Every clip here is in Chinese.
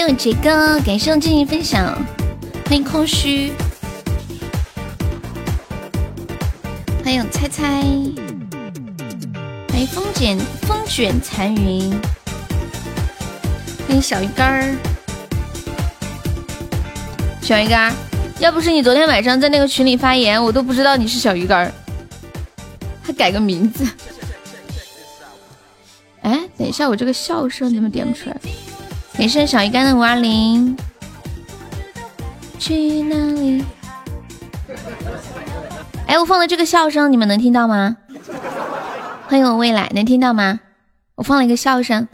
欢迎杰哥，感谢我静静分享。欢迎空虚，欢迎猜猜，欢迎风卷风卷残云，欢迎小鱼干儿，小鱼干儿，要不是你昨天晚上在那个群里发言，我都不知道你是小鱼干儿，还改个名字。哎，等一下，我这个笑声怎么点不出来？感谢小鱼干的五二零。去哪里？哎，我放的这个笑声，你们能听到吗？欢迎我未来，能听到吗？我放了一个笑声，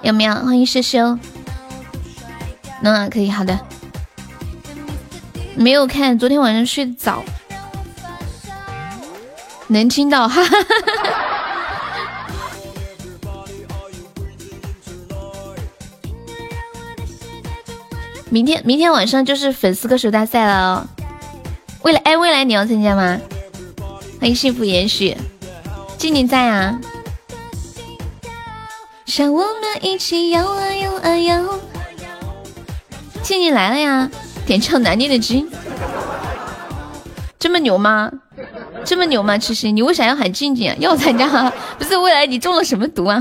有没有？欢迎师兄，能啊，可以，好的。没有看，昨天晚上睡得早，能听到，哈哈哈哈。明天明天晚上就是粉丝歌手大赛了，未来哎，未来你要参加吗？欢迎幸福延续，静静在啊。让我们一起摇啊摇啊摇。静静来了呀，点唱难念的经，这么牛吗？这么牛吗？其实你为啥要喊静静啊？要参加？不是未来你中了什么毒啊？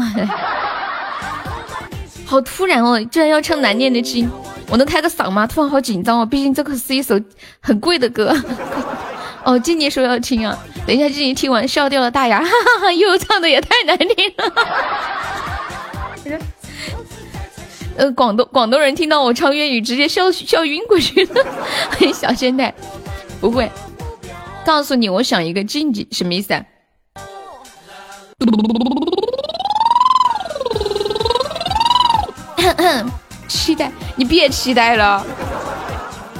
好突然哦，居然要唱难念的经。我能开个嗓吗？突然好紧张哦，毕竟这可是一首很贵的歌。哦，静静说要听啊，等一下静静听完笑掉了大牙，哈哈哈，又唱的也太难听了。呃，广东广东人听到我唱粤语，直接笑笑晕过去了。小仙台，不会，告诉你，我想一个静静什么意思啊？期待你别期待了，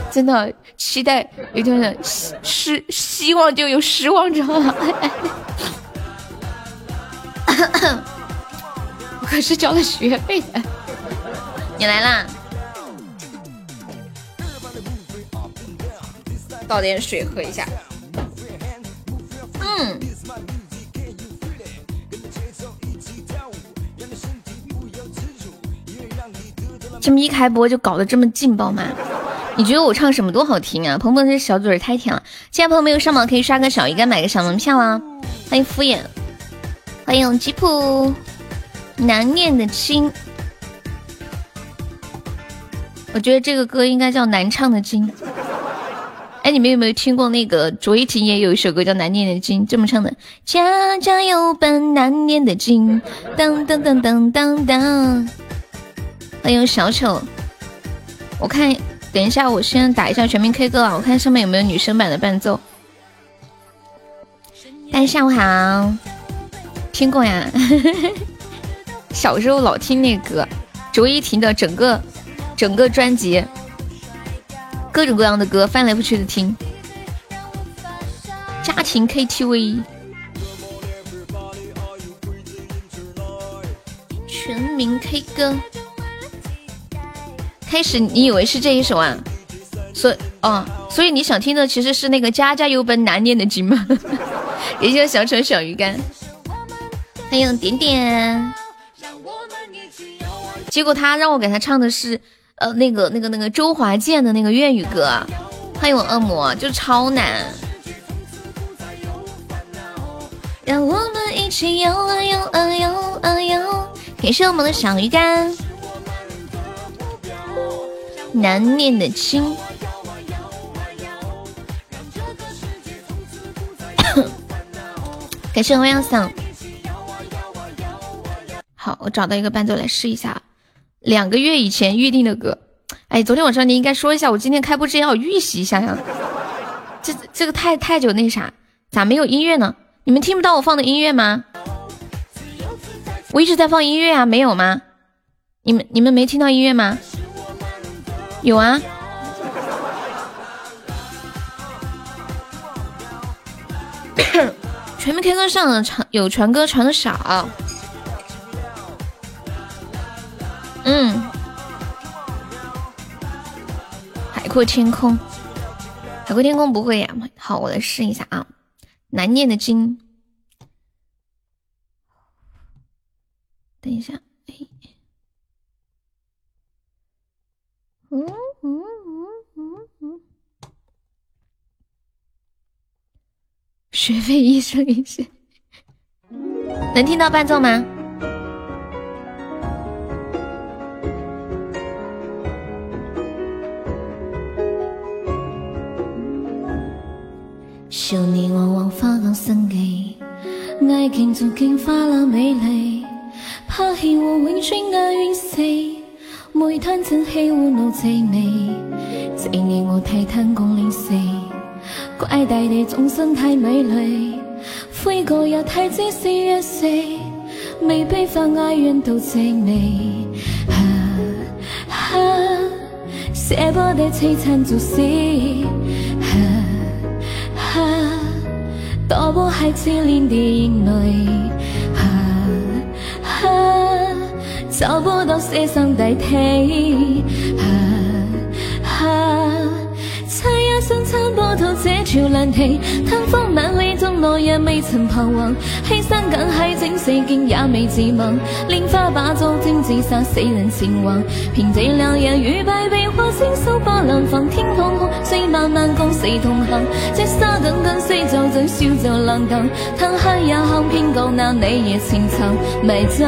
真的期待有点点失希望就有失望，知道吗？我可是交了学费的，你来啦，倒点水喝一下。嗯。这么一开播就搞得这么劲爆吗？你觉得我唱什么多好听啊？鹏鹏这小嘴太甜了。现在朋友没有上榜，可以刷个小鱼干买个小门票啊！欢迎敷衍，欢迎吉普，难念的经。我觉得这个歌应该叫难唱的经。哎，你们有没有听过那个卓依婷也有一首歌叫难念的经，这么唱的：家家有本难念的经，当当当当当当。欢迎小丑，我看等一下，我先打一下全民 K 歌啊，我看上面有没有女生版的伴奏。大家下午好，听过呀？小时候老听那歌，卓依婷的整个整个专辑，各种各样的歌翻来覆去的听。家庭 KTV，全民 K 歌。开始你以为是这一首啊，所哦，所以你想听的其实是那个家家有本难念的经吗？也叫小丑小鱼干，欢迎点点。结果他让我给他唱的是呃那个那个那个周华健的那个粤语歌，欢迎我恶魔，就超难。让我们一起游啊游啊游啊游，感谢我们的小鱼干。难念的经，感谢欧阳桑。好，我找到一个伴奏来试一下。两个月以前预定的歌，哎，昨天晚上你应该说一下，我今天开播之前要预习一下呀。这这个太太久那啥，咋没有音乐呢？你们听不到我放的音乐吗？我一直在放音乐啊，没有吗？你们你们没听到音乐吗？有啊，全民 K 歌上传有传歌传的少，嗯，海阔天空，海阔天空不会呀。好，我来试一下啊，难念的经，等一下。学费一生一世，能听到伴奏吗？想你往往发冷心机，爱情逐渐发冷美丽，怕欠我永远爱怨谁。每贪嗔喜恶怒滋味，这年我太贪功恋势，怪大地众生太美丽，悔过也太只是虚死，未悲欢哀怨到最尾，哈哈，舍不得凄残做事，哈哈，多不还缠恋的眼泪。找不到思想代替。猜也瞬猜不到这潮难题，贪方难为中我也未曾彷徨，牺牲梗系整死经也未自忘，拈花把刀天子煞死人前往，凭这两眼与败被火星手把两防，天空空虽漫漫共死同行，这沙滚滚，水皱皱笑皱冷等，叹恨也恨偏告那你也情曾迷踪。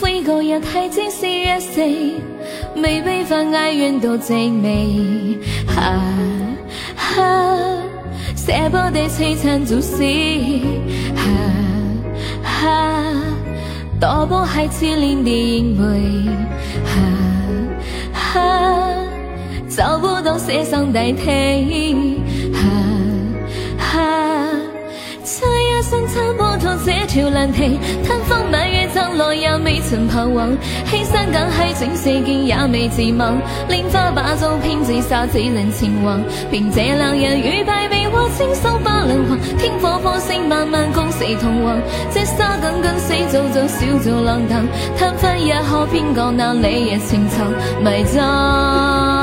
灰狗日太精是越碎，未悲翻哀怨到最美。哈、哈，写、不得璀璨足细。哈、哈，多不海痴恋的因为。哈、哈。找不到世上代替，哈、哈、这一生走不到这条难题，叹风满。将来也未曾盼望，欺山赶海转世间也未自忘。拈花把酒偏自杀，只能前往。凭这两人与败未获，轻松不两狂。天火火星漫漫，共死同亡。这沙滚滚，死早早，小早浪荡。贪分也可，偏讲那你也情长迷踪。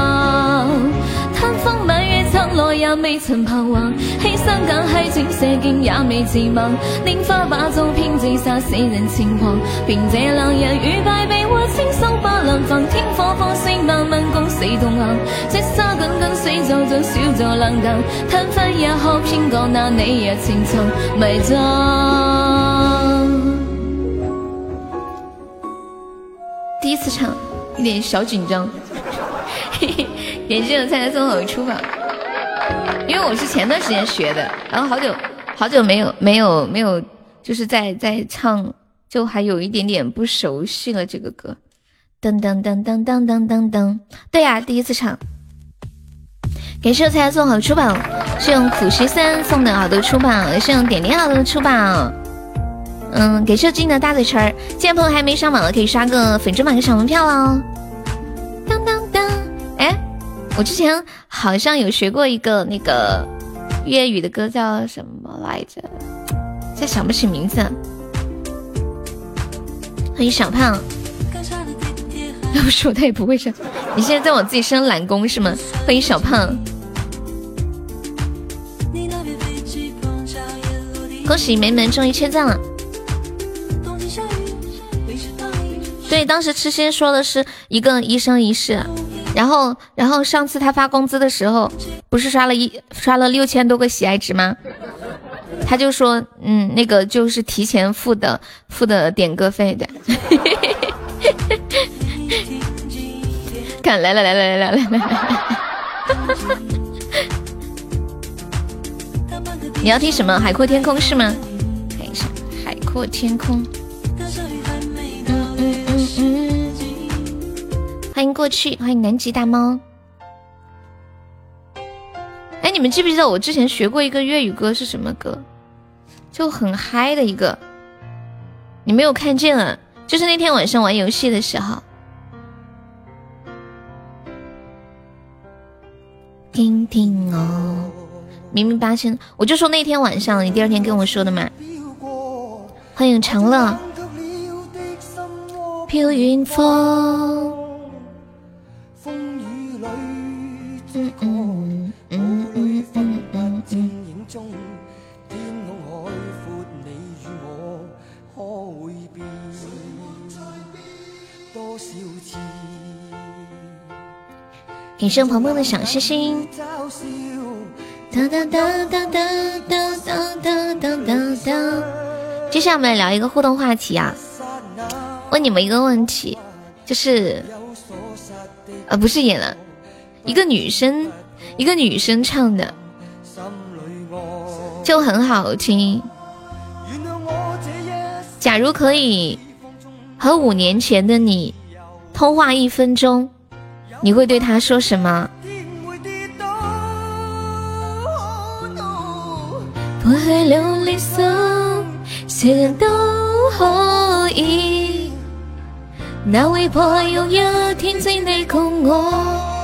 落也未曾彷徨，欺山赶海转射箭也未自忘，拈花把刀偏只杀死人情狂，凭这冷日与败被我亲手不能放，天火放星慢慢攻死同行，积沙滚滚死就就少就冷淡，叹分也好偏讲那你也情藏迷踪。第一次唱，一点小紧张。嘿 嘿，演技有菜菜综合出吧。因为我是前段时间学的，然后好久好久没有没有没有，就是在在唱，就还有一点点不熟悉了这个歌。噔噔噔噔噔噔噔噔，对呀，第一次唱。感谢我才送好出宝，是用苦十三送的好多出宝，是用点点好多出宝。嗯，感谢金的大嘴唇儿，现在朋友还没上榜的可以刷个粉猪买个小门票哦。当当，我之前好像有学过一个那个粤语的歌，叫什么来着？再想不起名字。欢迎小胖，要说他也不会唱。你现在在我自己升懒功是吗？欢迎小胖，恭喜梅梅终于签赞了。对，当时痴心说的是一个一生一世。然后，然后上次他发工资的时候，不是刷了一刷了六千多个喜爱值吗？他就说，嗯，那个就是提前付的，付的点歌费的。看，来了来了来了来了。你要听什么？海阔天空是吗？看一下，海阔天空。欢迎过去，欢迎南极大猫。哎，你们记不记得我之前学过一个粤语歌是什么歌？就很嗨的一个，你没有看见啊？就是那天晚上玩游戏的时候。听听哦明明八千，我就说那天晚上你第二天跟我说的嘛。欢迎长乐，飘远方。嗯嗯嗯嗯嗯嗯嗯。感谢鹏鹏的小星星。哒哒哒哒哒哒哒哒哒哒。接下来我们来聊一个互动话题啊，问你们一个问题，就是呃不是演了，一个女生一个女生唱的，就很好听。假如可以和五年前的你通话一分钟。你会对他说什么？不去流离手，谁人都可以。那会怕有一天只你共我。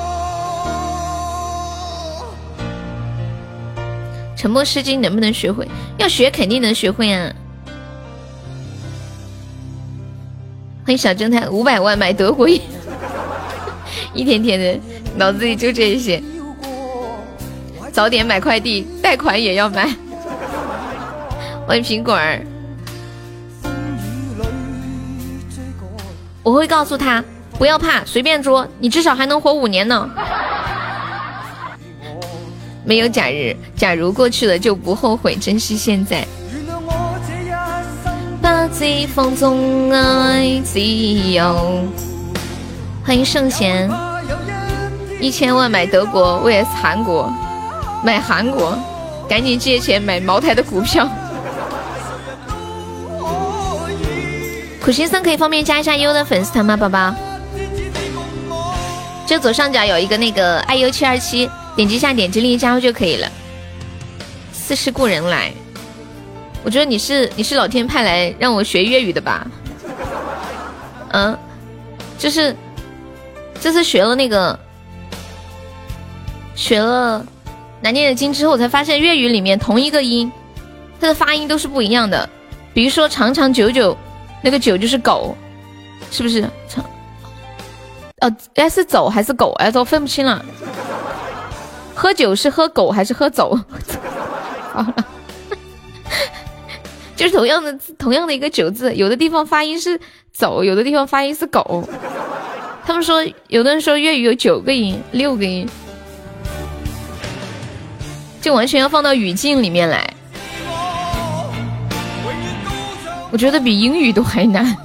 沉默是金能不能学会？要学肯定能学会啊！欢迎小侦探，五百万买德国烟。一天天的，脑子里就这些。早点买快递，贷款也要买。欢迎苹果儿。我会告诉他，不要怕，随便捉，你至少还能活五年呢。没有假日，假如过去了就不后悔，珍惜现在。把季风中爱自由。欢迎圣贤，一千万买德国，VS 韩国，买韩国，赶紧借钱买茅台的股票。苦行僧可以方便加一下优的粉丝团吗，宝宝？就左上角有一个那个 i u 七二七，点击一下点击立即加入就可以了。似是故人来，我觉得你是你是老天派来让我学粤语的吧？嗯，就是。这次学了那个，学了难念的经之后，我才发现粤语里面同一个音，它的发音都是不一样的。比如说长长久久，那个久就是狗，是不是？长哦，哎是走还是狗？哎，都分不清了。喝酒是喝狗还是喝走？就是同样的同样的一个酒字，有的地方发音是走，有的地方发音是狗。他们说，有的人说粤语有九个音、六个音，就完全要放到语境里面来。我觉得比英语都还难。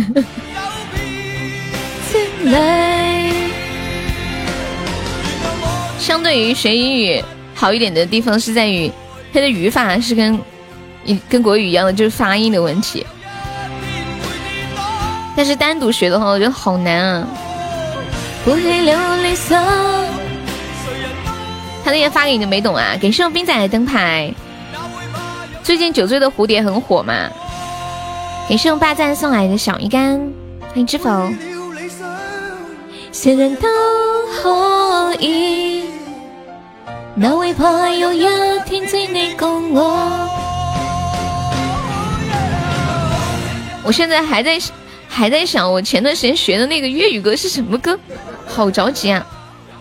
相对于学英语好一点的地方是在于，它的语法是跟一跟国语一样的，就是发音的问题。但是单独学的话，我觉得好难啊。他那天发给你的没懂啊？给谢冰仔的灯牌。最近酒醉的蝴蝶很火嘛？给谢霸占送来的小鱼干，欢迎知否。谁人都可以，那会怕有一天只你共我。我现在还在还在想，我前段时间学的那个粤语歌是什么歌？好着急啊！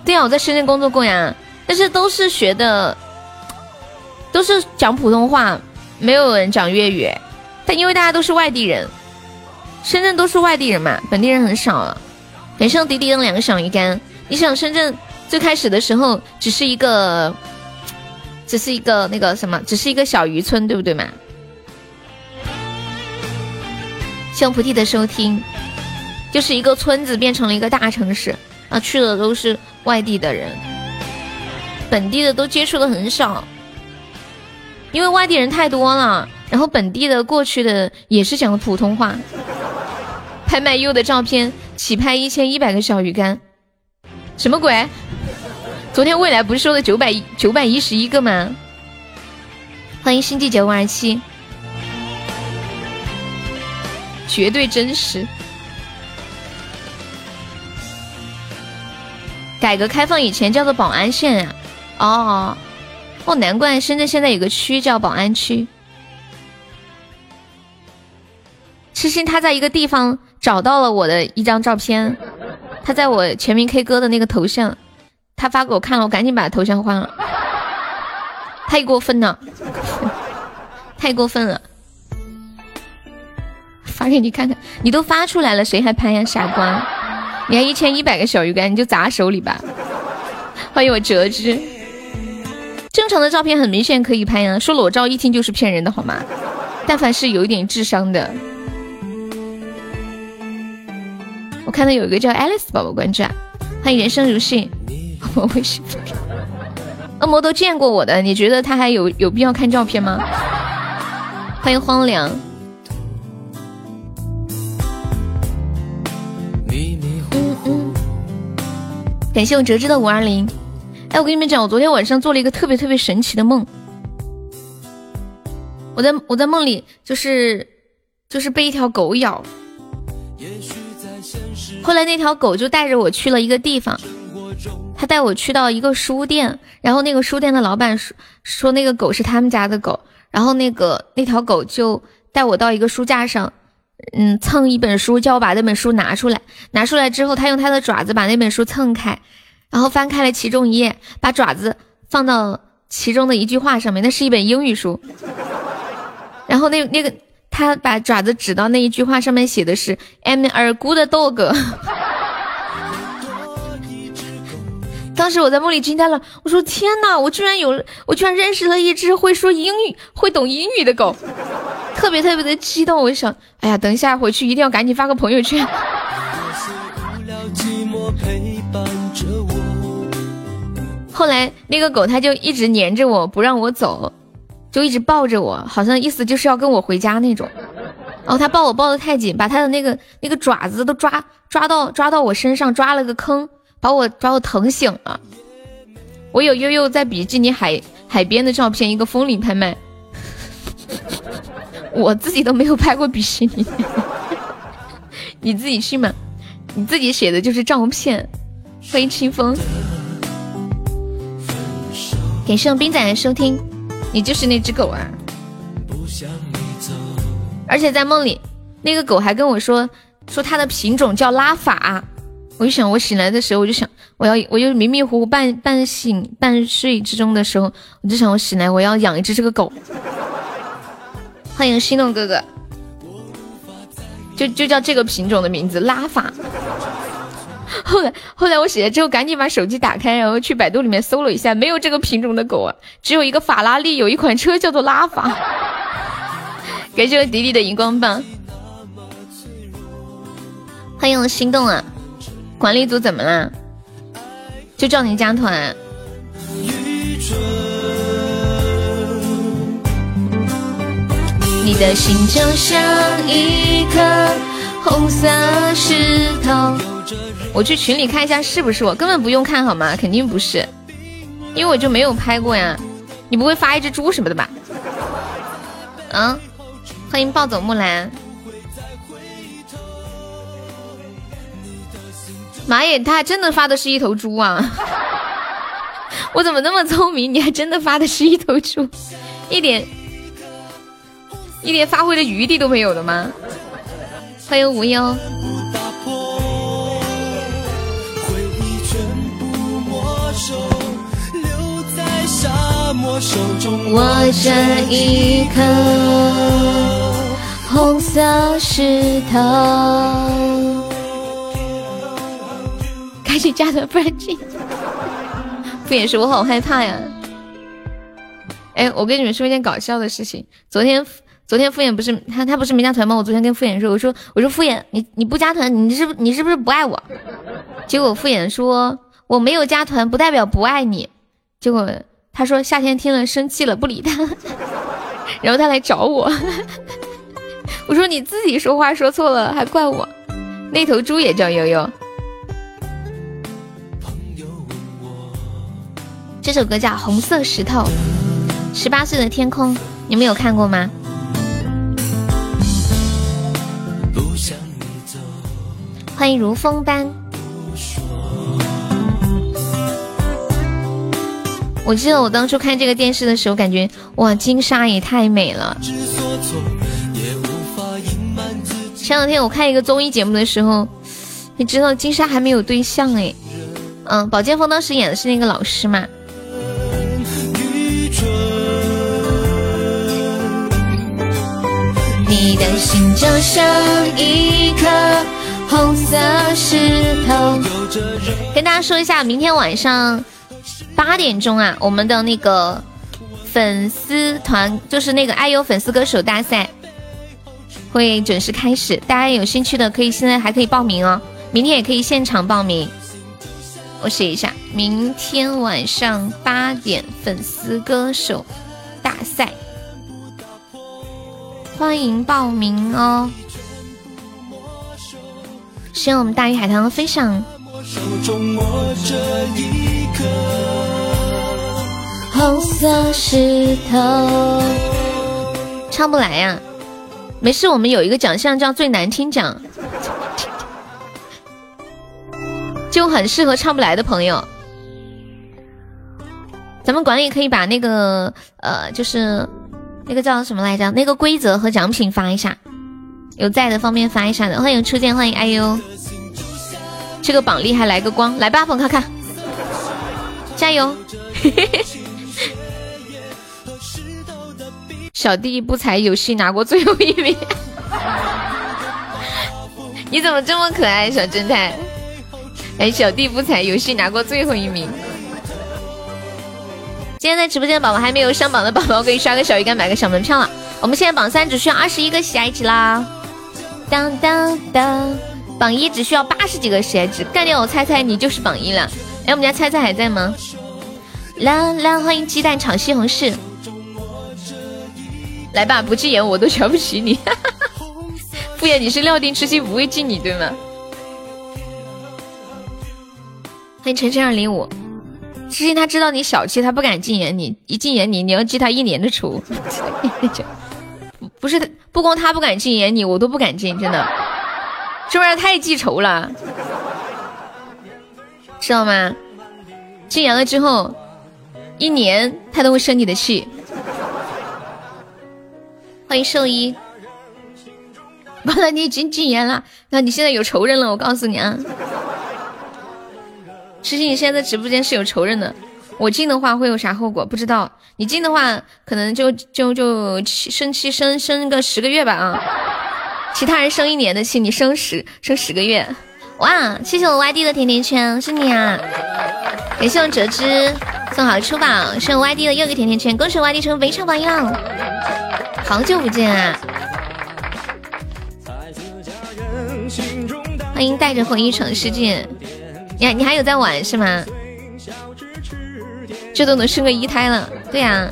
对啊，我在深圳工作过呀，但是都是学的，都是讲普通话，没有人讲粤语。但因为大家都是外地人，深圳都是外地人嘛，本地人很少了。连上滴滴的两个小鱼干，你想深圳最开始的时候只是一个，只是一个那个什么，只是一个小渔村，对不对嘛？希望菩提的收听，就是一个村子变成了一个大城市。啊，去的都是外地的人，本地的都接触的很少，因为外地人太多了。然后本地的过去的也是讲的普通话。拍卖 U 的照片，起拍一千一百个小鱼干，什么鬼？昨天未来不是说的九百九百一十一个吗？欢迎星际九五二七，绝对真实。改革开放以前叫做宝安县呀，哦，哦，难怪深圳现在有个区叫宝安区。痴心他在一个地方找到了我的一张照片，他在我全民 K 歌的那个头像，他发给我看了，我赶紧把头像换了。太过分了，太过分了！发给你看看，你都发出来了，谁还拍呀，傻瓜！你还一千一百个小鱼干，你就砸手里吧。欢迎我折枝。正常的照片很明显可以拍呀，说裸照一听就是骗人的好吗？但凡是有一点智商的，我看到有一个叫 Alice 宝宝关注，啊，欢迎人生如戏，我微信。恶魔都见过我的，你觉得他还有有必要看照片吗？欢迎荒凉。嗯嗯。感谢我折枝的五二零。哎，我跟你们讲，我昨天晚上做了一个特别特别神奇的梦。我在我在梦里就是就是被一条狗咬，后来那条狗就带着我去了一个地方。他带我去到一个书店，然后那个书店的老板说说那个狗是他们家的狗，然后那个那条狗就带我到一个书架上，嗯，蹭一本书，叫我把那本书拿出来。拿出来之后，他用他的爪子把那本书蹭开，然后翻开了其中一页，把爪子放到其中的一句话上面，那是一本英语书。然后那那个他把爪子指到那一句话上面写的是 "I'm a good dog"。当时我在梦里惊呆了，我说天哪，我居然有，我居然认识了一只会说英语、会懂英语的狗，特别特别的激动。我就想，哎呀，等一下回去一定要赶紧发个朋友圈。后来那个狗它就一直黏着我不让我走，就一直抱着我，好像意思就是要跟我回家那种。然后它抱我抱得太紧，把它的那个那个爪子都抓抓到抓到我身上，抓了个坑。把我把我疼醒了。我有悠悠在比基尼海海边的照片，一个风铃拍卖。我自己都没有拍过比基尼，你自己信吗？你自己写的就是照片。欢迎清风，感谢冰仔的收听。你就是那只狗啊！而且在梦里，那个狗还跟我说说它的品种叫拉法。我就想，我醒来的时候，我就想，我要，我就迷迷糊糊半半醒半睡之中的时候，我就想，我醒来我要养一只这个狗。欢迎心动哥哥，就就叫这个品种的名字拉法。后来后来我醒来之后，赶紧把手机打开，然后去百度里面搜了一下，没有这个品种的狗啊，只有一个法拉利有一款车叫做拉法。感谢我迪迪的荧光棒，欢迎我心动啊！管理组怎么了？就叫你加团。你的心就像一颗红色石头。我去群里看一下是不是我，根本不用看好吗？肯定不是，因为我就没有拍过呀。你不会发一只猪什么的吧？嗯，欢迎暴走木兰。妈耶，他还真的发的是一头猪啊！我怎么那么聪明？你还真的发的是一头猪，一点一点发挥的余地都没有的吗？欢迎无忧。握着一颗红色石头。赶紧加团，不然进。敷衍是我好害怕呀！哎，我跟你们说一件搞笑的事情。昨天，昨天敷衍不是他，他不是没加团吗？我昨天跟敷衍说，我说，我说敷衍，你你不加团，你是不你是不是不爱我？结果敷衍说，我没有加团不代表不爱你。结果他说夏天听了生气了，不理他。然后他来找我，我说你自己说话说错了，还怪我。那头猪也叫悠悠。这首歌叫《红色石头》，十八岁的天空，你们有看过吗？欢迎如风般。我记得我当初看这个电视的时候，感觉哇，金莎也太美了。前两天我看一个综艺节目的时候，你知道金莎还没有对象哎。嗯，宝剑锋当时演的是那个老师嘛。你的心就像一颗红色石头。跟大家说一下，明天晚上八点钟啊，我们的那个粉丝团，就是那个爱优粉丝歌手大赛，会准时开始。大家有兴趣的可以现在还可以报名哦，明天也可以现场报名。我写一下，明天晚上八点粉丝歌手大赛，欢迎报名哦！希望我们大鱼海棠分享。红色石头，唱不来呀？没事，我们有一个奖项叫最难听奖。就很适合唱不来的朋友，咱们管理可以把那个呃，就是那个叫什么来着？那个规则和奖品发一下，有在的方便发一下的。欢迎初见，欢迎哎呦，这个榜厉害，来个光，来吧，粉看看，加油！小弟不才，游戏拿过最后一名，你怎么这么可爱，小侦探？哎，小弟不才，游戏拿过最后一名。今天在直播间的宝宝还没有上榜的宝宝，可以刷个小鱼干，买个小门票了。我们现在榜三只需要二十一个喜爱值啦！当当当，榜一只需要八十几个喜爱值，干掉我猜猜你就是榜一了。哎，我们家猜猜还在吗？啦啦，欢迎鸡蛋炒西红柿。来吧，不禁言我都瞧不起你。敷衍你是料定痴心不会记你对吗？欢迎晨晨二零五，之前他知道你小气，他不敢禁言你，一禁言你，你要记他一年的仇。不是，不光他不敢禁言你，我都不敢禁，真的，这玩意儿太记仇了，知道吗？禁言了之后，一年他都会生你的气。欢迎兽医，完了，你已经禁言了，那你现在有仇人了，我告诉你啊。诗欣，你现在在直播间是有仇人的，我进的话会有啥后果？不知道。你进的话，可能就就就生气生生个十个月吧啊！其他人生一年的气，你生十生十个月。哇，谢谢我 YD 的甜甜圈，是你啊！感谢我折枝送好出宝，是我 YD 的又一个甜甜圈，恭喜 YD 成为围场榜样。好久不见啊！欢迎带着回忆闯世界。你你还有在玩是吗？这都能生个一胎了，对呀，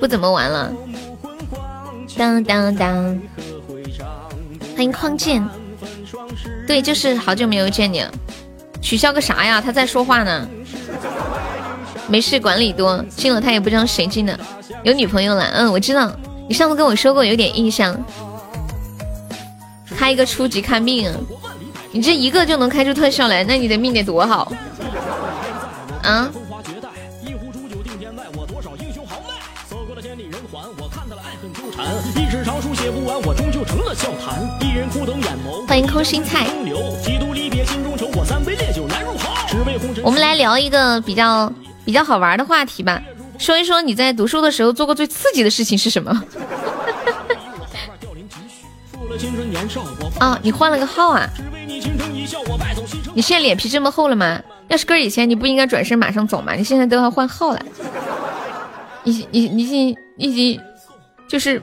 不怎么玩了。当当当，欢迎匡剑，对，就是好久没有见你了。取消个啥呀？他在说话呢。没事，管理多进了他也不知道谁进的。有女朋友了？嗯，我知道，你上次跟我说过，有点印象。开一个初级看病。你这一个就能开出特效来，那你的命得多好啊！欢迎空心菜。我们来聊一个比较比较好玩的话题吧，说一说你在读书的时候做过最刺激的事情是什么？哦，你换了个号啊？你现在脸皮这么厚了吗？要是搁以前，你不应该转身马上走吗？你现在都要换号了，你你你已经已经就是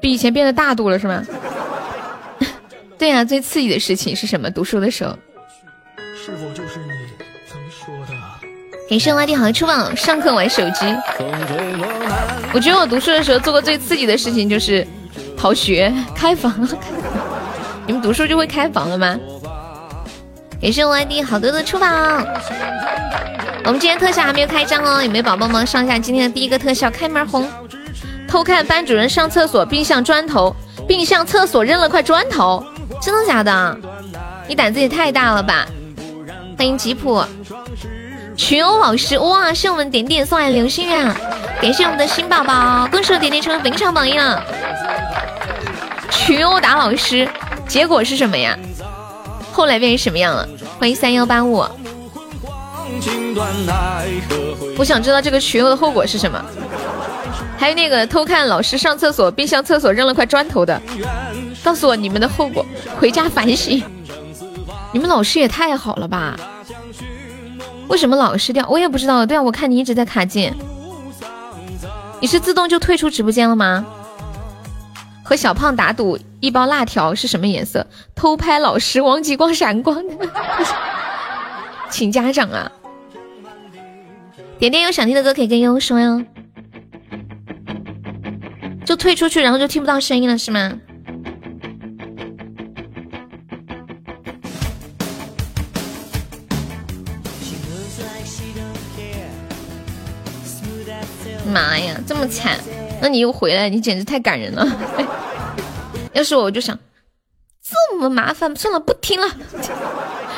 比以前变得大度了是吗？对呀，最刺激的事情是什么？读书的时候。是否就是你曾说的？给生 YD 好出榜，上课玩手机。我觉得我读书的时候做过最刺激的事情就是逃学、开房。你们读书就会开房了吗？也是 YD 好多的出宝，我们今天特效还没有开张哦，有没有宝宝们上一下今天的第一个特效开门红？偷看班主任上厕所并向砖头，并向厕所扔了块砖头，真的假的？你胆子也太大了吧！欢迎吉普，群殴老师，哇！是我们点点送来流星雨啊，感谢我们的新宝宝，恭喜点点成为本场榜一了。群殴打老师，结果是什么呀？后来变成什么样了？欢迎三幺八五。我想知道这个群殴的后果是什么。还有那个偷看老师上厕所并向厕所扔了块砖头的，告诉我你们的后果，回家反省。你们老师也太好了吧？为什么老是掉？我也不知道。对啊，我看你一直在卡键。你是自动就退出直播间了吗？和小胖打赌一包辣条是什么颜色？偷拍老师忘记光闪光的，请家长啊！点点有想听的歌可以跟悠悠说哟。就退出去，然后就听不到声音了，是吗？妈呀，这么惨！那你又回来，你简直太感人了。要是我，我就想，这么麻烦，算了，不听了。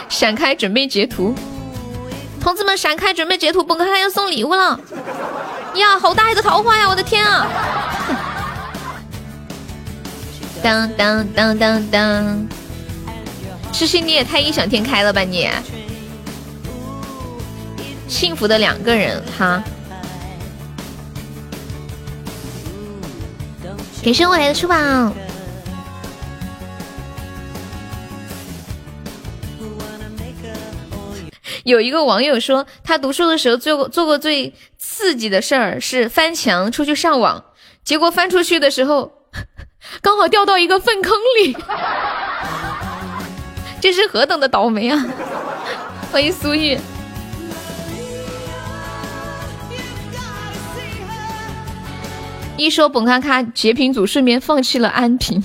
闪开，准备截图。同志们，闪开，准备截图。本哥他要送礼物了。呀，好大一个桃花呀！我的天啊！当当当当当，诗诗你也太异想天开了吧你！幸福的两个人哈，感谢我来的书宝。有一个网友说，他读书的时候做过做过最刺激的事儿是翻墙出去上网，结果翻出去的时候。刚好掉到一个粪坑里，这是何等的倒霉啊！欢迎苏玉。一说本咔咔截屏组，顺便放弃了安平。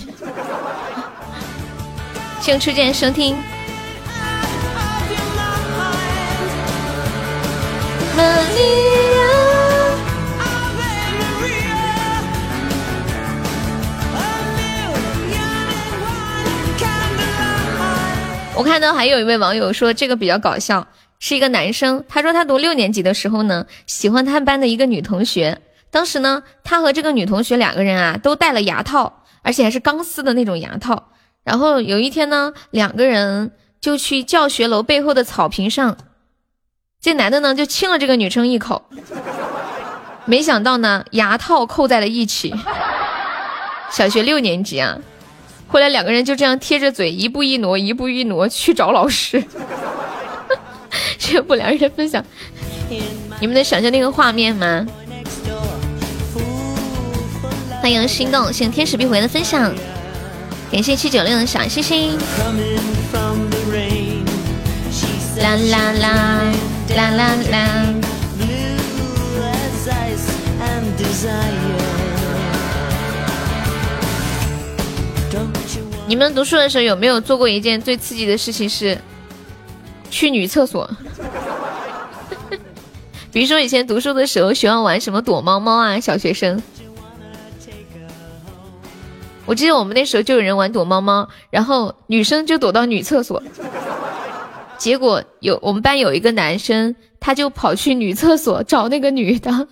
请初见收听。我看到还有一位网友说这个比较搞笑，是一个男生，他说他读六年级的时候呢，喜欢他们班的一个女同学，当时呢，他和这个女同学两个人啊都戴了牙套，而且还是钢丝的那种牙套。然后有一天呢，两个人就去教学楼背后的草坪上，这男的呢就亲了这个女生一口，没想到呢牙套扣在了一起。小学六年级啊。后来两个人就这样贴着嘴，一步一挪，一步一挪去找老师。这不良人分享，你们能想象那个画面吗？欢迎心动，谢谢天使必回的分享，感谢七九六的小星星。啦啦啦啦啦啦。你们读书的时候有没有做过一件最刺激的事情？是去女厕所。比如说以前读书的时候喜欢玩什么躲猫猫啊，小学生。我记得我们那时候就有人玩躲猫猫，然后女生就躲到女厕所，结果有我们班有一个男生，他就跑去女厕所找那个女的，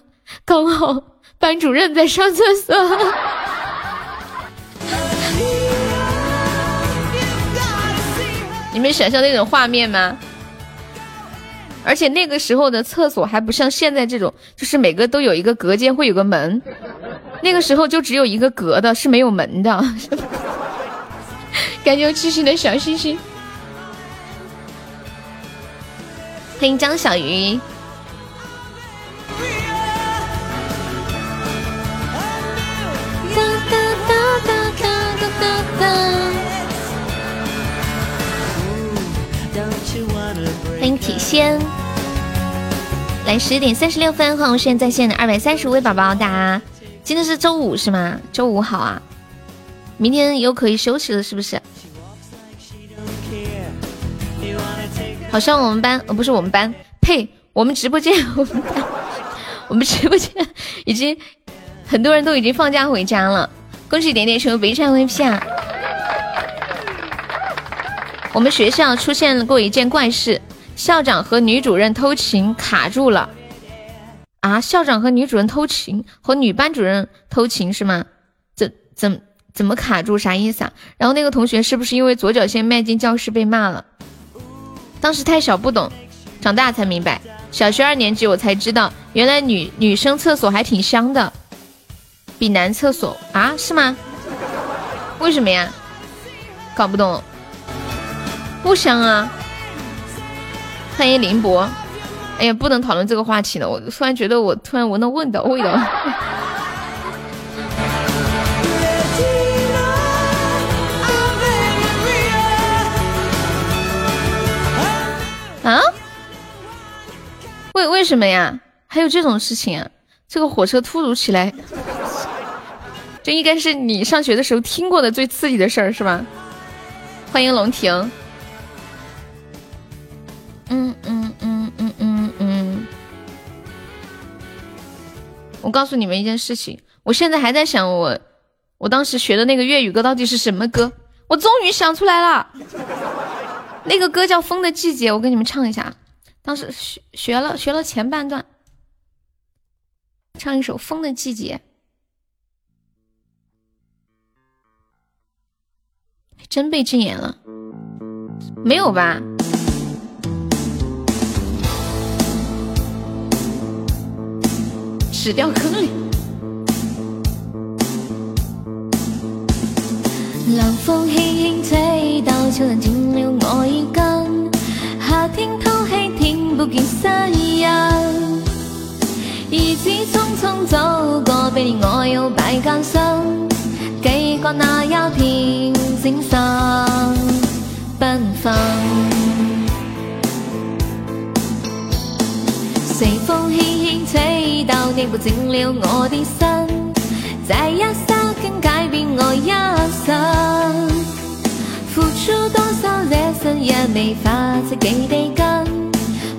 刚好班主任在上厕所。你们想象那种画面吗？而且那个时候的厕所还不像现在这种，就是每个都有一个隔间，会有个门。那个时候就只有一个隔的，是没有门的。感谢我七夕的小星星，欢迎张小鱼。天，来十点三十六分，欢迎现在在线的二百三十五位宝宝，大家今天是周五是吗？周五好啊，明天又可以休息了是不是？好像我们班呃不是我们班，呸，我们直播间我们 我们直播间 已经很多人都已经放假回家了，恭喜点点成为围战 VP 啊！我们学校出现过一件怪事。校长和女主任偷情卡住了。啊，校长和女主任偷情，和女班主任偷情是吗？怎怎怎么卡住？啥意思啊？然后那个同学是不是因为左脚先迈进教室被骂了？当时太小不懂，长大才明白。小学二年级我才知道，原来女女生厕所还挺香的，比男厕所啊？是吗？为什么呀？搞不懂。不香啊！欢迎林博。哎呀，不能讨论这个话题了。我突然觉得，我突然闻到闻到味道。啊？为为什么呀？还有这种事情啊？这个火车突如其来，这应该是你上学的时候听过的最刺激的事儿，是吧？欢迎龙庭。嗯嗯嗯嗯嗯嗯，我告诉你们一件事情，我现在还在想我我当时学的那个粤语歌到底是什么歌，我终于想出来了，那个歌叫《风的季节》，我给你们唱一下，当时学学了学了前半段，唱一首《风的季节》，真被禁言了，没有吧？死掉坑里。冷风轻轻吹到，悄然进了我衣襟。夏天偷气，听不见声音。日子匆匆走过，百年我又百艰辛。记挂那一片精神缤纷。随风轻轻吹到，你不进了我的心，在一刹间改变我一生。付出多少热身也没法子给地根，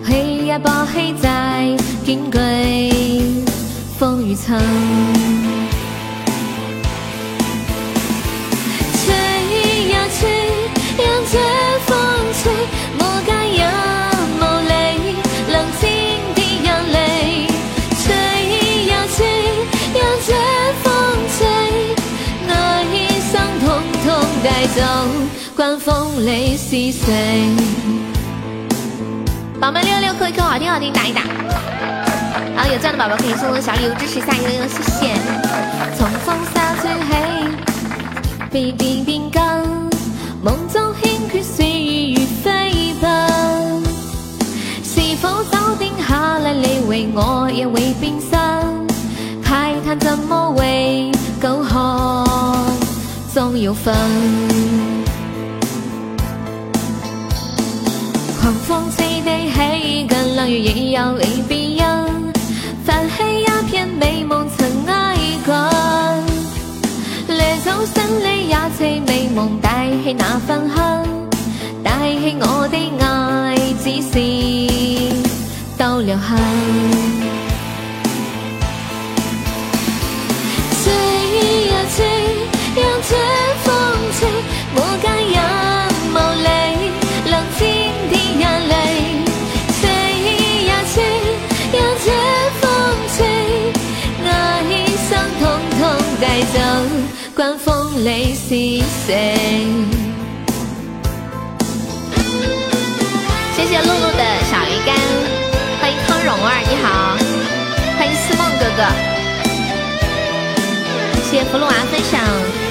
黑也把黑在矜贵风雨层。吹呀吹，让这风吹，是谁？宝宝六六扣一扣，好听好听，打一打。好，有这样的宝宝可以送送小礼物支持一下悠悠，谢谢。从风沙吹起，冰冰冰干，梦中轻缺岁月如飞奔。是否早定下来，你为我也会变身？慨叹怎么会够好？总有分。狂风吹得起，跟冷雨也要离别人。泛起一片美梦曾爱过，掠走心里一切美梦，带起那份恨，带起我的爱，只是都留恨。say。谢谢露露的小鱼干，欢迎汤蓉儿，你好，欢迎思梦哥哥。谢谢葫芦娃分享。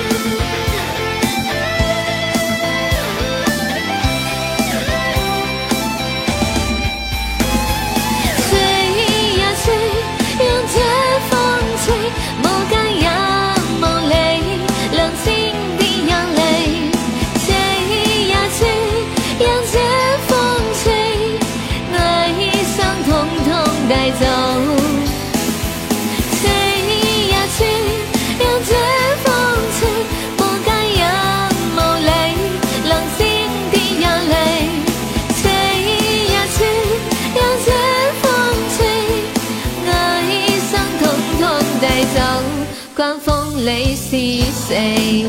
是谁。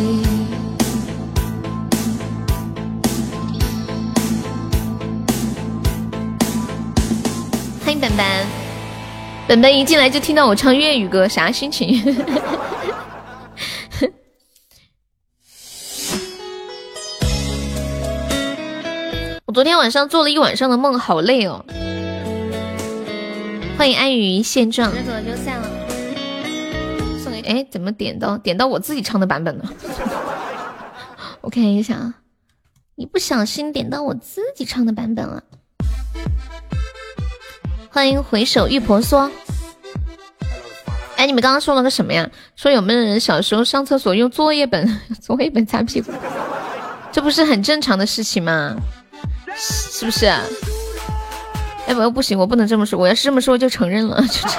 迎本本，本本一进来就听到我唱粤语歌，啥心情？我昨天晚上做了一晚上的梦，好累哦。欢迎安于现状。走了就散了。哎，怎么点到点到我自己唱的版本了？我看一下啊，你不小心点到我自己唱的版本了。欢迎回首玉婆娑。哎，你们刚刚说了个什么呀？说有没有人小时候上厕所用作业本 作业本擦屁股？这不是很正常的事情吗？是不是？哎，我又不行，我不能这么说。我要是这么说，就承认了。就这。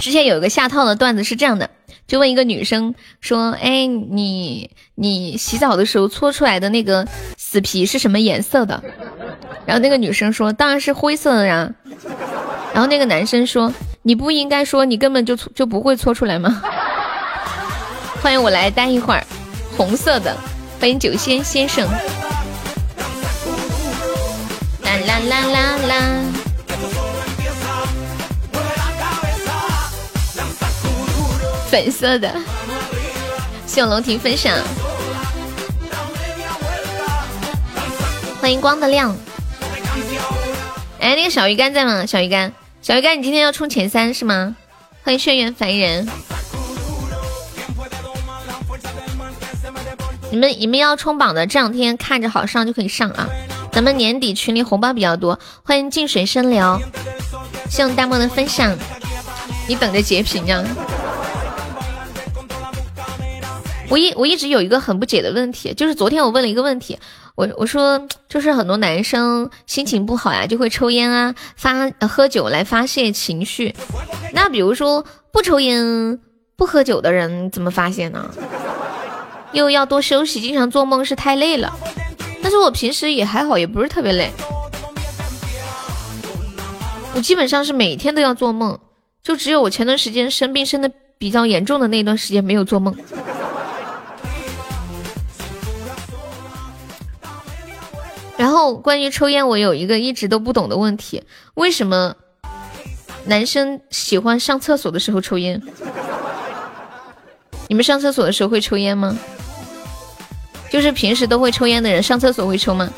之前有一个下套的段子是这样的，就问一个女生说：“哎，你你洗澡的时候搓出来的那个死皮是什么颜色的？”然后那个女生说：“当然是灰色的呀。”然后那个男生说：“你不应该说你根本就搓就不会搓出来吗？”欢迎我来待一会儿。红色的，欢迎酒仙先生。啦啦啦啦啦。粉色的，谢龙婷分享。欢迎光的亮。哎，那个小鱼干在吗？小鱼干，小鱼干，你今天要冲前三是吗？欢迎轩辕凡人。你们你们要冲榜的，这两天看着好上就可以上啊！咱们年底群里红包比较多，欢迎静水深流，谢谢大漠的分享，你等着截屏呀！我一我一直有一个很不解的问题，就是昨天我问了一个问题，我我说就是很多男生心情不好呀，就会抽烟啊，发喝酒来发泄情绪，那比如说不抽烟不喝酒的人怎么发泄呢？又要多休息，经常做梦是太累了。但是我平时也还好，也不是特别累。我基本上是每天都要做梦，就只有我前段时间生病生的比较严重的那段时间没有做梦。然后关于抽烟，我有一个一直都不懂的问题：为什么男生喜欢上厕所的时候抽烟？你们上厕所的时候会抽烟吗？就是平时都会抽烟的人，上厕所会抽吗？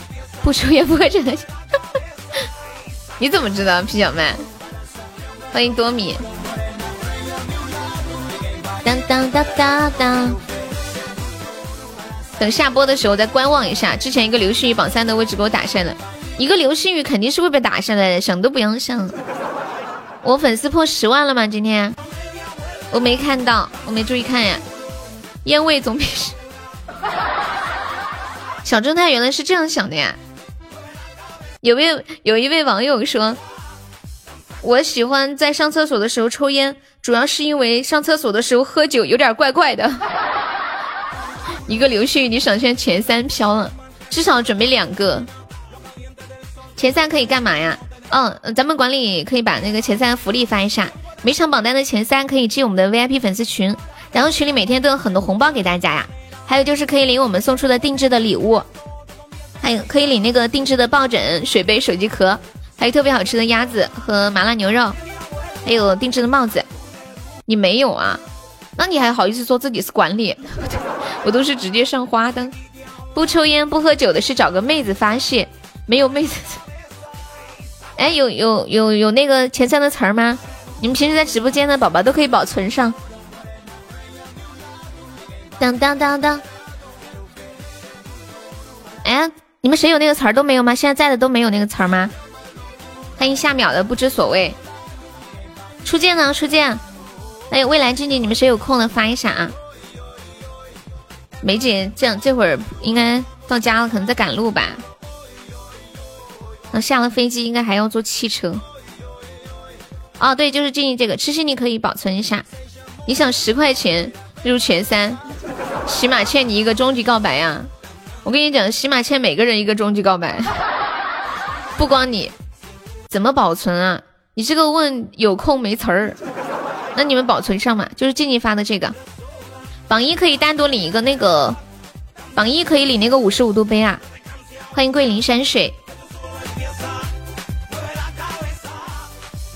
不抽烟不会这个。你怎么知道，皮小麦？欢迎多米。当当当当当。等下播的时候再观望一下。之前一个流星雨榜三的位置给我打下来，一个流星雨肯定是会被打下来的，想都不用想。我粉丝破十万了吗？今天我没看到，我没注意看呀。烟味总比。小正太原来是这样想的呀！有位有一位网友说，我喜欢在上厕所的时候抽烟，主要是因为上厕所的时候喝酒有点怪怪的。一个流星雨，你赏圈前三飘了，至少准备两个。前三可以干嘛呀？嗯，咱们管理可以把那个前三福利发一下，每场榜单的前三可以进我们的 VIP 粉丝群，然后群里每天都有很多红包给大家呀。还有就是可以领我们送出的定制的礼物，还有可以领那个定制的抱枕、水杯、手机壳，还有特别好吃的鸭子和麻辣牛肉，还有定制的帽子。你没有啊？那你还好意思说自己是管理？我都是直接上花的。不抽烟不喝酒的是找个妹子发泄，没有妹子。哎，有有有有那个前三的词儿吗？你们平时在直播间的宝宝都可以保存上。当当当当！哎，你们谁有那个词儿都没有吗？现在在的都没有那个词儿吗？欢迎下秒的不知所谓。初见呢？初见。哎未来静静，你们谁有空了发一下啊？梅姐这样这会儿应该到家了，可能在赶路吧。那下了飞机应该还要坐汽车。哦，对，就是静静这个，痴心你可以保存一下。你想十块钱入前三？起码欠你一个终极告白呀！我跟你讲，起码欠每个人一个终极告白，不光你。怎么保存啊？你这个问有空没词儿，那你们保存上嘛？就是静静发的这个，榜一可以单独领一个那个榜一可以领那个五十五度杯啊！欢迎桂林山水。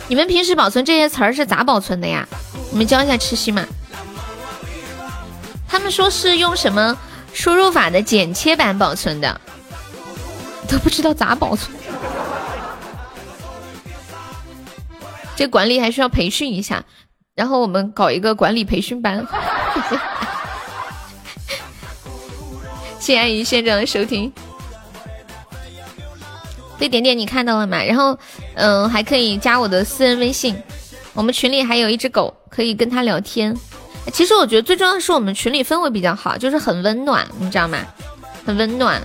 你们平时保存这些词儿是咋保存的呀？你们教一下吃西嘛。他们说是用什么输入法的剪切板保存的，都不知道咋保存。这管理还需要培训一下，然后我们搞一个管理培训班。谢谢阿姨县长的收听。对点点你看到了吗？然后，嗯，还可以加我的私人微信。我们群里还有一只狗，可以跟它聊天。其实我觉得最重要的是我们群里氛围比较好，就是很温暖，你知道吗？很温暖。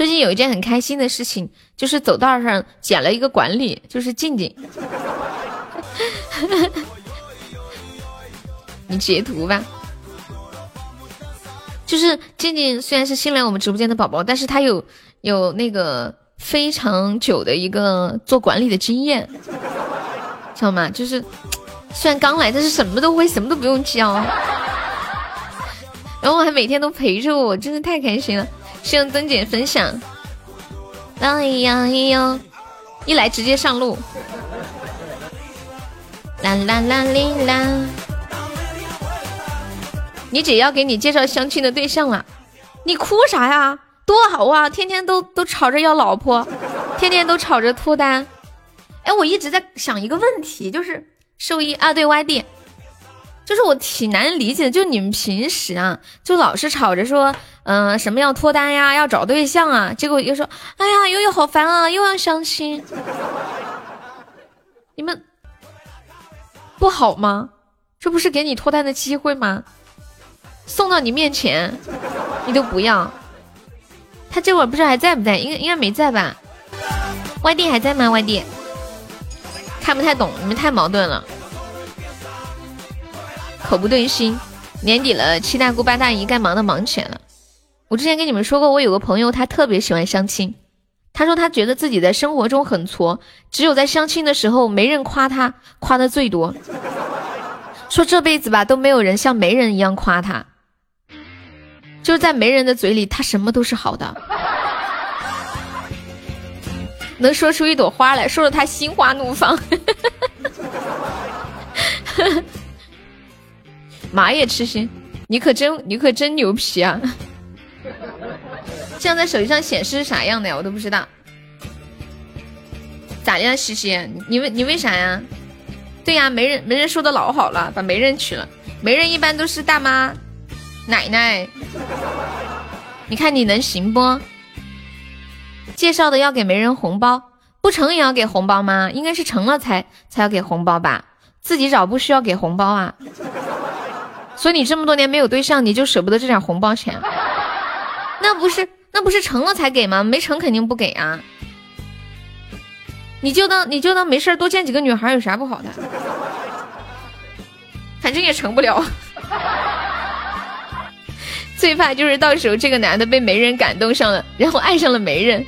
最近有一件很开心的事情，就是走道上捡了一个管理，就是静静。你截图吧。就是静静虽然是新来我们直播间的宝宝，但是他有有那个非常久的一个做管理的经验，知道吗？就是虽然刚来，但是什么都会，什么都不用教，然后还每天都陪着我，真的太开心了。希望曾姐分享。哎呀哎呀，一来直接上路。啦啦啦哩啦。你姐要给你介绍相亲的对象了，你哭啥呀？多好啊！天天都都吵着要老婆，天天都吵着脱单。哎，我一直在想一个问题，就是兽医啊，对外地，就是我挺难理解的，就你们平时啊，就老是吵着说，嗯，什么要脱单呀，要找对象啊，结果又说，哎呀，悠悠好烦啊，又要相亲，你们不好吗？这不是给你脱单的机会吗？送到你面前，你都不要。他这会儿不知道还在不在？应该应该没在吧？外地还在吗？外地看不太懂，你们太矛盾了，口不对心。年底了，七大姑八大姨该忙的忙起来了。我之前跟你们说过，我有个朋友，他特别喜欢相亲。他说他觉得自己在生活中很挫，只有在相亲的时候，没人夸他，夸的最多。说这辈子吧，都没有人像媒人一样夸他。就是在媒人的嘴里，他什么都是好的，能说出一朵花来，说的他心花怒放。马也吃心，你可真你可真牛皮啊！这样在手机上显示是啥样的呀？我都不知道。咋的，西西？你为你为啥呀？对呀，媒人媒人说的老好了，把媒人娶了。媒人一般都是大妈。奶奶，你看你能行不？介绍的要给媒人红包，不成也要给红包吗？应该是成了才才要给红包吧？自己找不需要给红包啊？所以你这么多年没有对象，你就舍不得这点红包钱？那不是那不是成了才给吗？没成肯定不给啊！你就当你就当没事多见几个女孩有啥不好的？反正也成不了。最怕就是到时候这个男的被媒人感动上了，然后爱上了媒人。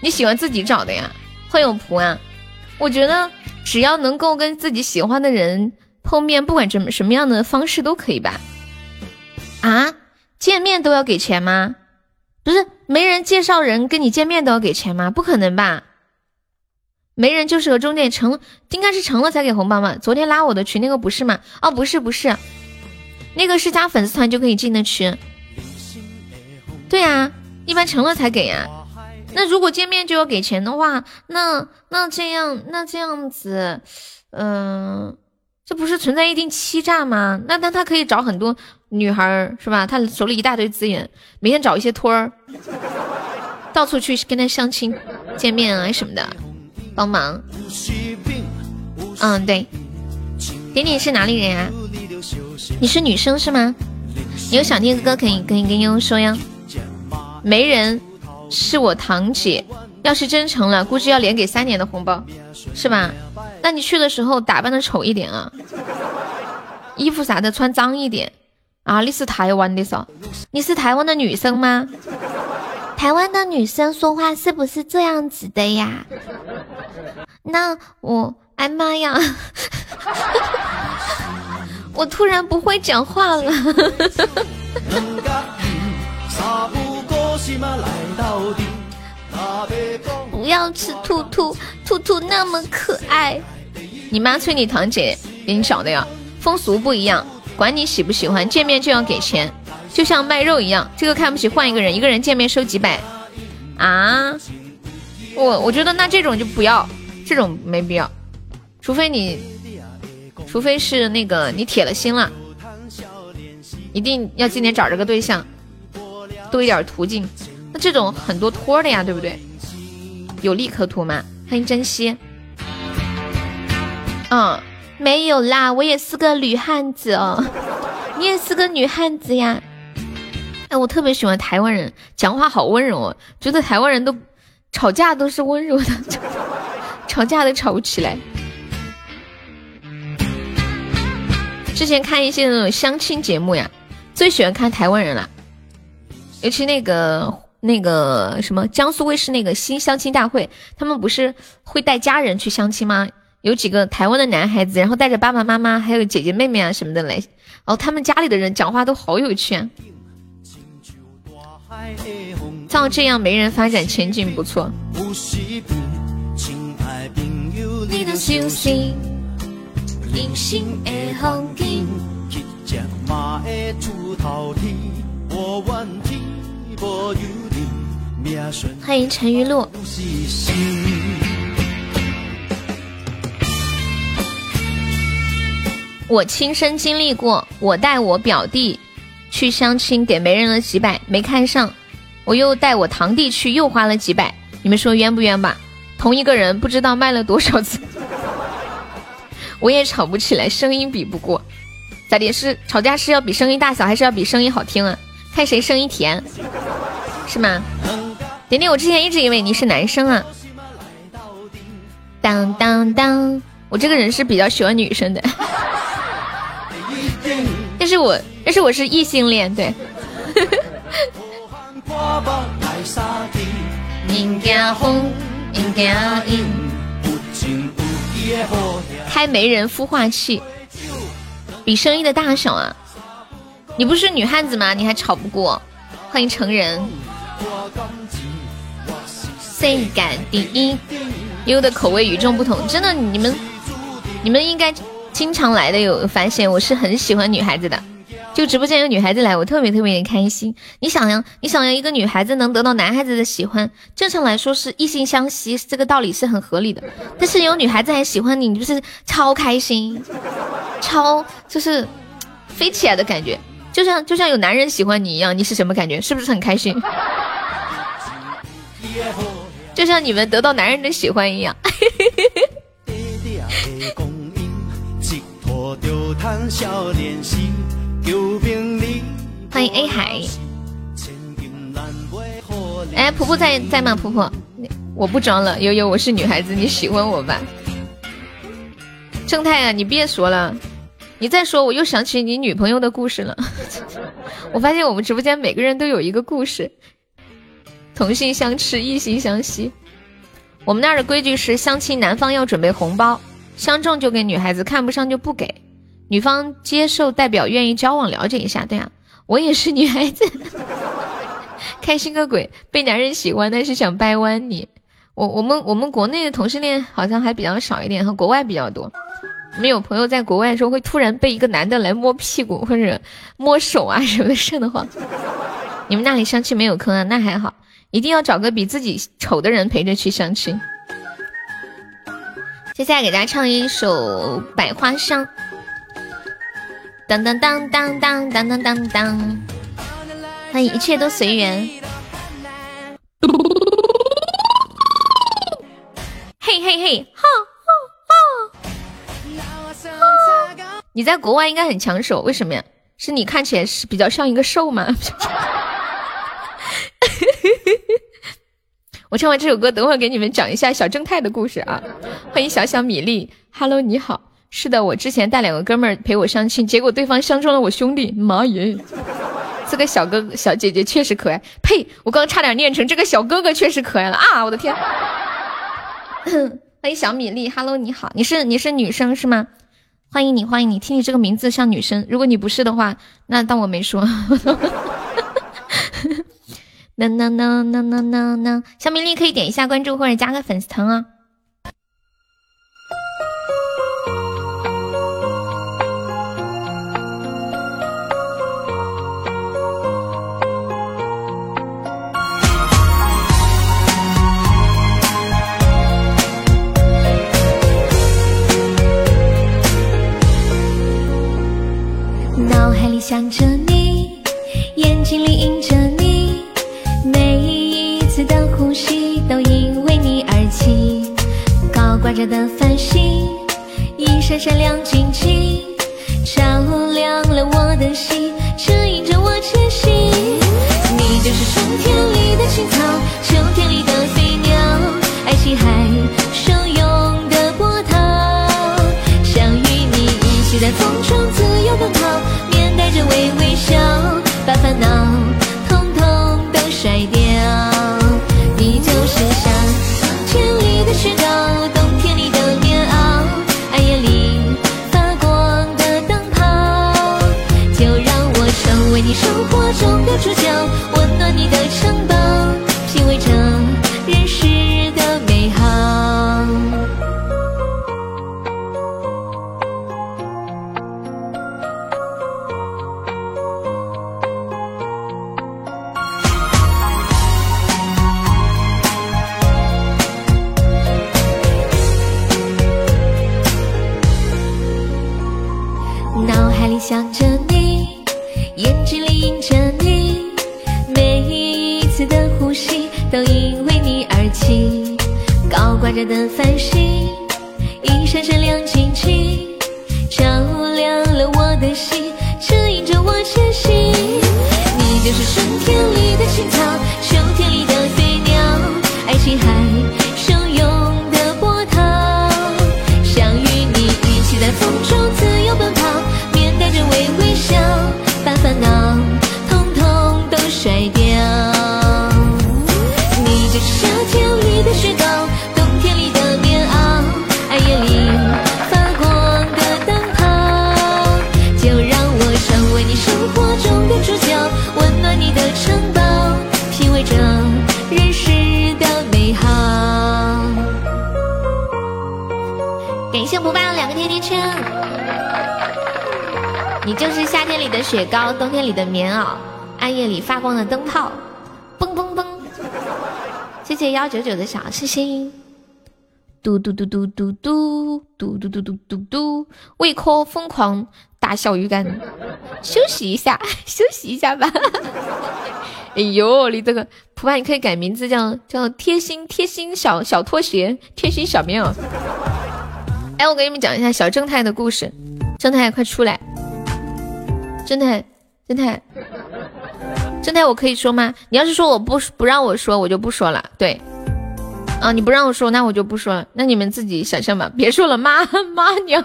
你喜欢自己找的呀？会有仆啊？我觉得只要能够跟自己喜欢的人碰面，不管什么什么样的方式都可以吧？啊？见面都要给钱吗？不是，没人介绍人跟你见面都要给钱吗？不可能吧？媒人就是个中介，成应该是成了才给红包嘛？昨天拉我的群那个不是吗？哦，不是不是，那个是加粉丝团就可以进的群。对呀，一般成了才给呀。那如果见面就要给钱的话，那那这样那这样子，嗯，这不是存在一定欺诈吗？那那他可以找很多女孩是吧？他手里一大堆资源，每天找一些托儿，到处去跟他相亲、见面啊什么的，帮忙。嗯，对，点点是哪里人呀？你是女生是吗？你有想听的歌可以可以跟悠悠说呀。媒人是我堂姐，要是真成了，估计要连给三年的红包，是吧？那你去的时候打扮的丑一点啊，衣服啥的穿脏一点啊。你是台湾的嗦？你是台湾的女生吗？台湾的女生说话是不是这样子的呀？那我，哎妈呀！我突然不会讲话了。不要吃兔兔，兔兔那么可爱。你妈催你堂姐给你找的呀？风俗不一样，管你喜不喜欢，见面就要给钱，就像卖肉一样。这个看不起换一个人，一个人见面收几百啊？我我觉得那这种就不要，这种没必要，除非你，除非是那个你铁了心了，一定要今年找着个对象，多一点途径。那这种很多托的呀，对不对？有利可图吗？欢迎珍惜。嗯，没有啦，我也是个女汉子哦，你也是个女汉子呀。哎，我特别喜欢台湾人，讲话好温柔哦，觉得台湾人都吵架都是温柔的，吵架都吵不起来。之前看一些那种相亲节目呀，最喜欢看台湾人了，尤其那个那个什么江苏卫视那个新相亲大会，他们不是会带家人去相亲吗？有几个台湾的男孩子，然后带着爸爸妈妈还有姐姐妹妹啊什么的来，然后他们家里的人讲话都好有趣啊。照这样没人发展前景不错。欢迎陈玉露。我亲身经历过，我带我表弟去相亲，给媒人了几百，没看上；我又带我堂弟去，又花了几百。你们说冤不冤吧？同一个人不知道卖了多少次，我也吵不起来，声音比不过。咋的？是吵架是要比声音大小，还是要比声音好听啊？看谁声音甜，是吗？点点，我之前一直以为你是男生啊。当当当，我这个人是比较喜欢女生的。但是我，但是我是异性恋，对。开媒人孵化器，比声音的大小啊！你不是女汉子吗？你还吵不过？欢迎成人。性感第一？优的口味与众不同，真的，你们，你们应该。经常来的有发现，我是很喜欢女孩子的，就直播间有女孩子来，我特别特别的开心。你想呀，你想要一个女孩子能得到男孩子的喜欢，正常来说是异性相吸，这个道理是很合理的。但是有女孩子还喜欢你，你就是超开心，超就是飞起来的感觉，就像就像有男人喜欢你一样，你是什么感觉？是不是很开心？就像你们得到男人的喜欢一样。欢迎 A 海。哎，婆婆在在吗？婆婆，我不装了，悠悠，我是女孩子，你喜欢我吧？正太啊，你别说了，你再说我又想起你女朋友的故事了。我发现我们直播间每个人都有一个故事，同性相斥，异性相吸。我们那儿的规矩是，相亲男方要准备红包，相中就给女孩子，看不上就不给。女方接受代表愿意交往了解一下，对啊，我也是女孩子，开心个鬼，被男人喜欢，但是想掰弯你。我我们我们国内的同性恋好像还比较少一点，和国外比较多。没有朋友在国外的时候会突然被一个男的来摸屁股或者摸手啊什么的，瘆得慌。你们那里相亲没有坑啊？那还好，一定要找个比自己丑的人陪着去相亲。接下来给大家唱一首《百花香》。当当当当当当当当当，欢迎一切都随缘。嘿嘿嘿，哈哈哈！你在国外应该很抢手，为什么呀？是你看起来是比较像一个兽吗？我唱完这首歌，等会儿给你们讲一下小正太的故事啊！欢迎小小米粒，Hello，你好。是的，我之前带两个哥们儿陪我相亲，结果对方相中了我兄弟。妈耶，这个小哥哥小姐姐确实可爱。呸，我刚差点念成这个小哥哥确实可爱了啊！我的天。欢迎小米粒，Hello，你好，你是你是女生是吗？欢迎你，欢迎你，听你这个名字像女生。如果你不是的话，那当我没说。那那那那那那那，小米粒可以点一下关注或者加个粉丝团啊。脑海里想着你，眼睛里映着着的繁星，一闪闪亮晶晶，照亮了我的心，指引着我前行。你就是春天里的青草，秋天里的飞鸟，爱情海汹涌的波涛，想与你一起在风中自由奔跑，面带着微微笑，把烦恼高挂着的繁星，一闪闪亮晶，里的雪糕，冬天里的棉袄，暗夜里发光的灯泡，嘣嘣嘣！谢谢幺九九的小星星，嘟嘟嘟嘟嘟嘟嘟嘟嘟嘟嘟嘟，胃口疯狂打小鱼干，休息一下，休息一下吧。哎呦，你这个普派，你可以改名字叫叫贴心贴心小小拖鞋，贴心小棉袄。哎，我给你们讲一下小正太的故事。正太，快出来！正太，正太，正太，我可以说吗？你要是说我不不让我说，我就不说了。对，啊，你不让我说，那我就不说了。那你们自己想象吧。别说了，妈妈娘！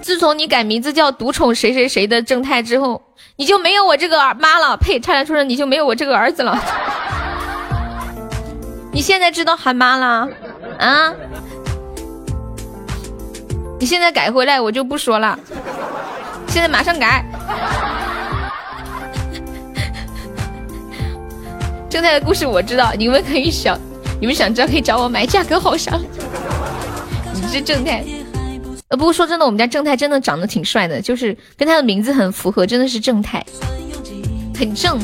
自从你改名字叫独宠谁谁谁的正太之后，你就没有我这个儿妈了。呸！差点说成你就没有我这个儿子了。你现在知道喊妈了啊？你现在改回来，我就不说了。现在马上改。正太的故事我知道，你们可以想，你们想知道可以找我买，价格好少。你这正太，呃，不过说真的，我们家正太真的长得挺帅的，就是跟他的名字很符合，真的是正太，很正。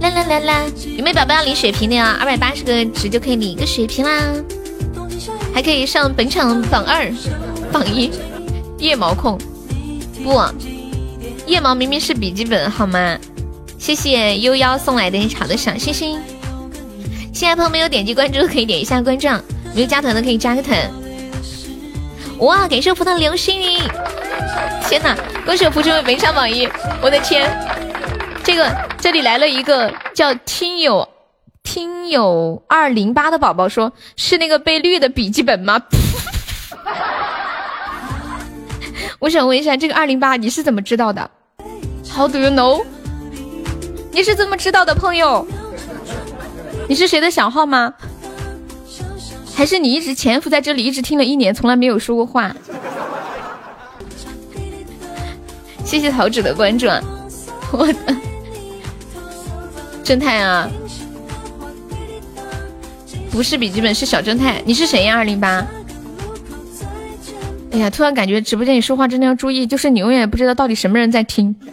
啦啦啦啦！有没有宝宝要领血瓶的呀？二百八十个值就可以领一个血瓶啦，还可以上本场榜二、榜一。夜毛控，不，腋毛明明是笔记本好吗？谢谢悠悠送来的一场的小星星。现在朋友没有点击关注可以点一下关注，没有加团的可以加个团。哇，感谢葡萄流星雨！天哪，恭喜我福成为本场榜一！我的天，这个这里来了一个叫听友听友二零八的宝宝，说是那个被绿的笔记本吗？我想问一下，这个二零八你是怎么知道的？How do you know？你是怎么知道的，朋友？你是谁的小号吗？还是你一直潜伏在这里，一直听了一年，从来没有说过话。谢谢桃子的关注，我的侦探啊，不是笔记本，是小侦探。你是谁呀？二零八。哎呀，突然感觉直播间里说话真的要注意，就是你永远不知道到底什么人在听。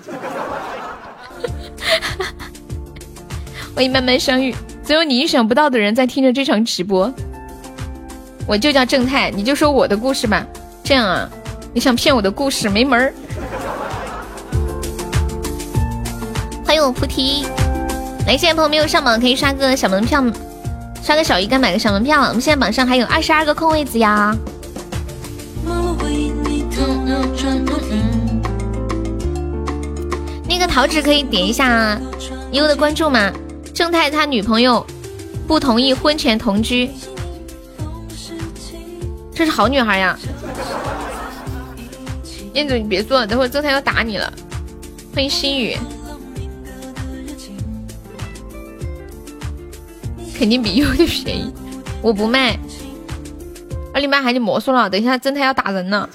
欢迎慢慢相遇，总有你意想不到的人在听着这场直播。我就叫正太，你就说我的故事吧。这样啊，你想骗我的故事没门儿。欢迎我菩提，来，现在朋友没有上榜可以刷个小门票，刷个小鱼干买个小门票。我们现在榜上还有二十二个空位子呀。那个桃子可以点一下悠悠的关注吗？正太他女朋友不同意婚前同居，这是好女孩呀！燕子你别做了，等会正太要打你了。欢迎心雨，肯定比悠悠的便宜，我不卖。二零八还就魔术了，等一下正太要打人呢。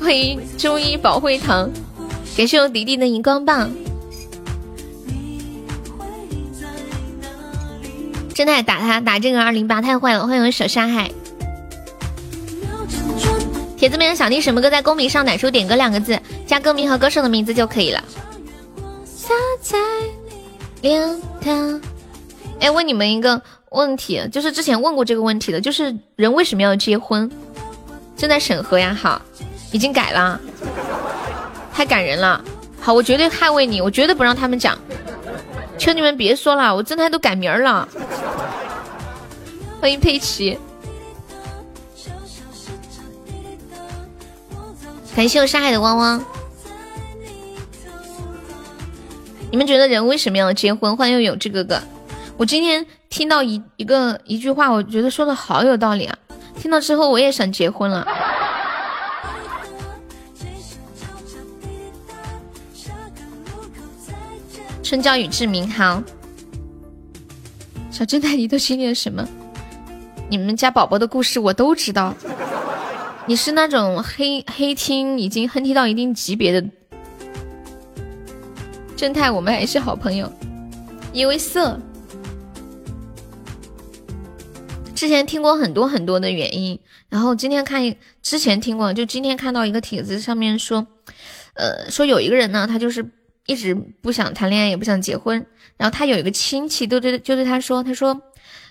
欢迎中医保会堂，感谢我迪迪的荧光棒。正太打他，打这个二零八太坏了。欢迎我小沙海。铁子们想听什么歌，在公屏上打出点歌两个字，加歌名和歌手的名字就可以了。洒在脸上。哎，问你们一个问题，就是之前问过这个问题的，就是人为什么要结婚？正在审核呀，好。已经改了，太感人了。好，我绝对捍卫你，我绝对不让他们讲。求你们别说了，我正太都改名了。欢迎佩奇，感谢我沙海的汪汪。你们觉得人为什么要结婚？欢迎有志哥哥，我今天听到一一个一句话，我觉得说的好有道理啊。听到之后，我也想结婚了。春娇与志明好，小正太，你都经历了什么？你们家宝宝的故事我都知道。你是那种黑黑听已经黑听到一定级别的正太，我们还是好朋友。因为色，之前听过很多很多的原因，然后今天看之前听过，就今天看到一个帖子上面说，呃，说有一个人呢，他就是。一直不想谈恋爱，也不想结婚。然后他有一个亲戚，都对就对他说：“他说，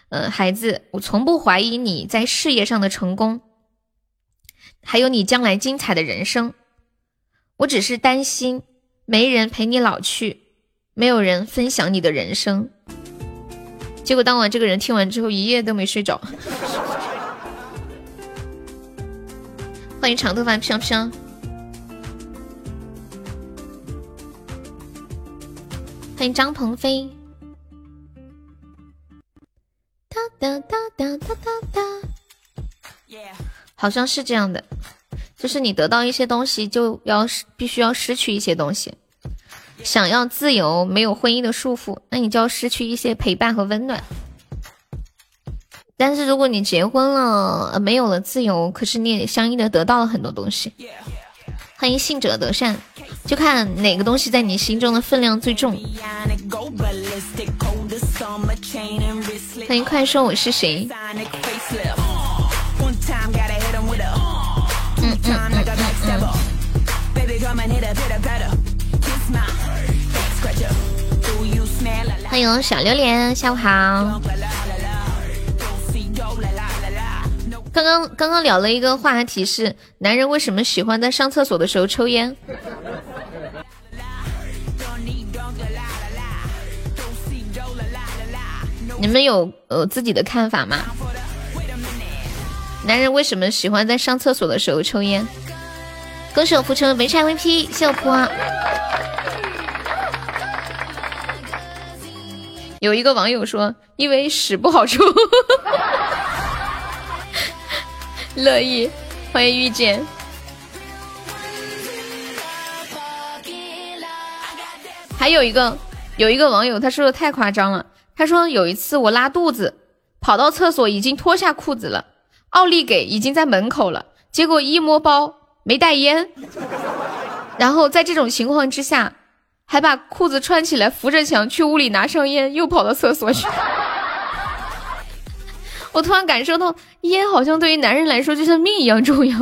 呃，孩子，我从不怀疑你在事业上的成功，还有你将来精彩的人生。我只是担心没人陪你老去，没有人分享你的人生。”结果当晚这个人听完之后，一夜都没睡着。欢迎长头发飘飘。欢迎张鹏飞。哒哒哒哒哒哒哒，好像是这样的，就是你得到一些东西，就要必须要失去一些东西。想要自由，没有婚姻的束缚，那你就要失去一些陪伴和温暖。但是如果你结婚了，没有了自由，可是你也相应的得到了很多东西。欢迎信者得善，就看哪个东西在你心中的分量最重。欢迎快说我是谁。欢迎小榴莲，下午好。刚刚刚刚聊了一个话题是男人为什么喜欢在上厕所的时候抽烟？你们有呃自己的看法吗？男人为什么喜欢在上厕所的时候抽烟？恭喜我浮成没拆 VP，谢我扑有一个网友说，因为屎不好抽。乐意，欢迎遇见。还有一个，有一个网友他说的太夸张了。他说有一次我拉肚子，跑到厕所已经脱下裤子了，奥利给已经在门口了，结果一摸包没带烟，然后在这种情况之下，还把裤子穿起来扶着墙去屋里拿上烟，又跑到厕所去。我突然感受到烟好像对于男人来说就像命一样重要。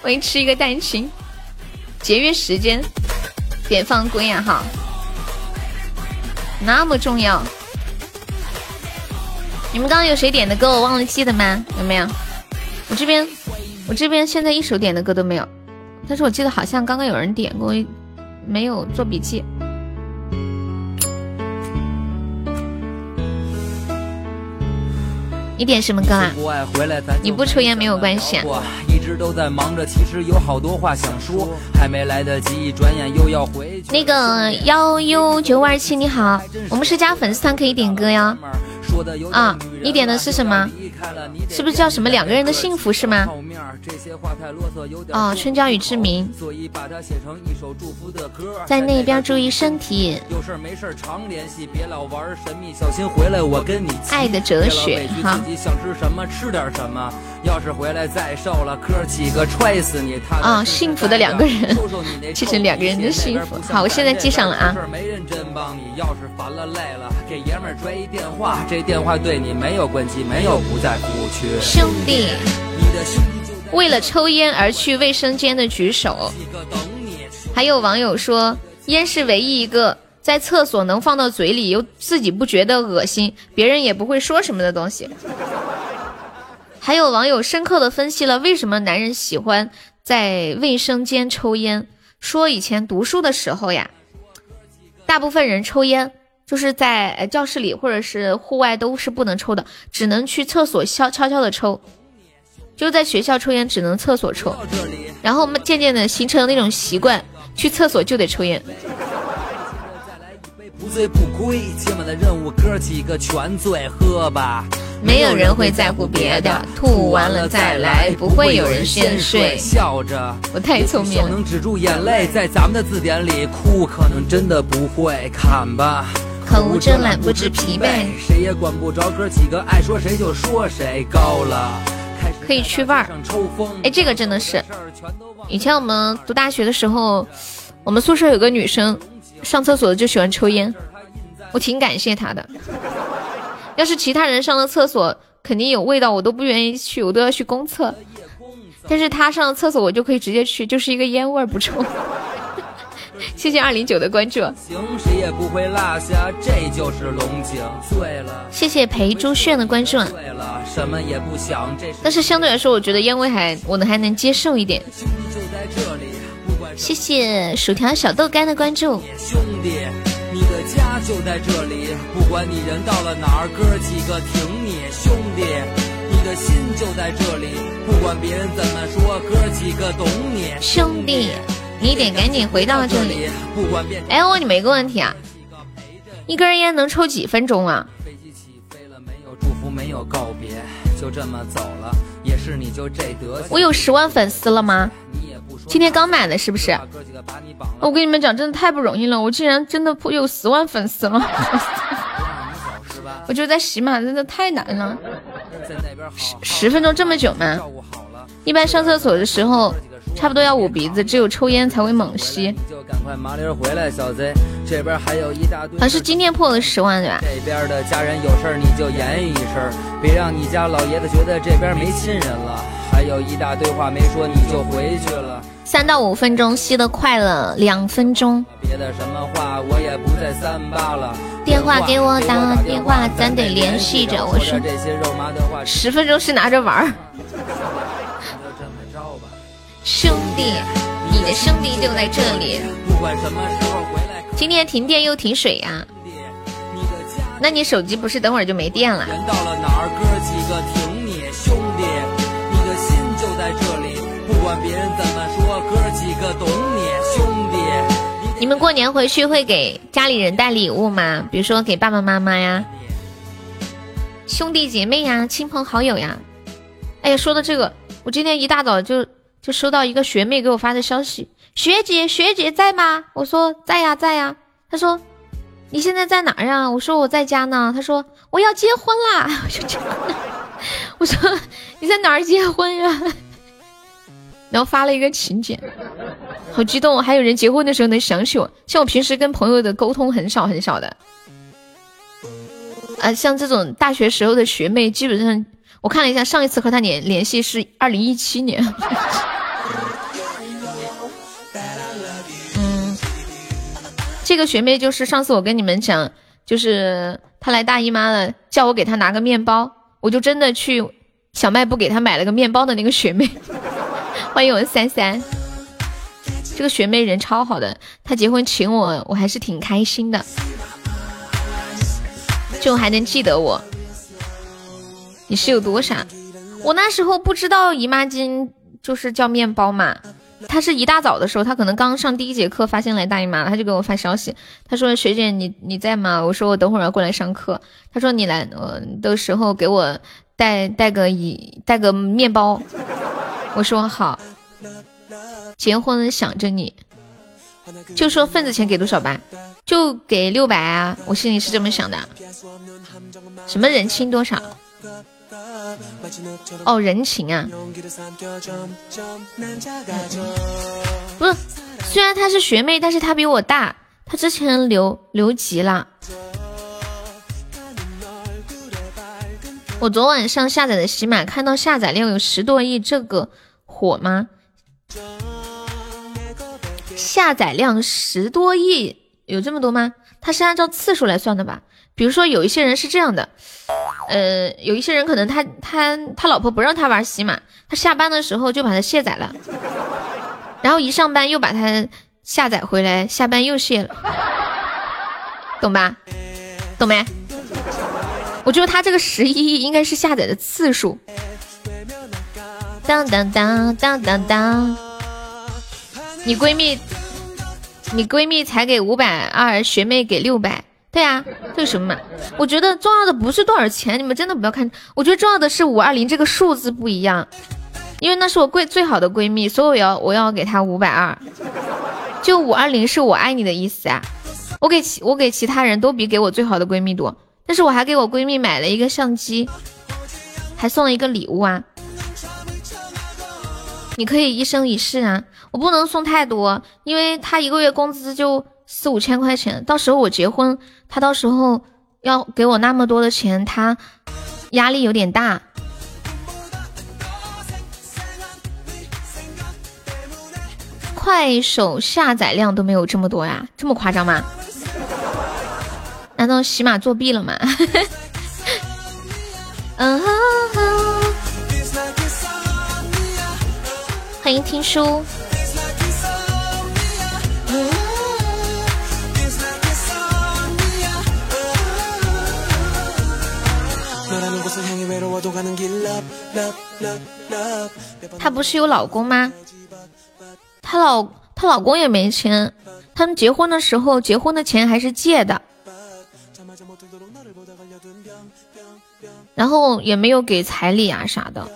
欢迎吃一个蛋清，节约时间，点放归呀哈，那么重要。你们刚刚有谁点的歌我忘了记的吗？有没有？我这边我这边现在一首点的歌都没有，但是我记得好像刚刚有人点过，没有做笔记。你点什么歌啊？你不抽烟没有关系。那个幺 U 九五二七你好，我们是加粉丝团可以点歌呀。啊，你点的是什么？是不是叫什么两个人的幸福是吗？哦，春娇与志明，在那边注意身体。有事没事常联系，别老玩神秘，小心回来我跟你爱的哲学，哈。啊，幸福的两个人，记成两个人的幸福。好，我现在记上了啊。这电话对你没有关机，没有不在服务区。兄弟，为了抽烟而去卫生间的举手。还有网友说，烟是唯一一个在厕所能放到嘴里又自己不觉得恶心，别人也不会说什么的东西。还有网友深刻的分析了为什么男人喜欢在卫生间抽烟，说以前读书的时候呀，大部分人抽烟。就是在教室里或者是户外都是不能抽的，只能去厕所悄悄悄的抽。就在学校抽烟只能厕所抽，然后渐渐的形成了那种习惯，去厕所就得抽烟。没有人会在乎别的，吐完了再来，不会有人先睡。笑着，我太聪明了。能止住眼泪，在咱们的字典里，哭可能真的不会。看吧。口无遮拦，不知疲惫。谁也管不着哥几个，爱说谁就说谁。高了，可以去味儿。哎，这个真的是。以前我们读大学的时候，我们宿舍有个女生，上厕所就喜欢抽烟，我挺感谢她的。要是其他人上了厕所，肯定有味道，我都不愿意去，我都要去公厕。但是她上了厕所，我就可以直接去，就是一个烟味儿不臭。谢谢二零九的关注。谢谢裴朱炫的关注。但是相对来说，我觉得烟味还我能还能接受一点。谢谢薯条小豆干的关注。兄弟，你的家就在这里，不管你人到了哪儿，哥几个挺你。兄弟，你的心就在这里，不管别人怎么说，哥几个懂你。兄弟。你得赶紧回到这里。哎，我问你们一个问题啊，一根烟能抽几分钟啊？我有十万粉丝了吗？今天刚买的，是不是？我跟你们讲，真的太不容易了，我竟然真的有十万粉丝了。我觉得在喜马真的太难了。十十分钟这么久吗？一般上厕所的时候。差不多要捂鼻子，只有抽烟才会猛吸。好像是今天破了十万对吧？这边的家人有事你就言语一声，别让你家老爷子觉得这边没亲人了。还有一大堆话没说你就回去了。三到五分钟吸的快了，两分钟。别的什么话我也不再三八了。电话给我打电话，咱得联系着。我说十分钟是拿着玩儿。兄弟，你的兄弟就在这里。今天停电又停水呀？那你手机不是等会儿就没电了？人到了哪儿，哥几个挺你。兄弟，你的心就在这里。不管别人怎么说，哥几个懂你。兄弟，你们过年回去会给家里人带礼物吗？比如说给爸爸妈妈呀、兄弟姐妹呀、亲朋好友呀。哎呀，说到这个，我今天一大早就。就收到一个学妹给我发的消息，学姐学姐在吗？我说在呀在呀。她说你现在在哪呀？我说我在家呢。她说我要结婚啦。我说我说你在哪儿结婚呀？然后发了一个请柬，好激动！还有人结婚的时候能想起我，像我平时跟朋友的沟通很少很少的。啊，像这种大学时候的学妹，基本上我看了一下，上一次和她联联系是二零一七年。这个学妹就是上次我跟你们讲，就是她来大姨妈了，叫我给她拿个面包，我就真的去小卖部给她买了个面包的那个学妹。欢迎我三三，这个学妹人超好的，她结婚请我，我还是挺开心的。就还能记得我，你是有多傻？我那时候不知道姨妈巾就是叫面包嘛。他是一大早的时候，他可能刚上第一节课，发现来大姨妈了，他就给我发消息，他说：“学姐，你你在吗？”我说：“我等会儿要过来上课。”他说：“你来呃的时候给我带带个一带个面包。”我说：“好。”结婚想着你。就说份子钱给多少吧，就给六百啊！我心里是这么想的。什么人情多少？哦，人情啊！不是，虽然她是学妹，但是她比我大，她之前留留级了。我昨晚上下载的喜马，看到下载量有十多亿，这个火吗？下载量十多亿，有这么多吗？它是按照次数来算的吧？比如说有一些人是这样的，呃，有一些人可能他他他老婆不让他玩喜马，他下班的时候就把它卸载了，然后一上班又把它下载回来，下班又卸了，懂吧？懂没？我觉得他这个十一应该是下载的次数。当当当当当当。你闺蜜，你闺蜜才给五百二，学妹给六百，对呀，为什么嘛？我觉得重要的不是多少钱，你们真的不要看，我觉得重要的是五二零这个数字不一样，因为那是我贵最好的闺蜜，所以我要我要给她五百二，就五二零是我爱你的意思啊，我给其我给其他人都比给我最好的闺蜜多，但是我还给我闺蜜买了一个相机，还送了一个礼物啊，你可以一生一世啊。我不能送太多，因为他一个月工资就四五千块钱，到时候我结婚，他到时候要给我那么多的钱，他压力有点大。快手下载量都没有这么多呀，这么夸张吗？难道喜马作弊了吗？欢迎听书。她不是有老公吗？她老她老公也没钱，他们结婚的时候，结婚的钱还是借的，然后也没有给彩礼啊啥的。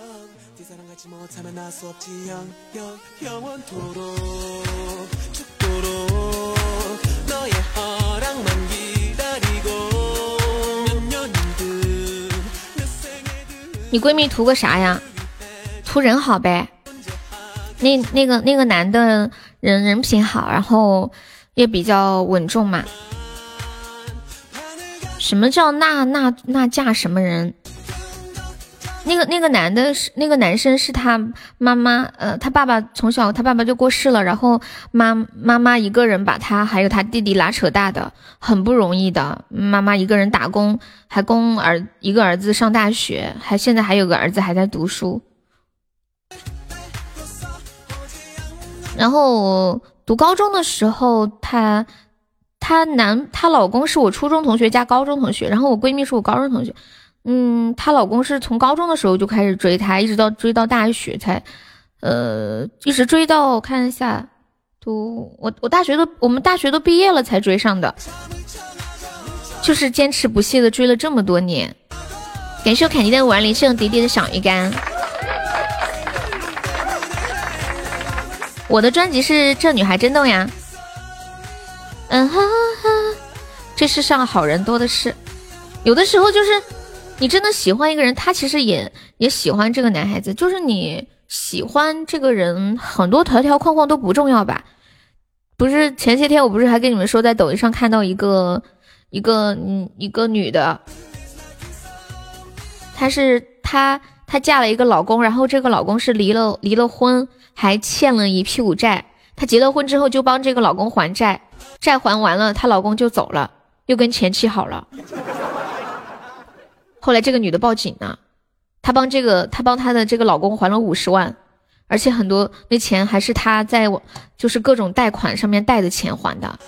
你闺蜜图个啥呀？图人好呗。那那个那个男的人人品好，然后也比较稳重嘛。什么叫那那那嫁什么人？那个那个男的是那个男生是他妈妈，呃，他爸爸从小他爸爸就过世了，然后妈妈妈一个人把他还有他弟弟拉扯大的，很不容易的。妈妈一个人打工，还供儿一个儿子上大学，还现在还有个儿子还在读书。然后读高中的时候，她她男她老公是我初中同学加高中同学，然后我闺蜜是我高中同学。嗯，她老公是从高中的时候就开始追她，一直到追到大学才，呃，一直追到看一下，都我我大学都我们大学都毕业了才追上的，就是坚持不懈的追了这么多年。感谢我凯迪的五二零胜迪迪的小鱼干。我的专辑是《这女孩真逗》呀。嗯哈哈。这世上好人多的是。有的时候就是你真的喜欢一个人，他其实也也喜欢这个男孩子。就是你喜欢这个人，很多条条框框都不重要吧？不是前些天我不是还跟你们说，在抖音上看到一个一个嗯一个女的，她是她她嫁了一个老公，然后这个老公是离了离了婚，还欠了一屁股债。她结了婚之后就帮这个老公还债，债还完了，她老公就走了，又跟前妻好了。后来这个女的报警了，她帮这个她帮她的这个老公还了五十万，而且很多那钱还是她在就是各种贷款上面贷的钱还的。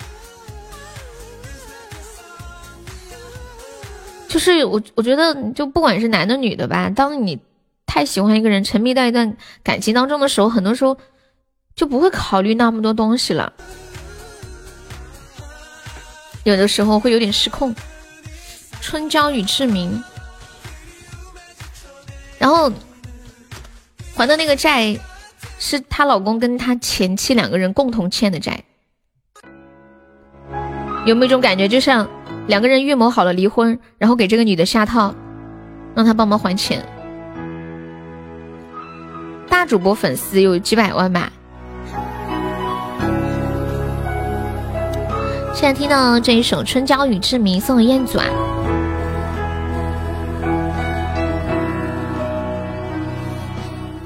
就是我我觉得就不管是男的女的吧，当你太喜欢一个人，沉迷在一段感情当中的时候，很多时候。就不会考虑那么多东西了，有的时候会有点失控。春娇与志明，然后还的那个债是她老公跟她前妻两个人共同欠的债，有没有一种感觉，就像两个人预谋好了离婚，然后给这个女的下套，让她帮忙还钱？大主播粉丝有几百万吧。现在听到这一首《春娇与志明》，送给彦祖啊！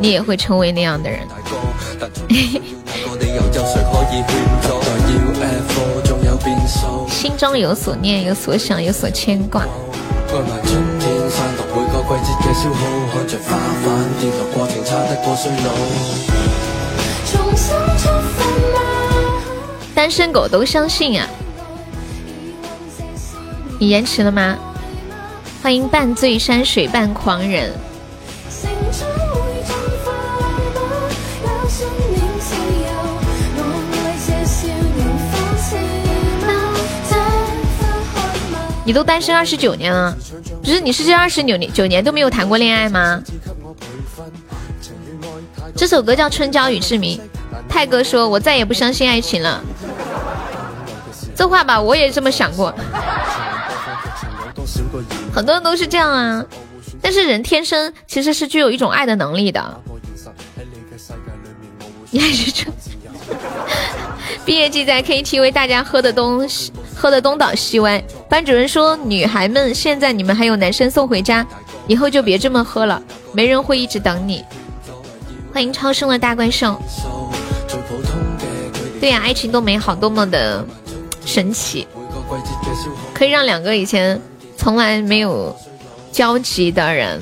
你也会成为那样的人。心中有所念，有所想，有所牵挂。单身狗都相信啊！你延迟了吗？欢迎半醉山水半狂人。你都单身二十九年了，不是？你是这二十九年九年都没有谈过恋爱吗？这首歌叫《春娇与志明》，泰哥说：“我再也不相信爱情了。”这话吧，我也这么想过。很多人都是这样啊，但是人天生其实是具有一种爱的能力的。你还是这毕业季在 KTV，大家喝的东西喝的东倒西歪。班主任说：“女孩们，现在你们还有男生送回家，以后就别这么喝了，没人会一直等你。”欢迎超生的大怪兽。对呀，爱情多美好，多么的神奇，可以让两个以前。从来没有交集的人，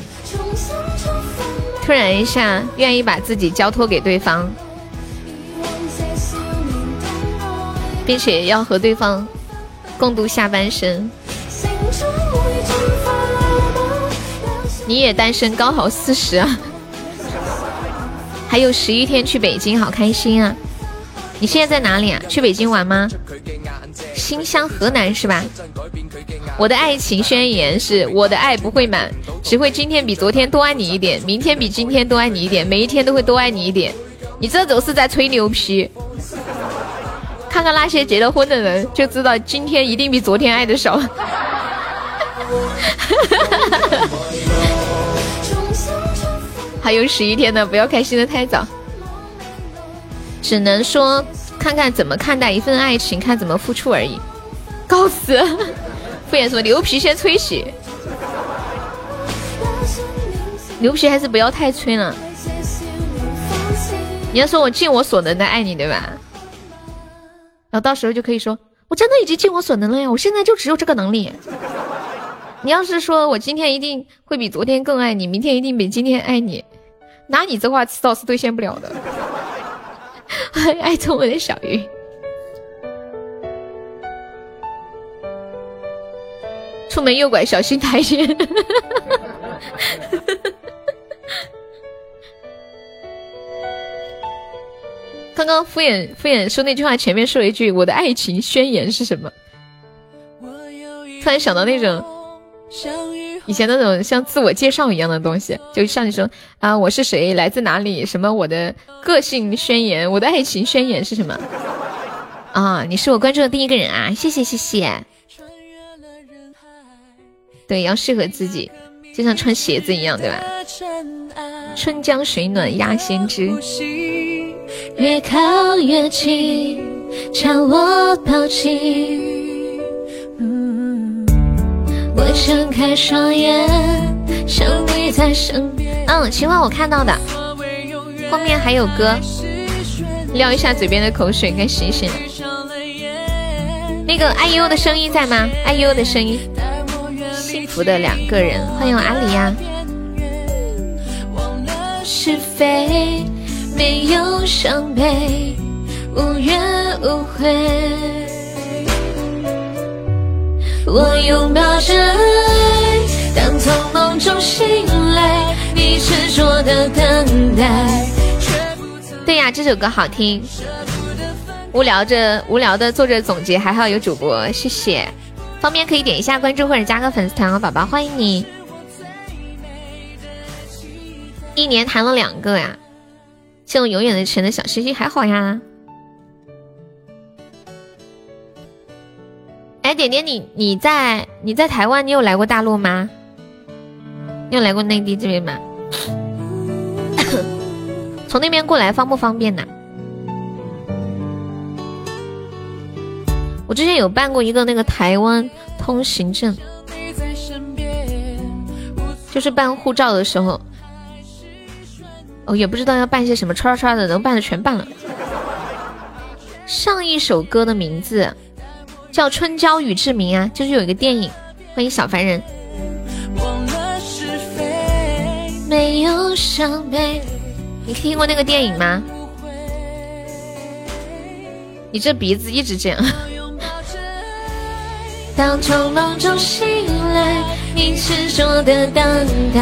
突然一下愿意把自己交托给对方，并且要和对方共度下半生。你也单身，刚好四十啊，还有十一天去北京，好开心啊！你现在在哪里啊？去北京玩吗？新乡河南是吧？我的爱情宣言是：我的爱不会满，只会今天比昨天多爱你一点，明天比今天多爱你一点，每一天都会多爱你一点。你这都是在吹牛皮。看看那些结了婚的人，就知道今天一定比昨天爱的少。还有十一天呢，不要开心的太早。只能说，看看怎么看待一份爱情，看怎么付出而已。告辞。敷衍说牛皮先吹起，牛皮还是不要太吹了。你要说我尽我所能的爱你，对吧？然后到时候就可以说，我真的已经尽我所能了呀，我现在就只有这个能力。你要是说我今天一定会比昨天更爱你，明天一定比今天爱你，那你这话迟早是兑现不了的。爱宠我的小鱼，出门右拐小心台阶。刚刚敷衍敷衍说那句话，前面说了一句“我的爱情宣言”是什么？突然想到那种以前那种像自我介绍一样的东西，就像你说啊，我是谁，来自哪里，什么我的个性宣言，我的爱情宣言是什么？啊，你是我关注的第一个人啊，谢谢谢谢。对，要适合自己，就像穿鞋子一样，对吧？春江水暖鸭先知。越靠越近，将我抱紧。嗯我睁开双眼，想你在身边。嗯，情话我看到的，后面还有歌，撩一下嘴边的口水，该醒醒了。那个 IU 的声音在吗？IU 的声音，幸福的两个人，欢迎阿里呀。是非。没有伤悲，无怨无悔。我拥抱着爱，当从梦中醒来，你执着的等待。对呀，这首歌好听。无聊着，无聊的做着总结，还好有主播，谢谢。方便可以点一下关注或者加个粉丝团哦，宝宝欢迎你。一年谈了两个呀。谢我永远的神的小星星还好呀。哎，点点你你在你在台湾，你有来过大陆吗？你有来过内地这边吗？从那边过来方不方便呢？我之前有办过一个那个台湾通行证，就是办护照的时候。哦，也不知道要办些什么，唰唰唰的，能办的全办了。上一首歌的名字叫《春娇与志明》啊，就是有一个电影。欢迎小凡人。没有伤悲，你听过那个电影吗？你这鼻子一直这样。当从梦中醒来，你执着的等待。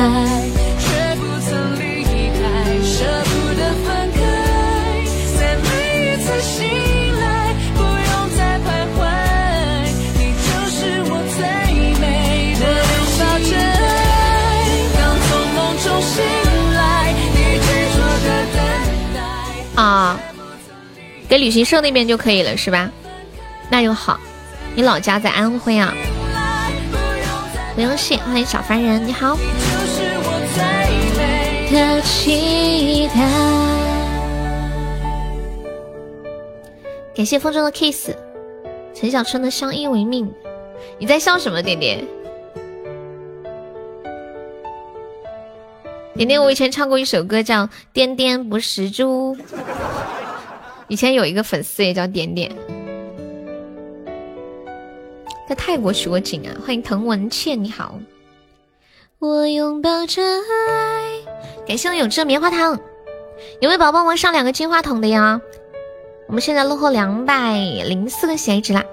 给旅行社那边就可以了，是吧？那就好。你老家在安徽啊？不用谢，欢迎小凡人，你好。感谢风中的 kiss，陈小春的相依为命。你在笑什么，点点？点点，我以前唱过一首歌叫《颠颠不识猪》，以前有一个粉丝也叫点点，在泰国取过景啊。欢迎滕文倩，你好。我拥抱着爱，感谢我永志棉花糖，有没有宝宝们上两个金话筒的呀？我们现在落后两百零四个喜爱值啦，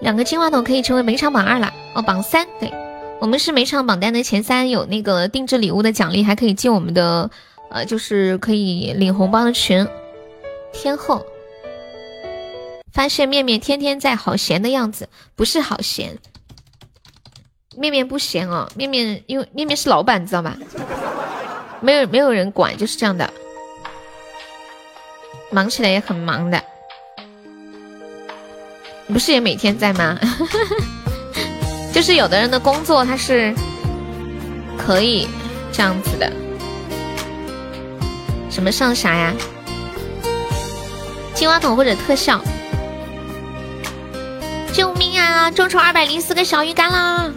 两个金话筒可以成为每场榜二了哦，榜三对。我们是每场榜单的前三，有那个定制礼物的奖励，还可以进我们的，呃，就是可以领红包的群。天后发现面面天天在好闲的样子，不是好闲，面面不闲哦，面面因为面面是老板，知道吧？没有没有人管，就是这样的，忙起来也很忙的。不是也每天在吗？就是有的人的工作他是可以这样子的，什么上啥呀？金话筒或者特效？救命啊！众筹二百零四个小鱼干啦！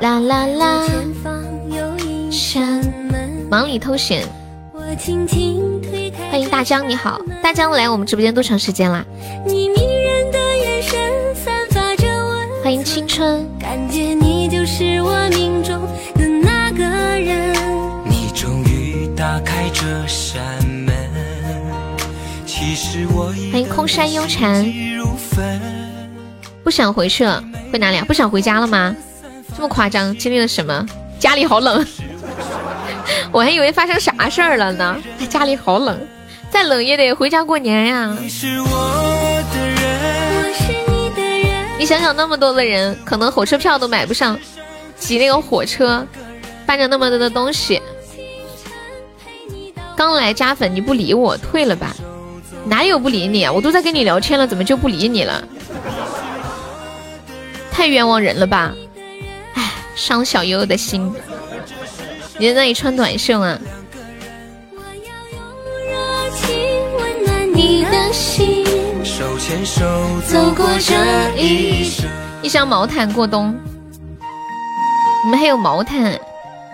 啦啦啦！忙里偷闲。欢迎大江，你好，大江来我们直播间多长时间啦？欢迎青春。感觉你就是我命中的那个人。你终于打开这扇欢迎空山幽禅。不想回去了，回哪里啊？不想回家了吗？这么夸张？经历了什么？家里好冷，我还以为发生啥事儿了呢。家里好冷，再冷也得回家过年呀。你想想，那么多的人，可能火车票都买不上，挤那个火车，搬着那么多的东西。刚来加粉，你不理我，退了吧？哪有不理你啊？我都在跟你聊天了，怎么就不理你了？太冤枉人了吧！哎，伤小悠悠的心。你在那里穿短袖啊？一箱毛毯过冬。你们还有毛毯？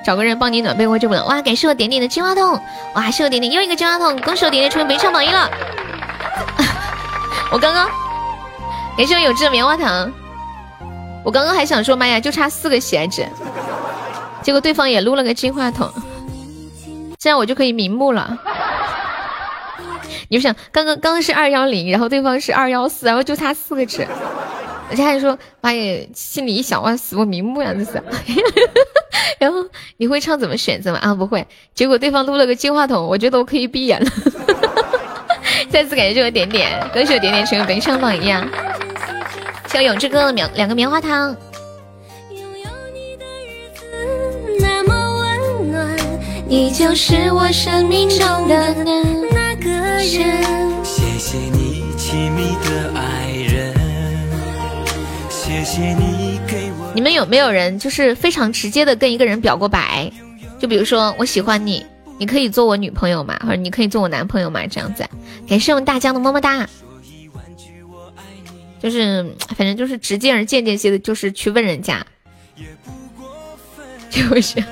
找个人帮你暖被窝就不能哇！感谢我点点的金话筒，哇！谢我点点又一个金话筒，恭喜我点点成为本场榜一了。我刚刚感谢有志的棉花糖，我刚刚还想说妈呀，就差四个喜爱值，结果对方也撸了个金话筒，这样我就可以瞑目了。你想，刚刚刚刚是二幺零，然后对方是二幺四，然后就差四个值。而且还说，妈耶，心里一想，哇，死不瞑目呀，这是。然后你会唱怎么选择吗？啊，不会。结果对方撸了个金话筒，我觉得我可以闭眼了。再次感谢这个点点，恭喜我点点成为本场榜一样！谢永志哥的棉两个棉花糖。你就是我生命中的那个人。谢谢你，亲密的爱人。谢谢你给我。你们有没有人就是非常直接的跟一个人表过白？就比如说我喜欢你，你可以做我女朋友吗？或者你可以做我男朋友吗？这样子。感谢我们大江的么么哒。就是反正就是直接而间接些的，就是去问人家。就是。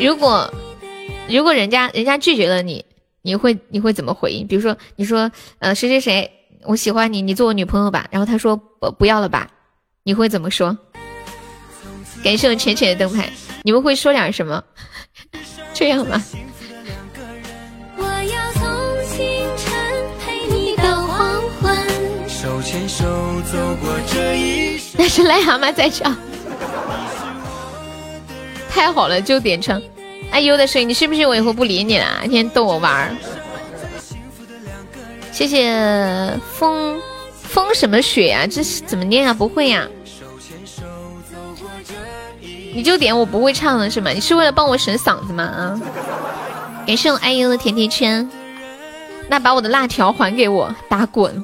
如果如果人家人家拒绝了你，你会你会怎么回应？比如说你说呃谁谁谁。我喜欢你，你做我女朋友吧。然后他说不不要了吧，你会怎么说？感谢我浅浅的灯牌，你们会说点什么？这样吗？那是癞蛤蟆在唱，太好了，就点唱。哎呦的声音，你是不是我以后不理你了？天天逗我玩儿。谢谢风风什么雪呀？这是怎么念啊？不会呀？你就点我不会唱了是吗？你是为了帮我省嗓子吗？啊！感谢我爱优的甜甜圈，那把我的辣条还给我，打滚！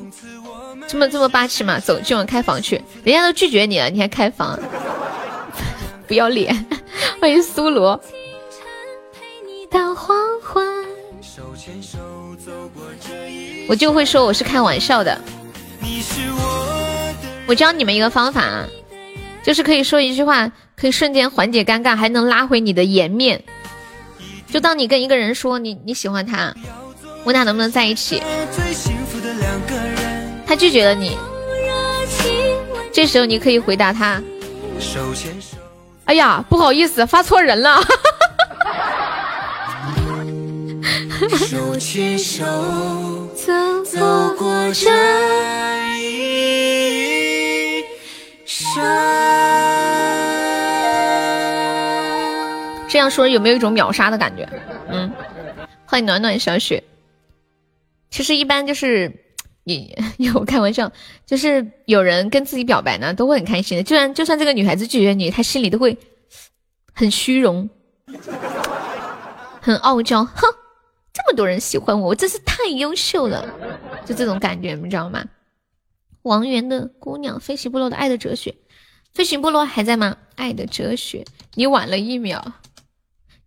这么这么霸气吗？走，今晚开房去，人家都拒绝你了，你还开房？不要脸！欢迎苏罗。我就会说我是开玩笑的。我教你们一个方法，就是可以说一句话，可以瞬间缓解尴尬，还能拉回你的颜面。就当你跟一个人说你你喜欢他，问他能不能在一起，他拒绝了你，这时候你可以回答他：哎呀，不好意思，发错人了。手牵手走过这一生。样说有没有一种秒杀的感觉？嗯，欢迎暖暖小雪。其实一般就是你 有开玩笑，就是有人跟自己表白呢，都会很开心的。就算就算这个女孩子拒绝你，她心里都会很虚荣，很傲娇，哼。这么多人喜欢我，我真是太优秀了，就这种感觉，你知道吗？王源的姑娘，飞行部落的爱的哲学，飞行部落还在吗？爱的哲学，你晚了一秒。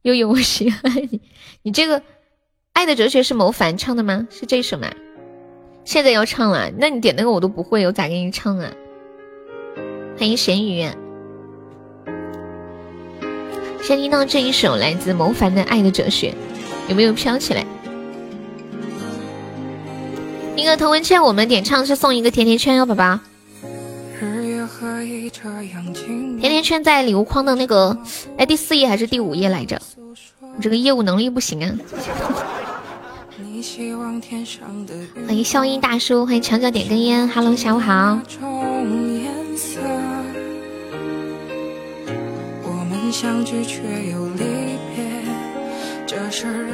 悠悠，我喜欢你。你这个爱的哲学是某凡唱的吗？是这首吗？现在要唱了，那你点那个我都不会，我咋给你唱啊？欢迎咸鱼。先听到这一首来自某凡的爱的哲学。有没有飘起来？一个头文圈，我们点唱是送一个甜甜圈哟，宝宝。甜甜圈在礼物框的那个，哎，第四页还是第五页来着？你这个业务能力不行啊！欢迎笑音大叔，欢迎墙角点根烟，Hello，下午好。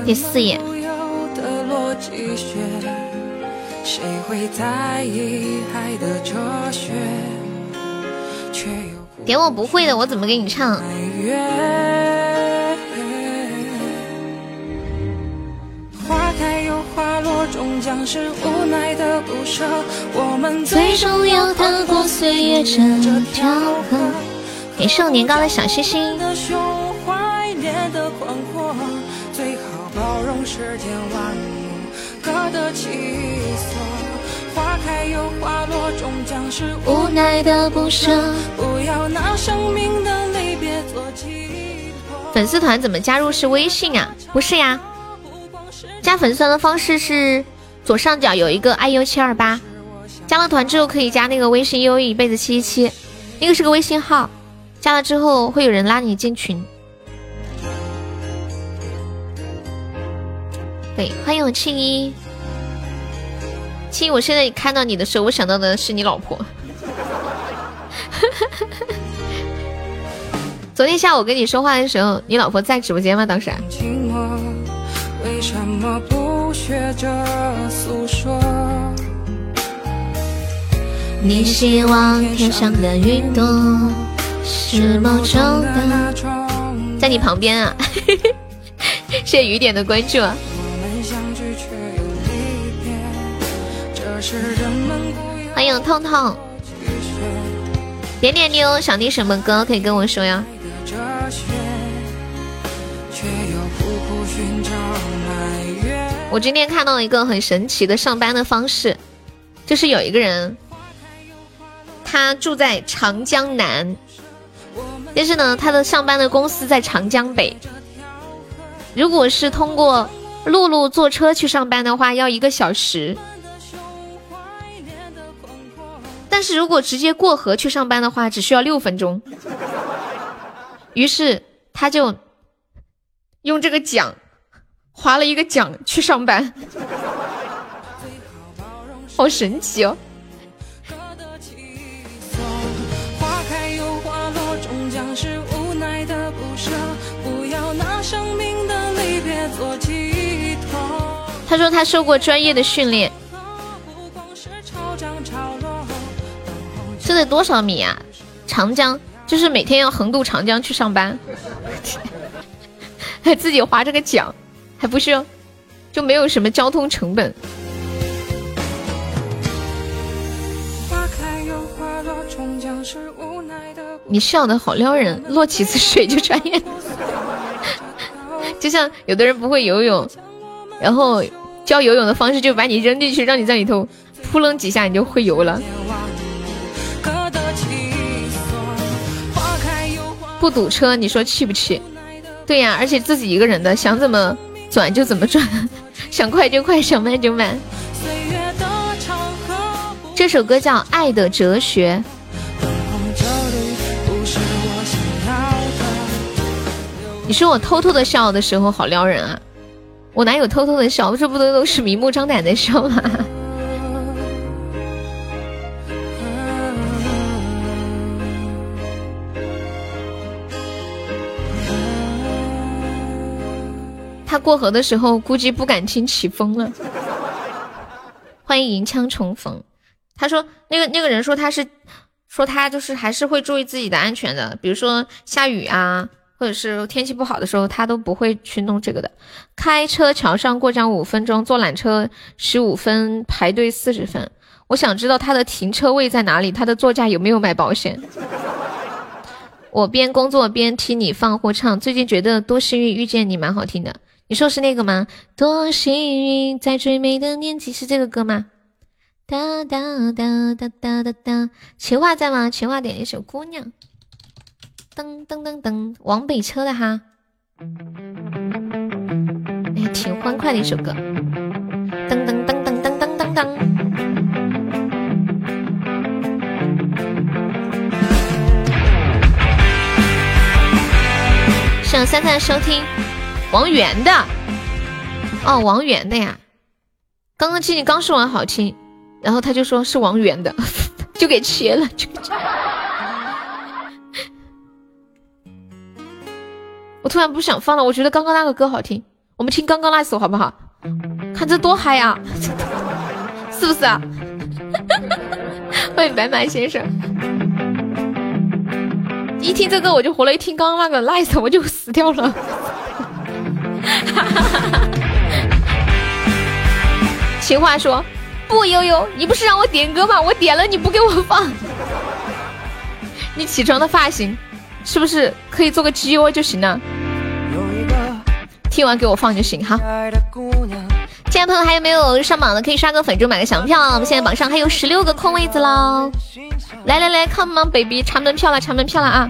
第四页。点我不会的，我怎么给你唱？花开又花落，终将是无奈的不舍。我们最终要踏过岁月这条河。年糕的小星星。花开又花落，终将是无奈的不舍。不要拿生命的离别做寄托。粉丝团怎么加入？是微信啊？不是呀。加粉丝团的方式是左上角有一个 iu 七二八，加了团之后可以加那个微信优一辈子七七七，那个是个微信号，加了之后会有人拉你进群。对，欢迎我庆一。亲，我现在看到你的时候，我想到的是你老婆。昨天下午跟你说话的时候，你老婆在直播间吗？当时。你希望天上的云朵是某种的，在你旁边啊！谢谢雨点的关注。欢迎痛痛，点点妞想听什么歌可以跟我说呀。我今天看到一个很神奇的上班的方式，就是有一个人，他住在长江南，但是呢，他的上班的公司在长江北。如果是通过陆路坐车去上班的话，要一个小时。但是如果直接过河去上班的话，只需要六分钟。于是他就用这个桨划了一个桨去上班，好神奇哦！他说他受过专业的训练。这得多少米啊？长江就是每天要横渡长江去上班，还 自己划这个桨，还不是就没有什么交通成本。你笑的好撩人，落几次水就专业，就像有的人不会游泳，然后教游泳的方式就把你扔进去，让你在里头扑棱几下，你就会游了。不堵车，你说去不去？对呀，而且自己一个人的，想怎么转就怎么转，想快就快，想慢就慢。这首歌叫《爱的哲学》。你说我偷偷的笑的时候好撩人啊？我哪有偷偷的笑？这不都都是明目张胆的笑吗？过河的时候估计不敢听起风了。欢迎银枪重逢。他说那个那个人说他是说他就是还是会注意自己的安全的，比如说下雨啊，或者是天气不好的时候，他都不会去弄这个的。开车桥上过江五分钟，坐缆车十五分，排队四十分。我想知道他的停车位在哪里，他的座驾有没有买保险？我边工作边听你放或唱，最近觉得多幸运遇见你，蛮好听的。你说是那个吗？多幸运，在最美的年纪，是这个歌吗？哒哒哒哒哒哒哒。情话在吗？情话点一首《姑娘》。噔噔噔噔，往北车的哈。哎，挺欢快的一首歌。噔噔噔噔噔噔噔噔。谢三三收听。王源的，哦，王源的呀，刚刚静静刚说完好听，然后他就说是王源的，就给切了。就我突然不想放了，我觉得刚刚那个歌好听，我们听刚刚那首好不好？看这多嗨啊，是不是啊？欢迎白马先生。一听这个我就活了，一听刚刚那个 nice 我就死掉了。情话说不悠悠，你不是让我点歌吗？我点了你不给我放。你起床的发型是不是可以做个 G O 就行了？听完给我放就行哈。亲爱的朋友还有没有上榜的？可以刷个粉猪买个小票。我们现在榜上还有十六个空位子喽。来来来，Come on baby，查门票了，查门票了啊！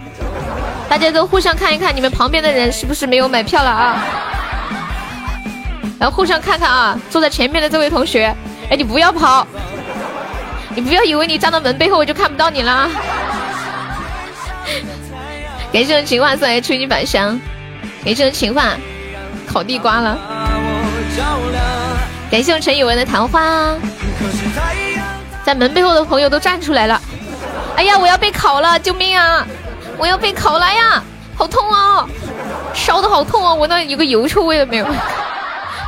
大家都互相看一看，你们旁边的人是不是没有买票了啊？然后互相看看啊，坐在前面的这位同学，哎，你不要跑，你不要以为你站到门背后我就看不到你了。感谢我情话送来初级宝箱，感谢我情话烤地瓜了。感谢我陈以文的昙花，在门背后的朋友都站出来了。哎呀，我要被烤了！救命啊！我要被烤了呀！好痛哦，烧的好痛哦！闻到有个油臭味了没有？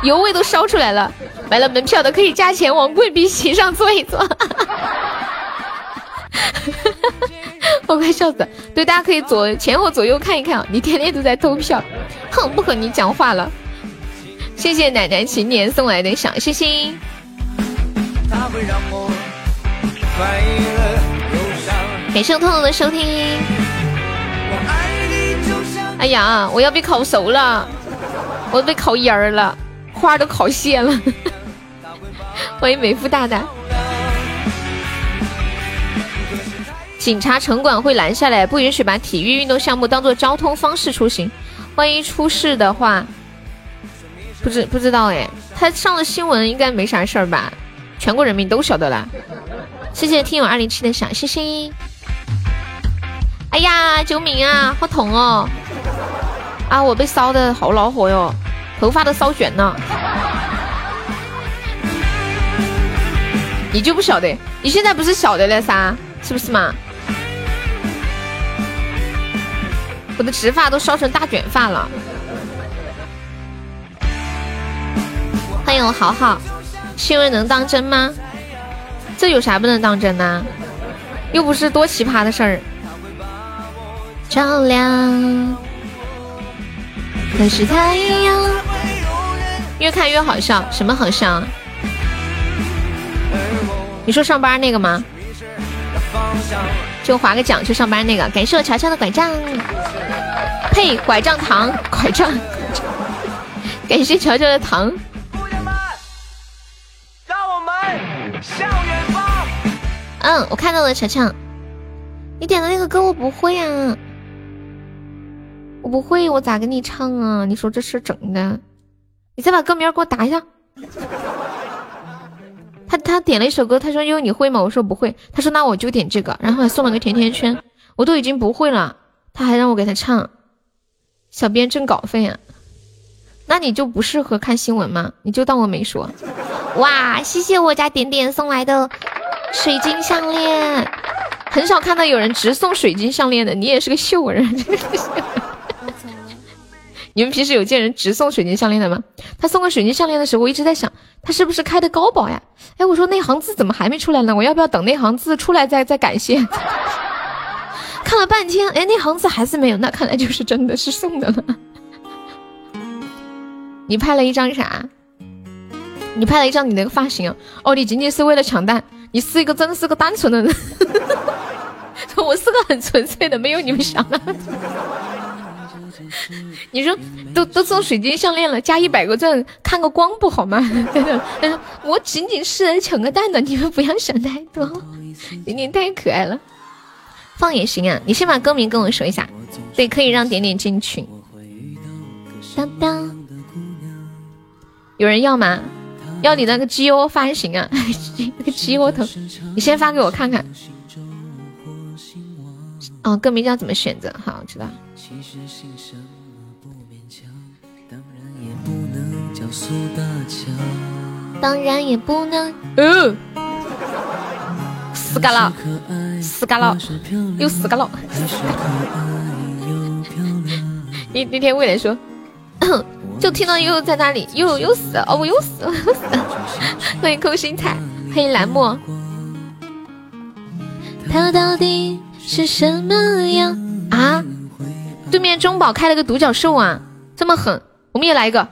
油味都烧出来了。买了门票的可以加钱往贵宾席上坐一坐。我快笑死！对，大家可以左前后左右看一看。你天天都在偷票，哼，不和你讲话了。谢谢奶奶秦年送来的小心心。感谢彤彤的收听。哎呀，我要被烤熟了，我被烤蔫儿了，花都烤谢了。欢迎美妇大大。警察城管会拦下来，不允许把体育运动项目当做交通方式出行。万一出事的话，不知不知道哎。他上了新闻，应该没啥事儿吧？全国人民都晓得啦。谢谢听友二零七的小心心。哎呀，救命啊！好痛哦！啊，我被烧的好恼火哟，头发都烧卷了。你就不晓得？你现在不是晓得了噻？是不是嘛？我的直发都烧成大卷发了。欢迎我好好，新闻能当真吗？这有啥不能当真呢？又不是多奇葩的事儿。照亮，可是太阳。越看越好笑，什么好笑啊？你说上班那个吗？就划个桨去上班那个。感谢我乔乔的拐杖，呸，拐杖糖，拐杖。感谢乔乔的糖。让我们向远方。嗯，我看到了，乔乔。你点的那个歌我不会啊。我不会，我咋给你唱啊？你说这事整的？你再把歌名给我打一下。他他点了一首歌，他说因为你会吗？我说不会。他说那我就点这个，然后还送了个甜甜圈。我都已经不会了，他还让我给他唱。小编挣稿费啊？那你就不适合看新闻吗？你就当我没说。哇，谢谢我家点点送来的水晶项链，很少看到有人直送水晶项链的，你也是个秀人。你们平时有见人直送水晶项链的吗？他送个水晶项链的时候，我一直在想，他是不是开的高保呀？哎，我说那行字怎么还没出来呢？我要不要等那行字出来再 再感谢？看了半天，哎，那行字还是没有，那看来就是真的是送的了。你拍了一张啥？你拍了一张你那个发型啊哦，你仅仅是为了抢单？你是一个真的是个单纯的人，我是个很纯粹的，没有你们想的。你说都都送水晶项链了，加一百个钻看个光不好吗？我仅仅是来抢个蛋的，你们不要想太多。点点太可爱了，放也行啊。你先把歌名跟我说一下，对，可以让点点进群。当当，有人要吗？要你那个 G O 发型啊，那个 G O 头，你先发给我看看。哦，歌名叫怎么选择？好，知道。当然也不能叫苏大强，当然也不能。嗯，死嘎了，死嘎了，又死嘎了。那那天未来说，就听到悠悠在那里，悠悠又死了，哦，我又死了，又死了。欢迎空心菜，欢迎蓝墨。他到底是什么样啊？对面中宝开了个独角兽啊，这么狠，我们也来一个。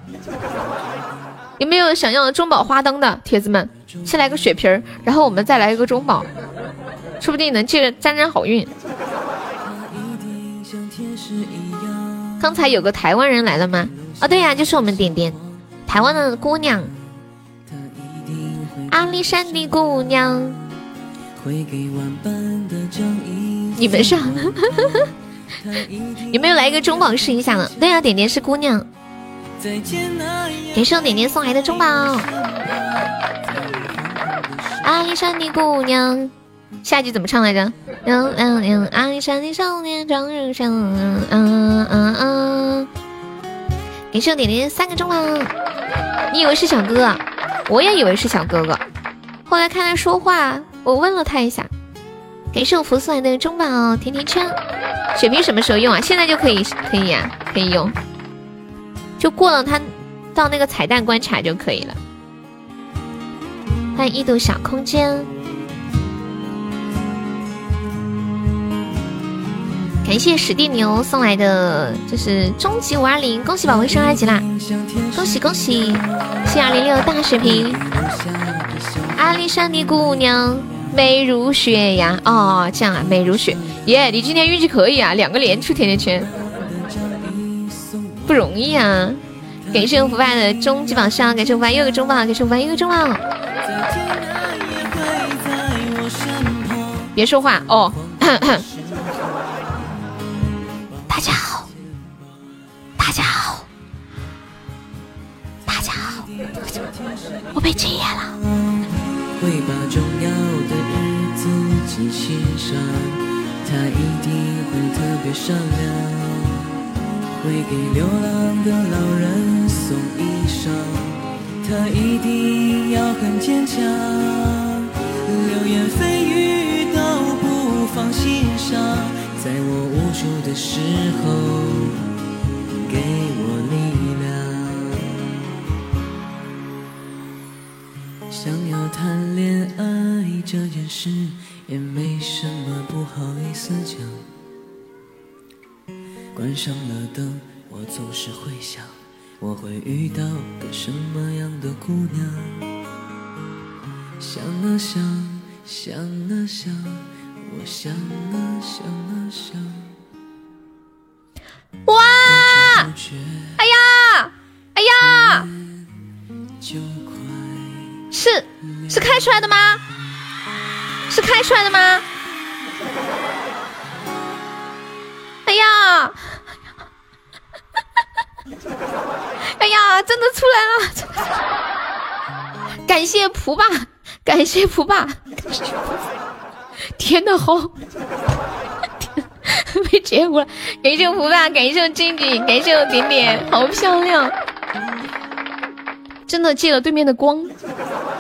有没有想要中宝花灯的铁子们？先来个血瓶儿，然后我们再来一个中宝，说不定能借沾沾好运。刚才有个台湾人来了吗？哦，对呀，就是我们点点，台湾的姑娘，阿里山的姑娘。你们上，有没有来一个中宝试一下呢？对呀，点点是姑娘。感谢我点点送来的中宝。阿里山的姑娘，下一句怎么唱来着？嗯嗯嗯，阿里山的少年壮如山。嗯嗯嗯。感谢我点点三个中宝。你以为是小哥哥？我也以为是小哥哥。后来看他说话，我问了他一下。感谢我福送来的中宝甜甜圈。血瓶什么时候用啊？现在就可以，可以呀，可以用。就过了他到那个彩蛋关卡就可以了。欢迎一度小空间，感谢史蒂牛送来的就是终极五二零，恭喜宝贝升二级啦！恭喜恭喜！谢二零六大血瓶，阿丽山的姑娘美如雪呀！哦，这样啊，美如雪耶！你今天运气可以啊，两个连出甜甜圈。不容易啊！感谢我福爸的终极榜上，感谢我福爸又一个中榜，感谢我福爸又一个中榜。别说话哦！大家好，大家好，大家好，我被禁言了。会心上，他一定会特别善良，会给流浪的老人送衣裳，他一定要很坚强，流言蜚语都不放心上，在我无助的时候给我力量。想要谈恋爱这件事也没什么不好意思讲。关上了灯，我总是会想，我会遇到个什么样的姑娘。想了想，想了想，我想了想了想。哇！哎呀，哎呀！是是开出来的吗？是开出来的吗？哎呀！哎呀，真的出来了！感谢蒲爸，感谢蒲爸！天呐，好，没结果了！感谢蒲爸，感谢晶晶，感谢我点点，好漂亮！真的借了对面的光，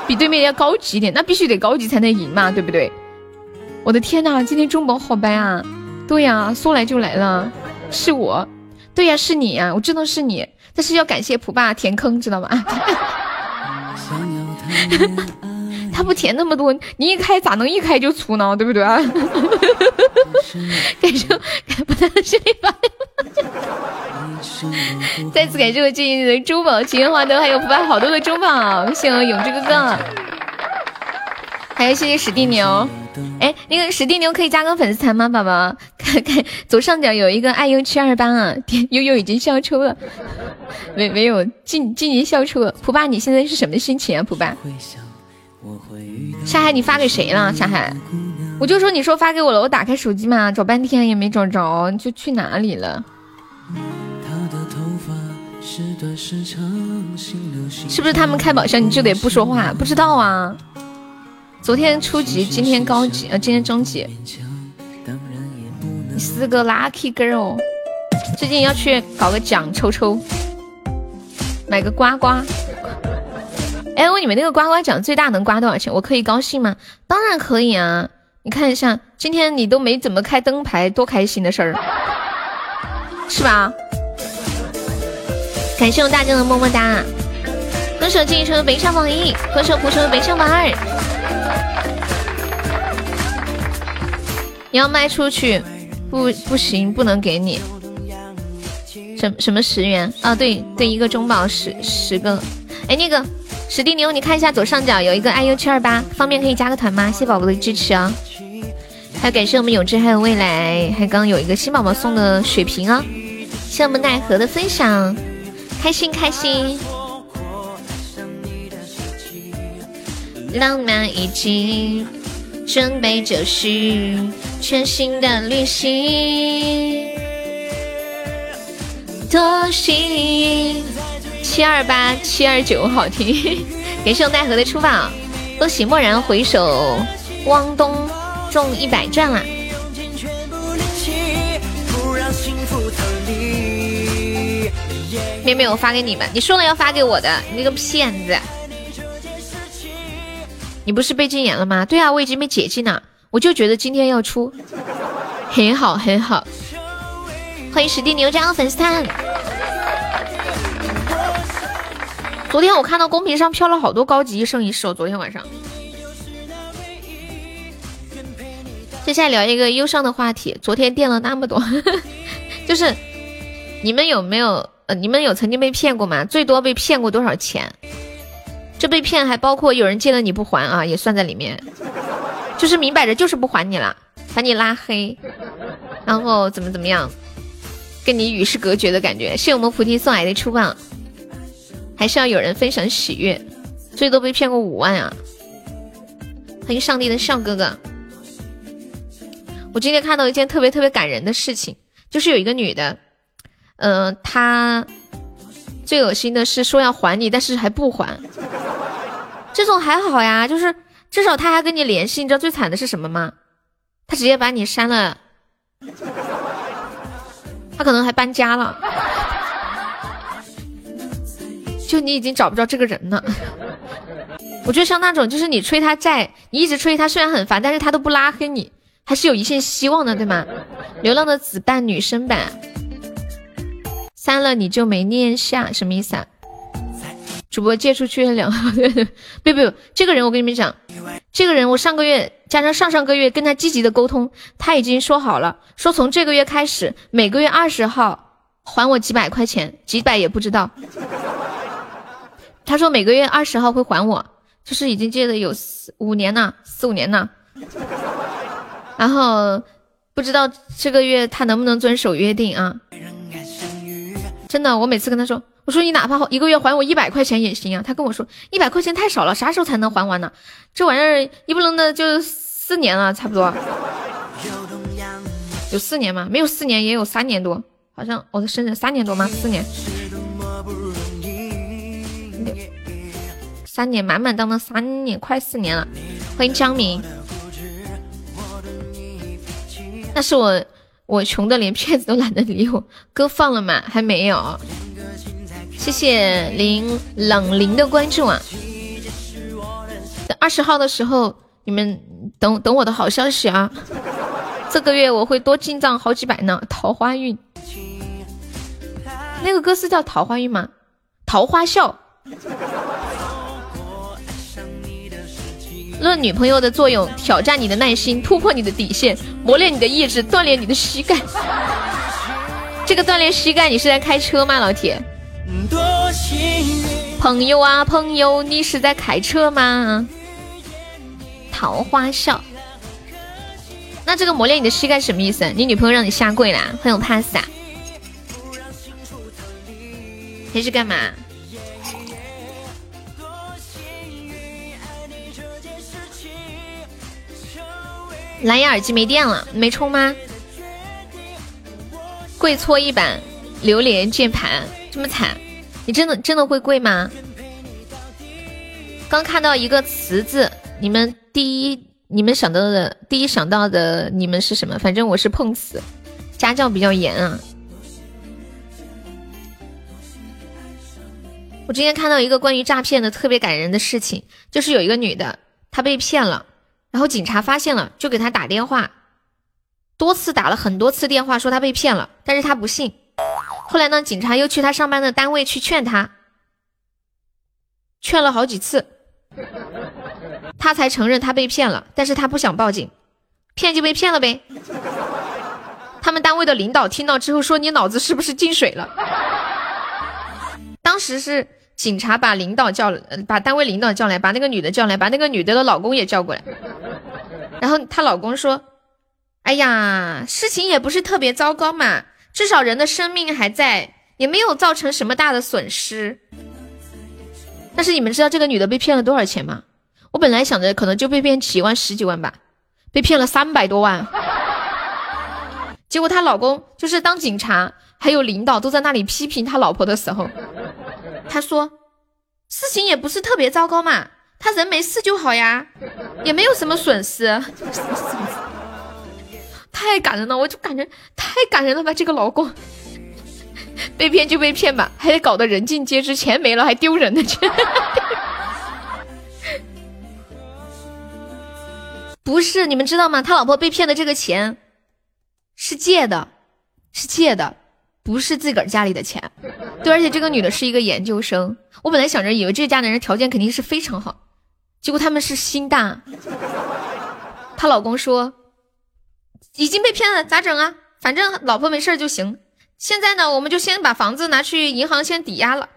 比对面要高级一点，那必须得高级才能赢嘛，对不对？我的天呐，今天中宝好白啊！对呀，说来就来了，是我，对呀，是你呀，我知道是你，但是要感谢普爸填坑，知道吗？他不填那么多，你一开咋能一开就出呢？对不对？感谢，不能是你发再次感谢我静静的珠宝、情缘花灯，还有普爸好多的珠宝，谢我永志哥哥，还有谢谢史蒂牛。哎，那个史蒂牛可以加个粉丝团吗，宝宝？看看左上角有一个爱优七二八啊，悠悠已经笑抽了，没没有静静怡笑抽了。普爸，你现在是什么心情啊？普爸，沙海你发给谁了？沙海，我就说你说发给我了，我打开手机嘛，找半天也没找着，就去哪里了？是不是他们开宝箱你就得不说话？不知道啊。昨天初级，今天高级，呃，今天中级。你是个 lucky girl，最近要去搞个奖抽抽，买个刮刮。哎，问你们那个刮刮奖最大能刮多少钱？我可以高兴吗？当然可以啊！你看一下，今天你都没怎么开灯牌，多开心的事儿，是吧？感谢我大将的么么哒。歌手进城北上榜一，歌手蒲城北上榜二。你要卖出去，不不行，不能给你。什什么十元？啊，对对，一个中宝十十个。哎，那个。史蒂牛，你看一下左上角有一个 iu 七二八，方便可以加个团吗？谢宝宝的支持啊！还有感谢我们永志还有未来，还刚有一个新宝宝送的血瓶啊！谢我们奈何的分享，开心开心！浪漫已经准备就绪，全新的旅行，多幸运。七二八七二九好听，感谢我奈何的出宝，恭喜蓦然回首，汪东中一百钻啦！妹妹，我发给你们，你说了要发给我的，你个骗子！你不是被禁言了吗？对啊，我已经被解禁了，我就觉得今天要出，很好很好，欢迎史蒂牛加入粉丝团。昨天我看到公屏上飘了好多高级一生一世哦，昨天晚上。接下来聊一个忧伤的话题，昨天垫了那么多，就是你们有没有呃，你们有曾经被骗过吗？最多被骗过多少钱？这被骗还包括有人借了你不还啊，也算在里面。就是明摆着就是不还你了，把你拉黑，然后怎么怎么样，跟你与世隔绝的感觉。谢我们菩提送来的初棒。还是要有人分享喜悦，最多被骗过五万啊！欢迎上帝的笑哥哥。我今天看到一件特别特别感人的事情，就是有一个女的，嗯，她最恶心的是说要还你，但是还不还。这种还好呀，就是至少他还跟你联系。你知道最惨的是什么吗？他直接把你删了，他可能还搬家了。就你已经找不着这个人了，我觉得像那种就是你催他债，你一直催他，虽然很烦，但是他都不拉黑你，还是有一线希望的，对吗？流浪的子弹女生版，删了你就没念下，什么意思啊？主播借出去两，不不不，这个人我跟你们讲，这个人我上个月加上上上个月跟他积极的沟通，他已经说好了，说从这个月开始每个月二十号还我几百块钱，几百也不知道。他说每个月二十号会还我，就是已经借了有四五年了，四五年了。然后不知道这个月他能不能遵守约定啊？真的，我每次跟他说，我说你哪怕一个月还我一百块钱也行啊。他跟我说一百块钱太少了，啥时候才能还完呢？这玩意儿一不楞的就四年了，差不多。有四年吗？没有四年，也有三年多，好像我的生日三年多吗？四年。三年满满当当三年，快四年了。欢迎江明，那是我我穷的连骗子都懒得理我。歌放了吗？还没有。谢谢林冷林的关注啊。等二十号的时候，你们等等我的好消息啊。这个月我会多进账好几百呢。桃花运，那个歌是叫桃花运吗？桃花笑。论女朋友的作用，挑战你的耐心，突破你的底线，磨练你的意志，锻炼你的膝盖。这个锻炼膝盖，你是在开车吗，老铁？朋友啊，朋友，你是在开车吗？桃花笑。那这个磨练你的膝盖什么意思？你女朋友让你下跪啦？欢迎 pass 啊？还是干嘛？蓝牙耳机没电了，没充吗？跪搓衣板，榴莲键盘，这么惨，你真的真的会跪吗？刚看到一个词字，你们第一，你们想到的第一想到的你们是什么？反正我是碰瓷，家教比较严啊。我之前看到一个关于诈骗的特别感人的事情，就是有一个女的，她被骗了，然后警察发现了，就给他打电话，多次打了很多次电话，说他被骗了，但是他不信。后来呢，警察又去他上班的单位去劝他，劝了好几次，他才承认他被骗了，但是他不想报警，骗就被骗了呗。他们单位的领导听到之后说：“你脑子是不是进水了？”当时是。警察把领导叫了，把单位领导叫来，把那个女的叫来，把那个女的的老公也叫过来。然后她老公说：“哎呀，事情也不是特别糟糕嘛，至少人的生命还在，也没有造成什么大的损失。”但是你们知道这个女的被骗了多少钱吗？我本来想着可能就被骗几万、十几万吧，被骗了三百多万。结果她老公就是当警察还有领导都在那里批评他老婆的时候。他说：“事情也不是特别糟糕嘛，他人没事就好呀，也没有什么损失。太感人了，我就感觉太感人了吧！这个老公被骗就被骗吧，还得搞得人尽皆知，钱没了还丢人的去。不是你们知道吗？他老婆被骗的这个钱是借的，是借的。”不是自个儿家里的钱，对，而且这个女的是一个研究生。我本来想着以为这家男人条件肯定是非常好，结果他们是心大。她老公说已经被骗了，咋整啊？反正老婆没事就行。现在呢，我们就先把房子拿去银行先抵押了，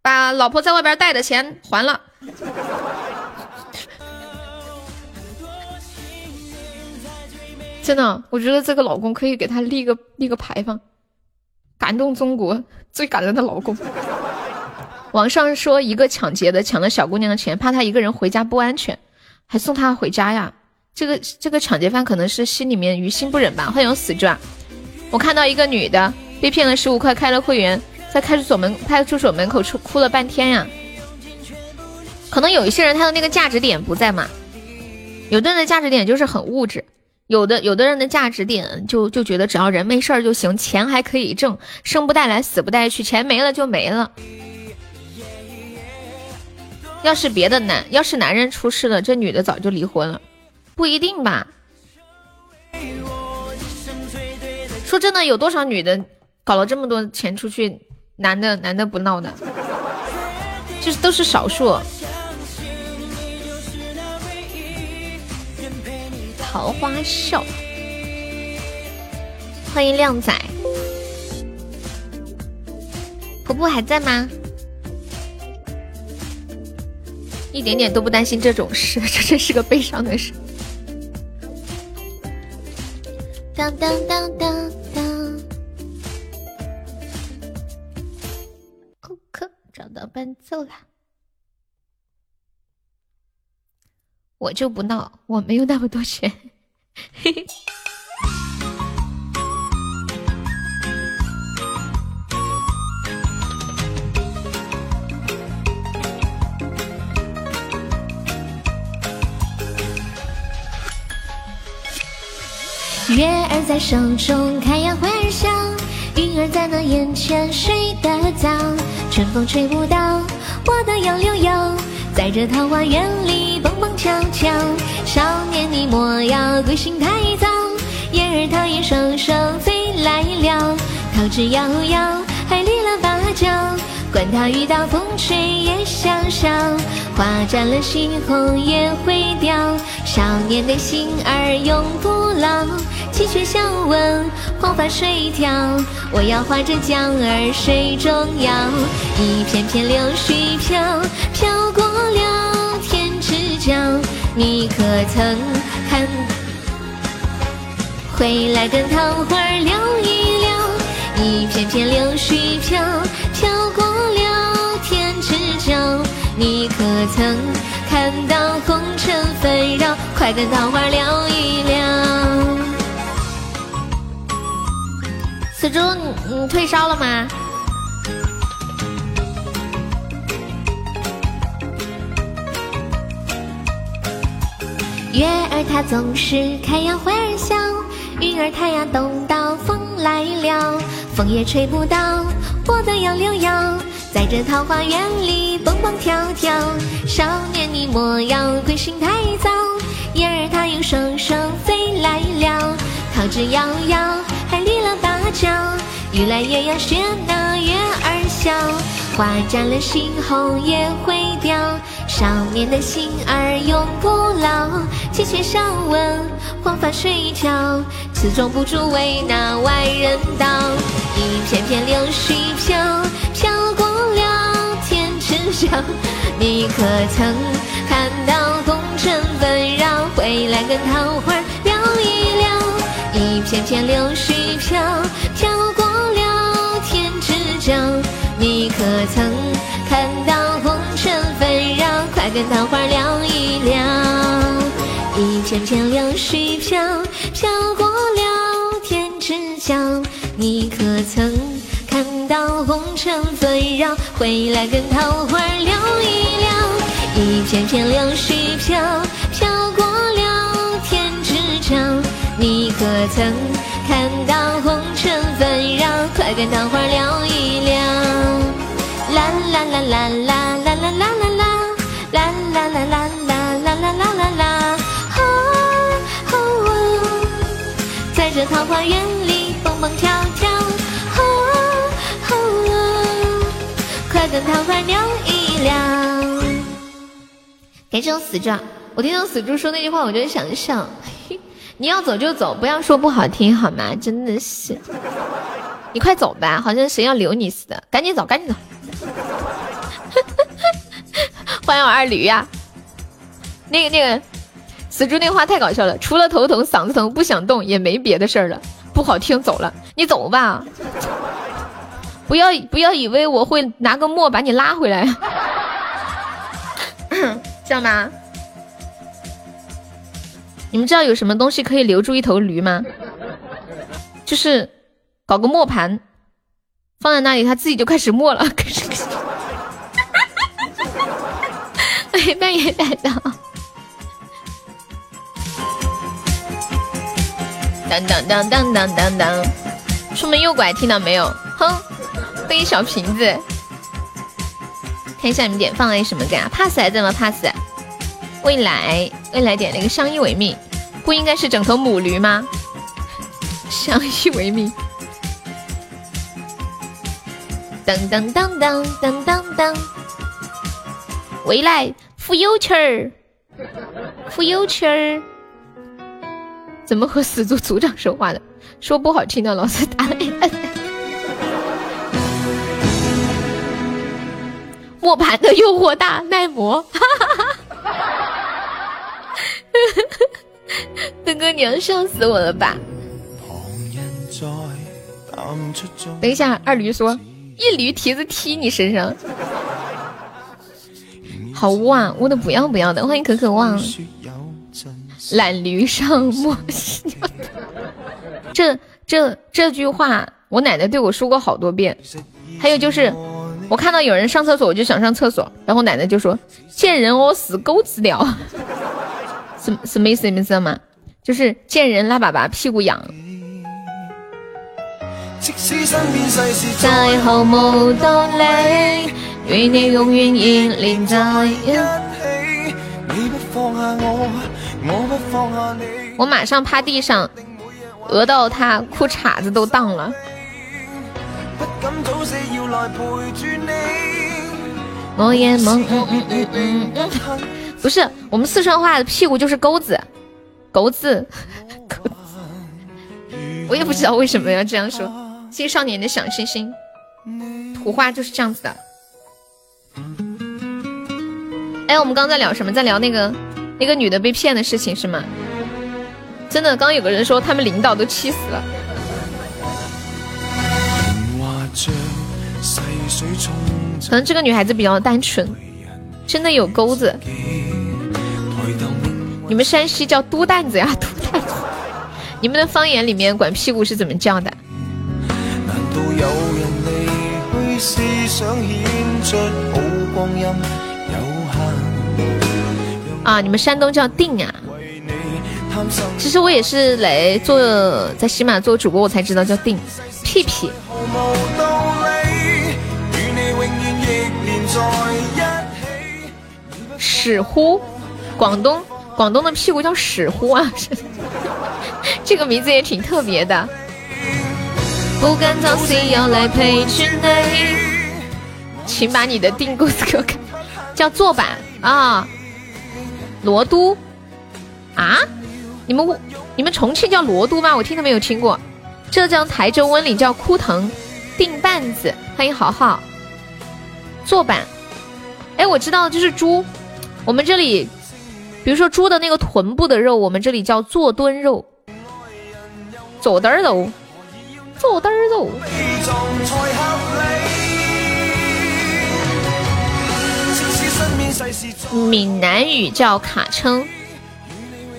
把老婆在外边贷的钱还了。真的，我觉得这个老公可以给他立个立个牌坊。感动中国最感人的老公。网上说一个抢劫的抢了小姑娘的钱，怕她一个人回家不安全，还送她回家呀。这个这个抢劫犯可能是心里面于心不忍吧。欢迎死抓。我看到一个女的被骗了十五块，开了会员，在派出所门派出所门口哭哭了半天呀。可能有一些人他的那个价值点不在嘛，有的人的价值点就是很物质。有的有的人的价值点就就觉得只要人没事儿就行，钱还可以挣，生不带来死不带去，钱没了就没了。要是别的男，要是男人出事了，这女的早就离婚了，不一定吧？说真的，有多少女的搞了这么多钱出去，男的男的不闹的，就是都是少数。桃花笑，欢迎靓仔，婆婆还在吗？一点点都不担心这种事，这真是个悲伤的事。当当当当当，库克找到伴奏了。我就不闹，我没有那么多钱。嘿嘿。月儿在手中开呀花儿香，云儿在那眼前睡得早，春风吹不到我的杨柳腰，在这桃花源里蹦蹦跳跳，少年你莫要归心太早。燕儿它也双双飞来了，桃之夭夭，还立了芭蕉。管它雨打风吹也萧萧，花绽了猩红也会凋。少年的心儿永不老，鸡雀相闻，黄发水调。我要划着桨儿水中摇，一片片柳絮飘，飘过了天之角。你可曾看？回来跟桃花聊一聊，一片片柳絮飘，你可曾看到红尘纷扰？快跟桃花聊一聊。死猪，你退烧了吗？月儿它总是开呀花儿笑，云儿它呀动到风来了，风也吹不到我的杨柳腰。在这桃花源里蹦蹦跳跳，少年你莫要归心太早，燕儿它又双双飞来了，桃之夭夭，还立了大蕉。雨来也要学那月儿笑，花绽了新红也会凋，少年的心儿永不老，鸡雀相闻，黄发垂髫，此中不足为那外人道，一片片柳絮飘飘你可曾看到红尘纷扰，回来跟桃花聊一聊？一片片柳絮飘飘过了天之角，你可曾看到红尘纷扰？快跟桃花聊一聊。一片片柳絮飘飘过了天之角，你可曾？看到红尘纷扰，回来跟桃花聊一聊。一片片柳絮飘飘过了天之角，你可曾看到红尘纷扰？快跟桃花聊一聊。啦啦啦啦啦啦啦啦啦啦，啦啦啦啦啦啦啦啦啦啦啦。在这桃花源桃花聊一聊。感谢我死猪，我听到死猪说那句话，我就想笑。你要走就走，不要说不好听好吗？真的是，你快走吧，好像谁要留你似的。赶紧走，赶紧走。欢迎我二驴呀。那个那个，死猪那话太搞笑了，除了头疼、嗓子疼、不想动，也没别的事儿了。不好听，走了，你走吧。不要不要以为我会拿个墨把你拉回来，知道吗？你们知道有什么东西可以留住一头驴吗？就是搞个磨盘，放在那里，它自己就开始磨了。哎，半夜带到，当当当当当当当，出门右拐，听到没有？哼。背小瓶子，看一下你们点放了什么歌啊？pass 还在吗？pass，未来未来点了一个相依为命，不应该是整头母驴吗？相依为命，当当当当当当当，未来 future，future，怎么和死猪组长说话的？说不好听的，老师打了磨盘的诱惑大，耐磨。邓哥，你要笑死我了吧？等一下，二驴说一驴蹄子踢你身上，好污啊，污的不要不要的。欢迎可可望，懒驴上磨。这这这句话，我奶奶对我说过好多遍。还有就是。我看到有人上厕所，我就想上厕所，然后奶奶就说：“见人屙屎狗子了。” 什什么意思？你们知道吗？就是见人拉粑粑，屁股痒。在毫无道理，与你永远依连在一起。我马上趴地上，讹到他裤衩子都荡了。我也梦，嗯嗯嗯嗯嗯，不是，我们四川话的屁股就是钩子，钩子，钩子，我也不知道为什么要这样说。谢谢少年的小心心，土话就是这样子的。哎，我们刚在聊什么？在聊那个那个女的被骗的事情是吗？真的，刚有个人说他们领导都气死了。可能这个女孩子比较单纯，真的有钩子。你们山西叫嘟蛋子呀，嘟蛋子。你们的方言里面管屁股是怎么叫的？啊，你们山东叫腚啊。其实我也是来做在喜马做主播，我才知道叫腚屁屁。屎乎，广东广东的屁股叫屎乎啊，这个名字也挺特别的。不敢当 CEO 来陪着你，请把你的订购给我看，叫坐板啊，罗都啊，你们你们重庆叫罗都吗？我听都没有听过。浙江台州温岭叫枯藤，定半子，欢迎豪豪。坐板，哎，我知道，就是猪。我们这里，比如说猪的那个臀部的肉，我们这里叫坐蹲肉。坐墩肉，坐墩肉。闽南语叫卡称，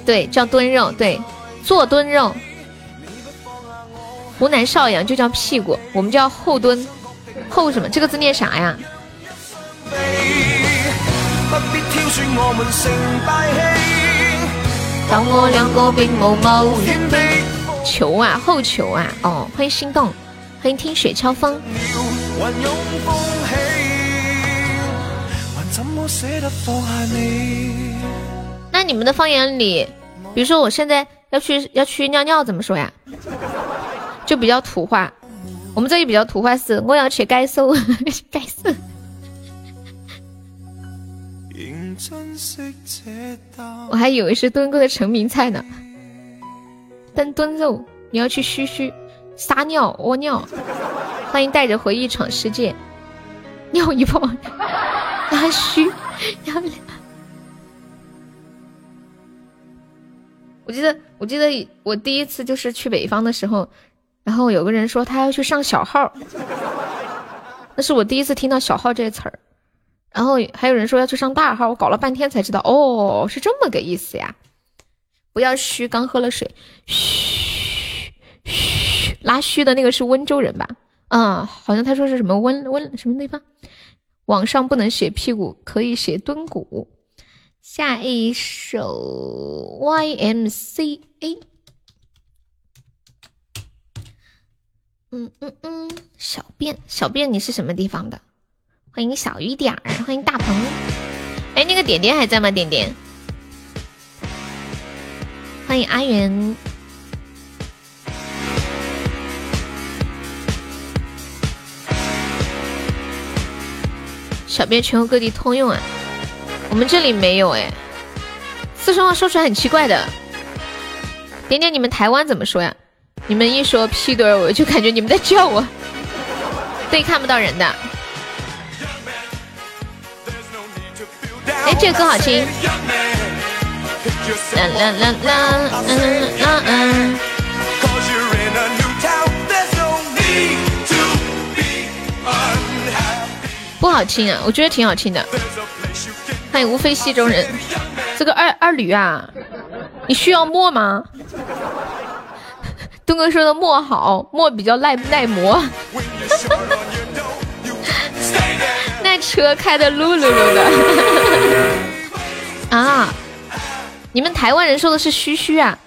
对，叫蹲肉，对，坐蹲肉。湖南邵阳就叫屁股，我们叫后蹲，后什么？这个字念啥呀？球啊，后球啊，哦，欢迎心动，欢迎听雪敲风。那你们的方言里，比如说我现在要去要去尿尿，怎么说呀？就比较土话，我们这里比较土话是我要去改手，改手。我还以为是墩哥的成名菜呢，但炖肉，你要去嘘嘘撒尿屙尿，欢迎带着回忆闯世界，尿一泡，拉嘘，要不我记得我记得我第一次就是去北方的时候。然后有个人说他要去上小号，那是我第一次听到小号这个词儿。然后还有人说要去上大号，我搞了半天才知道，哦，是这么个意思呀！不要虚，刚喝了水，嘘嘘，拉虚的那个是温州人吧？啊，好像他说是什么温温什么地方？网上不能写屁股，可以写蹲骨。下一首 Y M C A。嗯嗯嗯，小便小便，你是什么地方的？欢迎小雨点儿，欢迎大鹏。哎，那个点点还在吗？点点，欢迎阿元。小便全国各地通用啊，我们这里没有哎。四川话说出来很奇怪的。点点，你们台湾怎么说呀？你们一说屁墩儿，我就感觉你们在叫我。对，看不到人的。哎，这个歌好听。啦啦啦啦，嗯嗯嗯。不好听啊，我觉得挺好听的。欢迎无非戏中人，这个二二驴啊，你需要墨吗？东哥说的墨好，墨比较耐耐磨。车开的噜噜噜的。啊，你们台湾人说的是嘘嘘啊？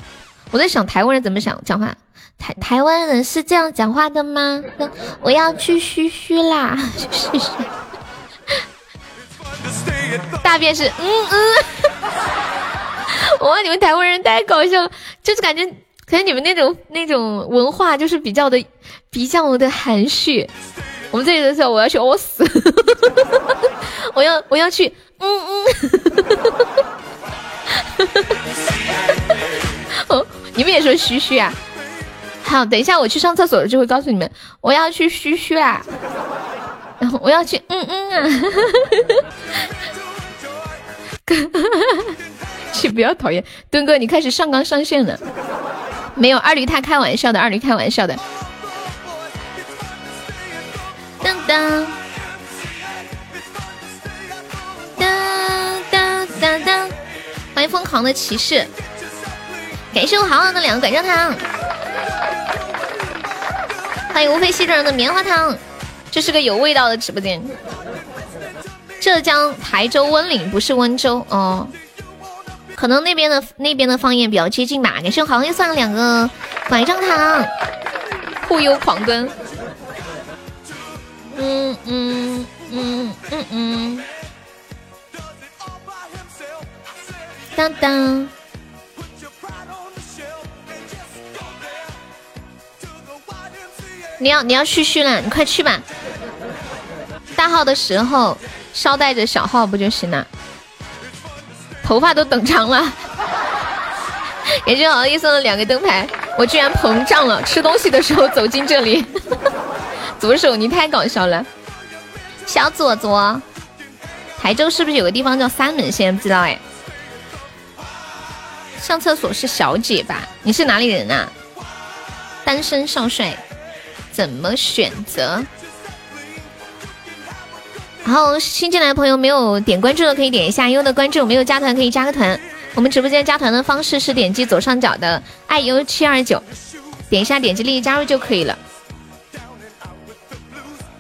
我在想台湾人怎么想讲话？台台湾人是这样讲话的吗？我要去嘘嘘啦，嘘嘘。大便是嗯嗯。哇，你们台湾人太搞笑了，就是感觉。可能你们那种那种文化就是比较的比较的含蓄，我们这里的时候 我要去屙屎，我要我要去嗯嗯，哦，你们也说嘘嘘啊？好，等一下我去上厕所了就会告诉你们我要去嘘嘘啦，然后我要去嗯嗯啊，请不要讨厌墩哥，你开始上纲上线了。没有二驴他开玩笑的，二驴开玩笑的。当当当当当当，欢迎疯狂的骑士，感谢我豪豪的两个拐杖糖，欢迎无非西中人的棉花糖，这是个有味道的直播间。浙江台州温岭不是温州哦。可能那边的那边的方言比较接近吧。感谢我好像又送了两个拐杖糖，忽悠狂奔。嗯嗯嗯嗯嗯。当当。你要你要嘘嘘了，你快去吧。大号的时候捎带着小号不就行了？头发都等长了。也就好意送了两个灯牌，我居然膨胀了。吃东西的时候走进这里，左手你太搞笑了。小左左，台州是不是有个地方叫三门县？不知道哎。上厕所是小姐吧？你是哪里人啊？单身少帅。怎么选择？然后新进来的朋友没有点关注的可以点一下优的关注，没有加团可以加个团。我们直播间加团的方式是点击左上角的爱优七二九，点一下点击立即加入就可以了。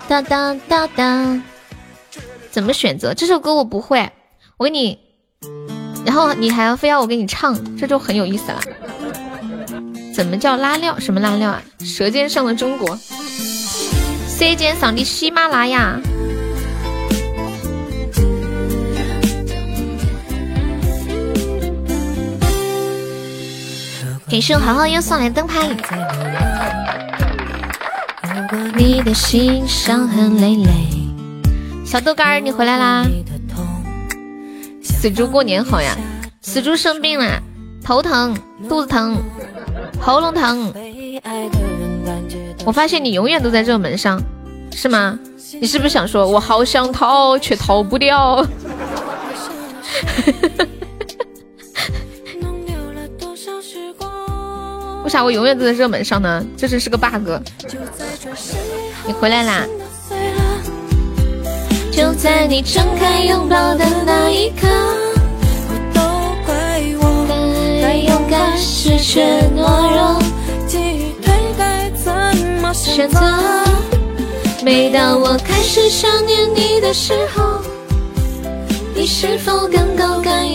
哒哒哒哒，怎么选择？这首歌我不会，我给你，然后你还要非要我给你唱，这就很有意思了。怎么叫拉料？什么拉料啊？舌尖上的中国。C 键上的喜马拉雅。感谢豪豪又送来灯牌。你的心伤痕累累。小豆干儿，你回来啦！死猪过年好呀！死猪生病了，头疼，肚子疼。喉咙疼，我发现你永远都在热门上，是吗？你是不是想说我好想逃，却逃不掉？为啥我永远都在热门上呢？这是是个 bug。你回来啦！就在你睁开拥抱的那一刻。是却懦弱，记忆推该怎么选择？每当我开始想念你的时候，你是否更够感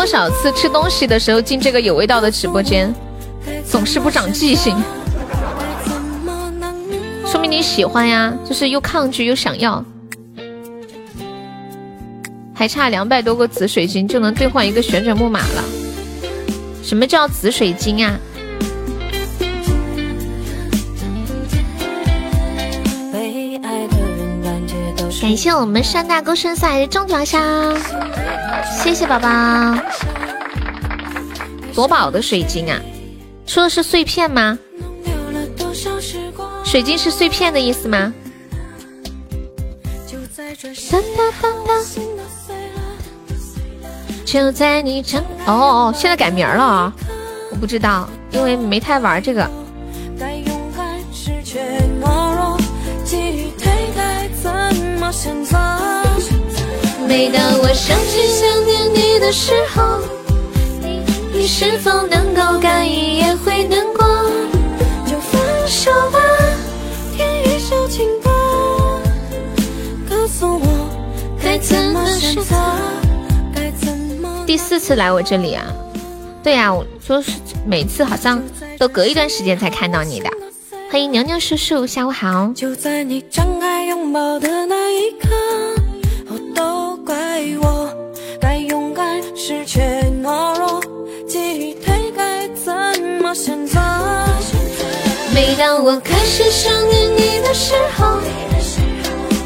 多少次吃东西的时候进这个有味道的直播间，总是不长记性，说明你喜欢呀，就是又抗拒又想要。还差两百多个紫水晶就能兑换一个旋转木马了。什么叫紫水晶啊？感谢我们山大沟深赛的中奖箱，谢谢宝宝。夺宝的水晶啊？说的是碎片吗？水晶是碎片的意思吗？就在你成哦哦，现在改名了啊！我不知道，因为没太玩这个。每当我想起想念你的时候，你是否能够感应也会难过？就放手吧，填一首情歌，告诉我该怎么选择。第四次来我这里啊，对呀，我说是每次好像都隔一段时间才看到你的。欢迎牛牛叔叔，下午好。就在你张开拥抱的那一刻，哦都怪我该勇敢时却懦弱，记忆推该怎么选择？每当我开始想念你的时候，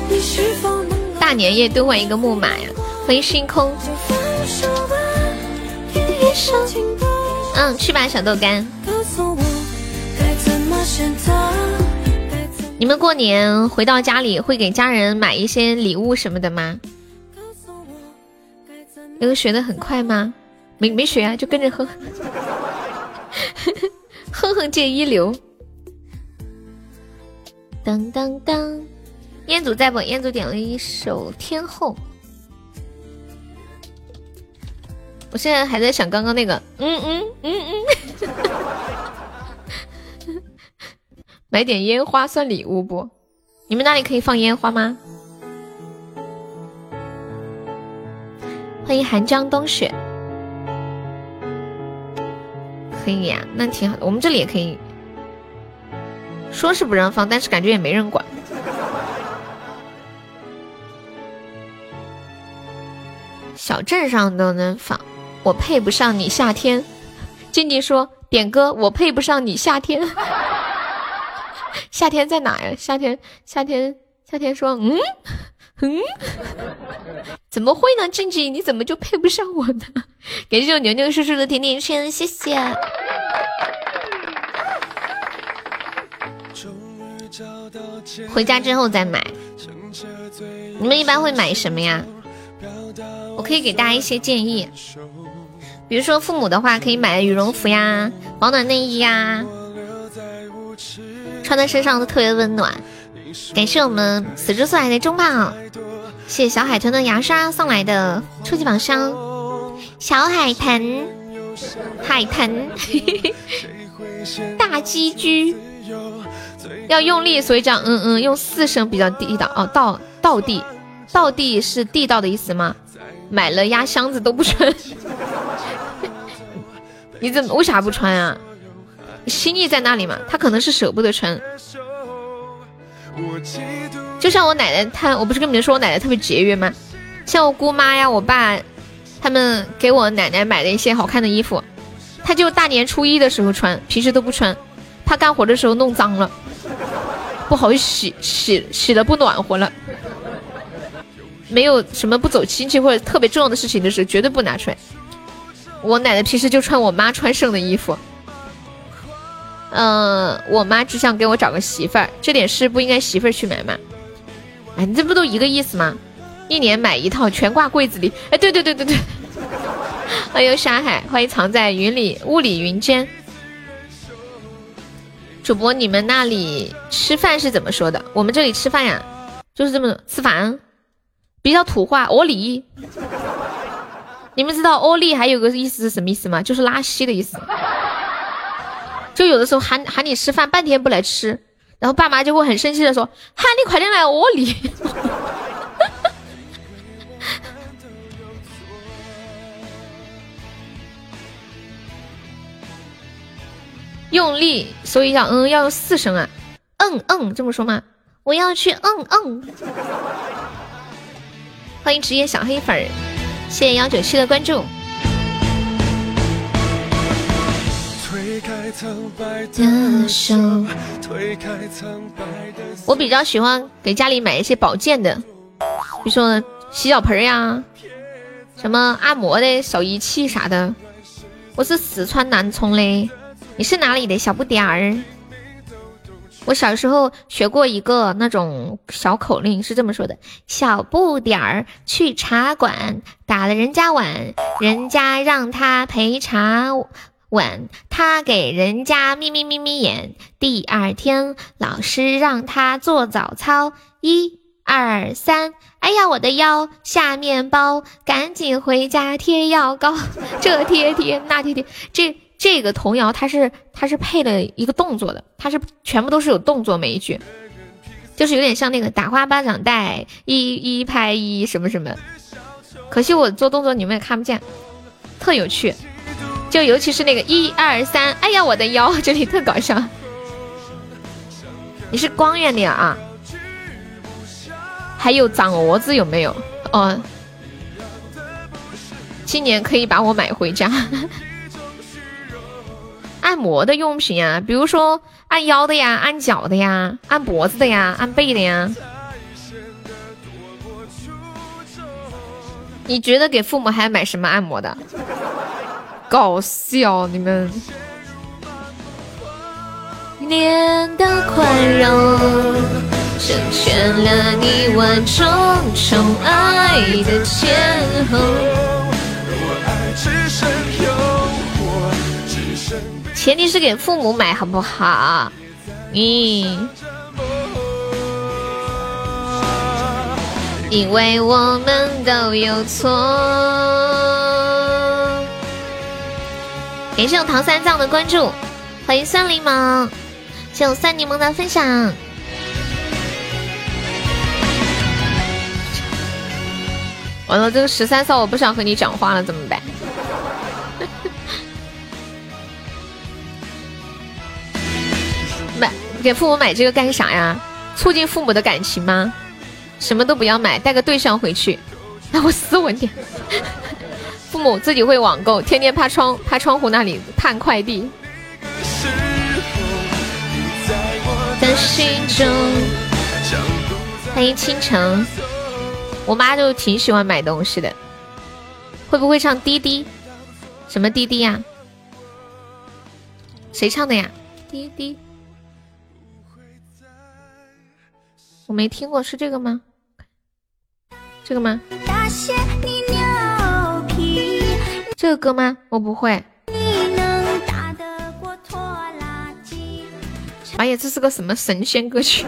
你是否能大年夜兑换一个木马呀？欢迎星空。嗯，去吧，小豆干。你们过年回到家里会给家人买一些礼物什么的吗？那个学的很快吗？没没学啊，就跟着 哼，哼哼界一流。当当当，彦祖在不？彦祖点了一首《天后》。我现在还在想刚刚那个，嗯嗯嗯嗯，买点烟花算礼物不？你们那里可以放烟花吗？欢迎寒江冬雪，可以呀，那挺好的。我们这里也可以，说是不让放，但是感觉也没人管。小镇上都能放，我配不上你夏天。静静说点歌，我配不上你夏天。夏天在哪呀？夏天，夏天，夏天说，嗯，嗯，怎么会呢？静静，你怎么就配不上我呢？感谢我牛牛叔叔的甜甜圈，谢谢。回家之后再买。你们一般会买什么呀？我可以给大家一些建议，比如说父母的话，可以买羽绒服呀、保暖内衣呀，穿在身上都特别温暖。感谢我们死猪送来的中宝，谢谢小海豚的牙刷送来的初级宝箱，小海豚，海豚，大鸡居，要用力，所以讲嗯嗯，用四声比较地道。哦，道道地，道地是地道的意思吗？买了压箱子都不穿，你怎么为啥不穿啊？心意在那里嘛？他可能是舍不得穿。就像我奶奶，她我不是跟你们说我奶奶特别节约吗？像我姑妈呀、我爸，他们给我奶奶买的一些好看的衣服，她就大年初一的时候穿，平时都不穿，怕干活的时候弄脏了，不好洗，洗洗了不暖和了。没有什么不走亲戚或者特别重要的事情的时候，绝对不拿出来。我奶奶平时就穿我妈穿剩的衣服。嗯，我妈只想给我找个媳妇儿，这点事不应该媳妇儿去买吗？哎，你这不都一个意思吗？一年买一套，全挂柜子里。哎，对对对对对。欢迎沙海，欢迎藏在云里雾里云间。主播，你们那里吃饭是怎么说的？我们这里吃饭呀，就是这么吃饭。比较土话，欧里，你们知道欧里还有个意思是什么意思吗？就是拉稀的意思。就有的时候喊喊你吃饭，半天不来吃，然后爸妈就会很生气的说：“喊你快点来窝里。用力，所以要嗯要用四声啊，嗯嗯这么说吗？我要去嗯嗯。欢迎职业小黑粉，谢谢幺九七的关注。我比较喜欢给家里买一些保健的，比如说洗脚盆呀，什么按摩的小仪器啥的。我是四川南充的，你是哪里的小不点儿？我小时候学过一个那种小口令，是这么说的：小不点儿去茶馆打了人家碗，人家让他陪茶碗，他给人家眯眯眯眯眼。第二天老师让他做早操，一二三，哎呀我的腰下面包，赶紧回家贴药膏，这贴贴那贴贴这。这个童谣它是它是配了一个动作的，它是全部都是有动作每一句，就是有点像那个打花巴掌带一一拍一什么什么。可惜我做动作你们也看不见，特有趣。就尤其是那个一二三，哎呀我的腰，这里特搞笑。你是光源的啊？还有长蛾子有没有？哦，今年可以把我买回家。按摩的用品啊，比如说按腰的呀，按脚的呀，按脖子的呀，按背的呀。你觉得给父母还买什么按摩的？搞笑，你们。年的宽容，成全了你万种宠爱的前后。前提是给父母买，好不好？嗯，因为我们都有错。感谢我唐三藏的关注，欢迎酸柠檬，谢我酸柠檬的分享。完了，这个十三少我不想和你讲话了，怎么办？买给父母买这个干啥呀？促进父母的感情吗？什么都不要买，带个对象回去，那我斯文点。父母自己会网购，天天趴窗趴窗户那里盼快递。的心中。欢迎倾城，我妈就挺喜欢买东西的。会不会唱滴滴？什么滴滴呀？谁唱的呀？滴滴，我没听过，是这个吗？这个吗？这个歌吗？我不会。哎呀，这是个什么神仙歌曲？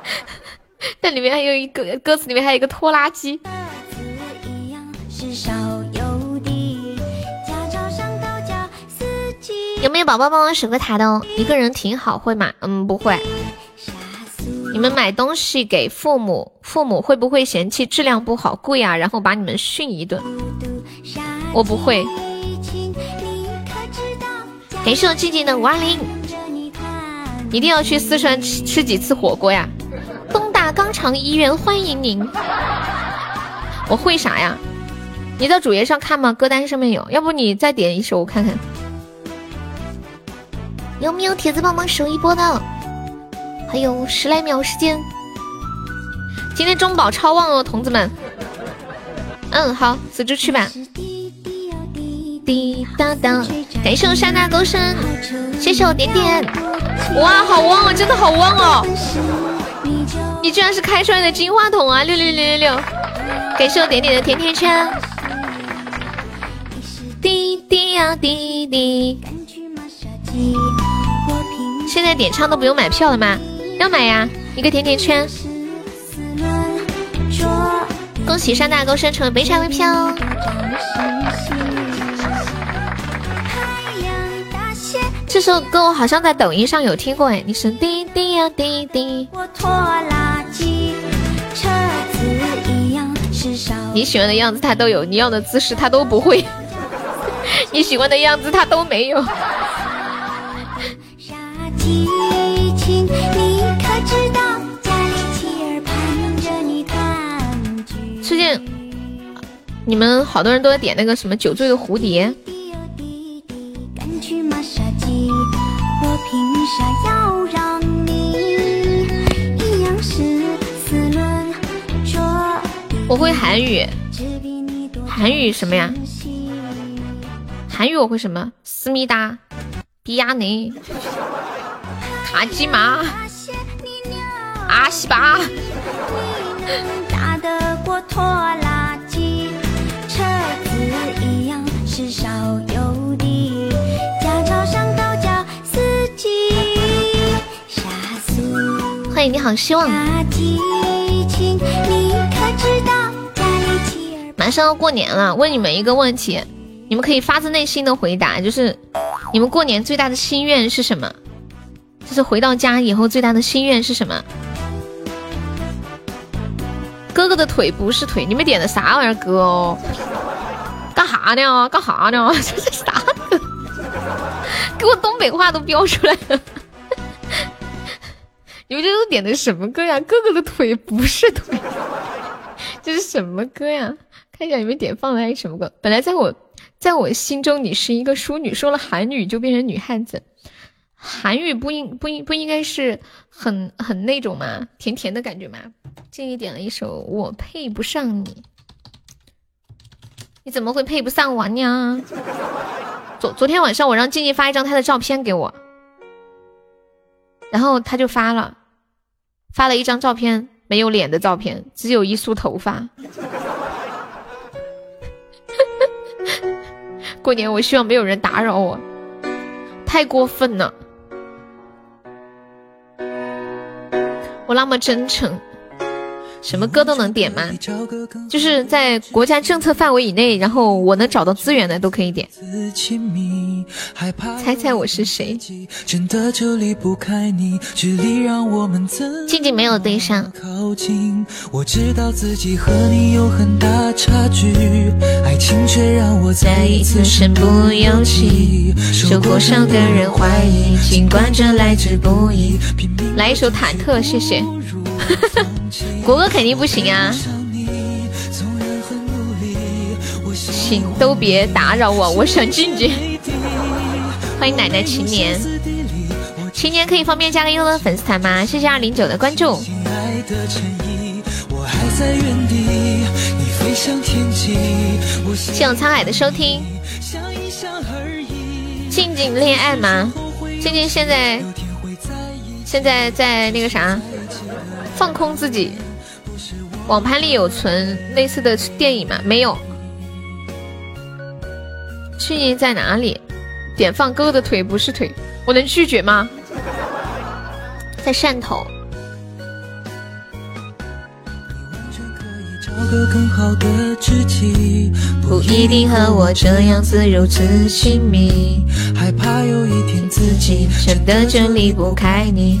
但里面还有一个歌词，里面还有一个拖拉机。有没有宝宝帮我守个塔的哦？一个人挺好，会吗？嗯，不会。你们买东西给父母，父母会不会嫌弃质量不好、贵啊？然后把你们训一顿？我不会。感谢我静静的五二零，一定要去四川吃吃几次火锅呀！东大肛肠医院欢迎您。我会啥呀？你在主页上看吗？歌单上面有，要不你再点一首我看看。有没有铁子帮忙守一波的？还有十来秒时间，今天中宝超旺哦，同志们。嗯，好，死猪去吧。滴答答，感谢我山大沟生，谢谢我点点。哇，好旺哦，真的好旺哦！你居然是开出来的金话筒啊！六六六六六，感谢我点点的甜甜圈。滴滴呀滴滴。现在点唱都不用买票了吗？要买呀！一个甜甜圈。恭喜山大沟生成为北上微票。这首歌我好像在抖音上有听过哎，你是滴滴呀滴滴。你喜欢的样子他都有，你要的姿势他都不会。你喜欢的样子他都没有。最近你们好多人都在点那个什么酒醉的蝴蝶。我会韩语，韩语什么呀？韩语我会什么？思密达，比亚尼。卡基玛，阿西巴。欢迎你好希望。马上要过年了，问你们一个问题，你们可以发自内心的回答，就是你们过年最大的心愿是什么？就是回到家以后最大的心愿是什么？哥哥的腿不是腿，你们点的啥玩意儿歌哦？干哈呢？干哈呢？这是啥？给我东北话都标出来了！你们这都点的什么歌呀？哥哥的腿不是腿，这是什么歌呀？看一下你们点放的是什么歌？本来在我在我心中你是一个淑女，说了韩语就变成女汉子。韩语不应不应不应该是很很那种吗？甜甜的感觉吗？静怡点了一首《我配不上你》，你怎么会配不上我呢？昨昨天晚上我让静怡发一张她的照片给我，然后他就发了，发了一张照片没有脸的照片，只有一束头发。过年我希望没有人打扰我，太过分了。我那么真诚，什么歌都能点吗？就是在国家政策范围以内，然后我能找到资源的都可以点。猜猜我是谁？静静没有对上。再一次身不由己，受过伤的人怀疑，尽管这来之不易。来一首忐忑，谢谢。国歌肯定不行啊！请都别打扰我，我想静静。欢迎奶奶青年，青年可以方便加个优乐粉丝团吗？谢谢二零九的关注。谢我沧海的收听。静静恋爱吗？静静现在现在在那个啥，放空自己。网盘里有存类似的电影吗？没有。去年在哪里？点放哥哥的腿不是腿，我能拒绝吗？在汕头。不一定和我这样子如此亲密，害怕有一天自己真的就离不开你。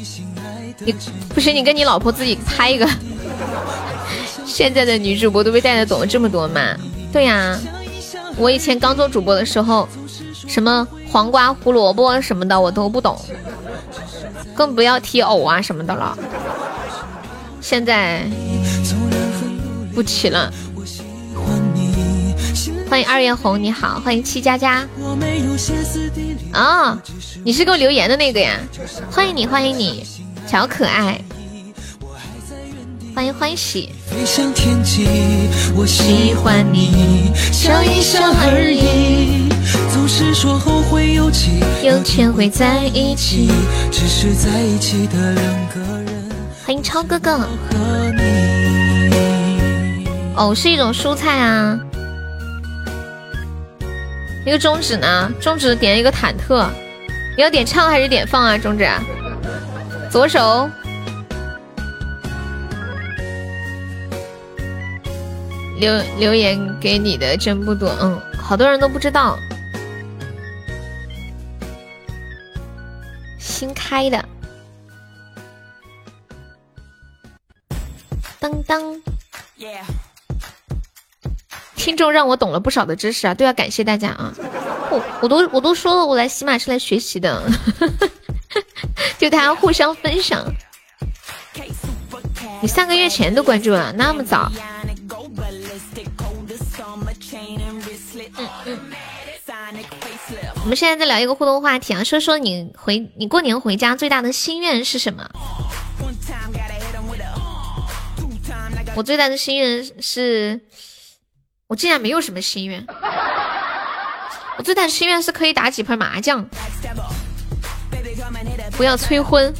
你不行，你跟你老婆自己拍一个。现在的女主播都被带的懂了这么多吗？对呀，我以前刚做主播的时候，什么黄瓜、胡萝卜什么的我都不懂，更不要提藕啊什么的了。现在不提了。欢迎二月红，你好，欢迎七佳佳。啊，你是给我留言的那个呀？欢迎你，欢迎你。小可爱，欢迎欢喜。我喜欢你，笑一笑而已。总是说后会有期，有天会在一起，只是在一起的两个人。欢迎超哥哥。藕是一种蔬菜啊。那个中指呢？中指点一个忐忑。你要点唱还是点放啊？中指。左手留留言给你的真不多，嗯，好多人都不知道。新开的，当当，听众让我懂了不少的知识啊，都要感谢大家啊！我我都我都说了，我来喜马是来学习的。就大家互相分享。你三个月前都关注了，那么早？我们现在在聊一个互动话题啊，说说你回你过年回家最大的心愿是什么？我最大的心愿是，我竟然没有什么心愿。我最大的心愿是可以打几盘麻将。不要催婚，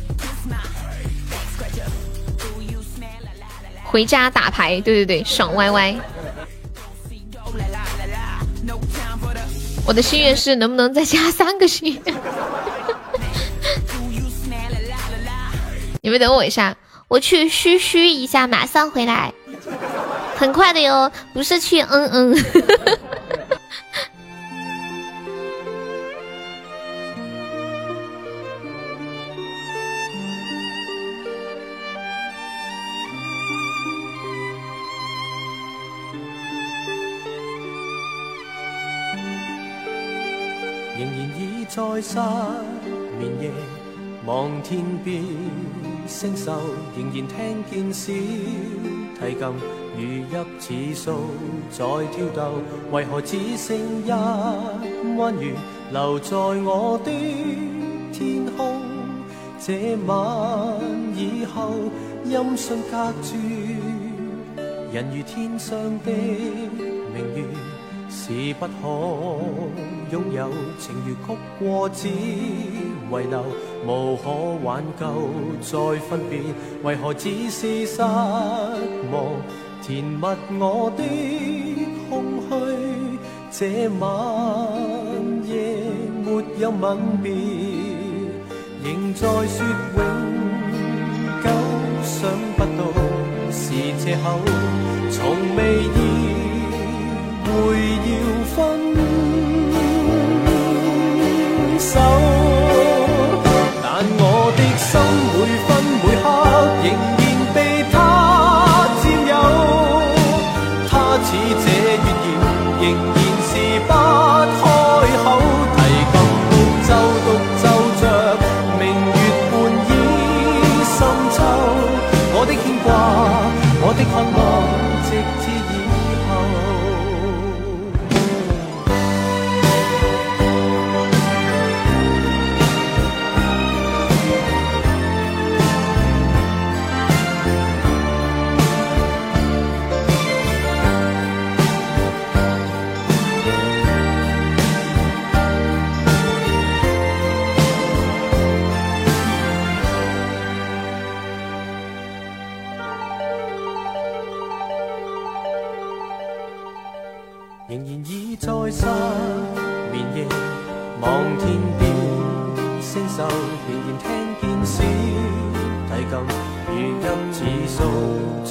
回家打牌，对对对，爽歪歪。我的心愿是能不能再加三个心愿？你们等我一下，我去嘘嘘一下，马上回来，很快的哟，不是去嗯嗯。在失眠夜，望天边星宿，仍然听见小提琴如泣似诉在挑逗。为何只剩一弯月留在我的天空？这晚以后，音讯隔绝，人如天上的明月，是不可。拥有情如曲过，只遗留，无可挽救。再分别，为何只是失望？填密我的空虚，这晚夜没有吻别，仍在说永久。想不到是借口，从未会要。分手，但我的心每分每刻仍然被他占有。他似这月儿，仍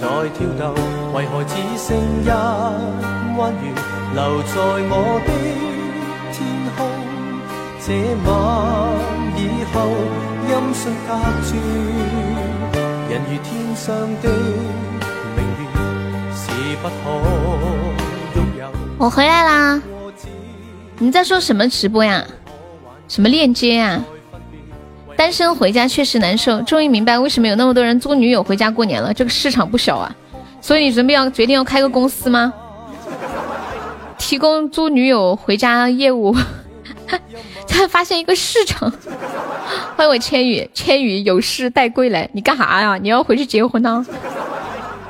在跳動，為何只剩一彎月留在我的天空？這晚以後，音訊隔絕，人如天上的明月，是不可擁有。我回来啦！你在说什么直播呀？什么链接呀？单身回家确实难受，终于明白为什么有那么多人租女友回家过年了。这个市场不小啊！所以你准备要决定要开个公司吗？提供租女友回家业务，才发现一个市场。欢迎我千羽，千羽有事待归来。你干啥呀？你要回去结婚呢？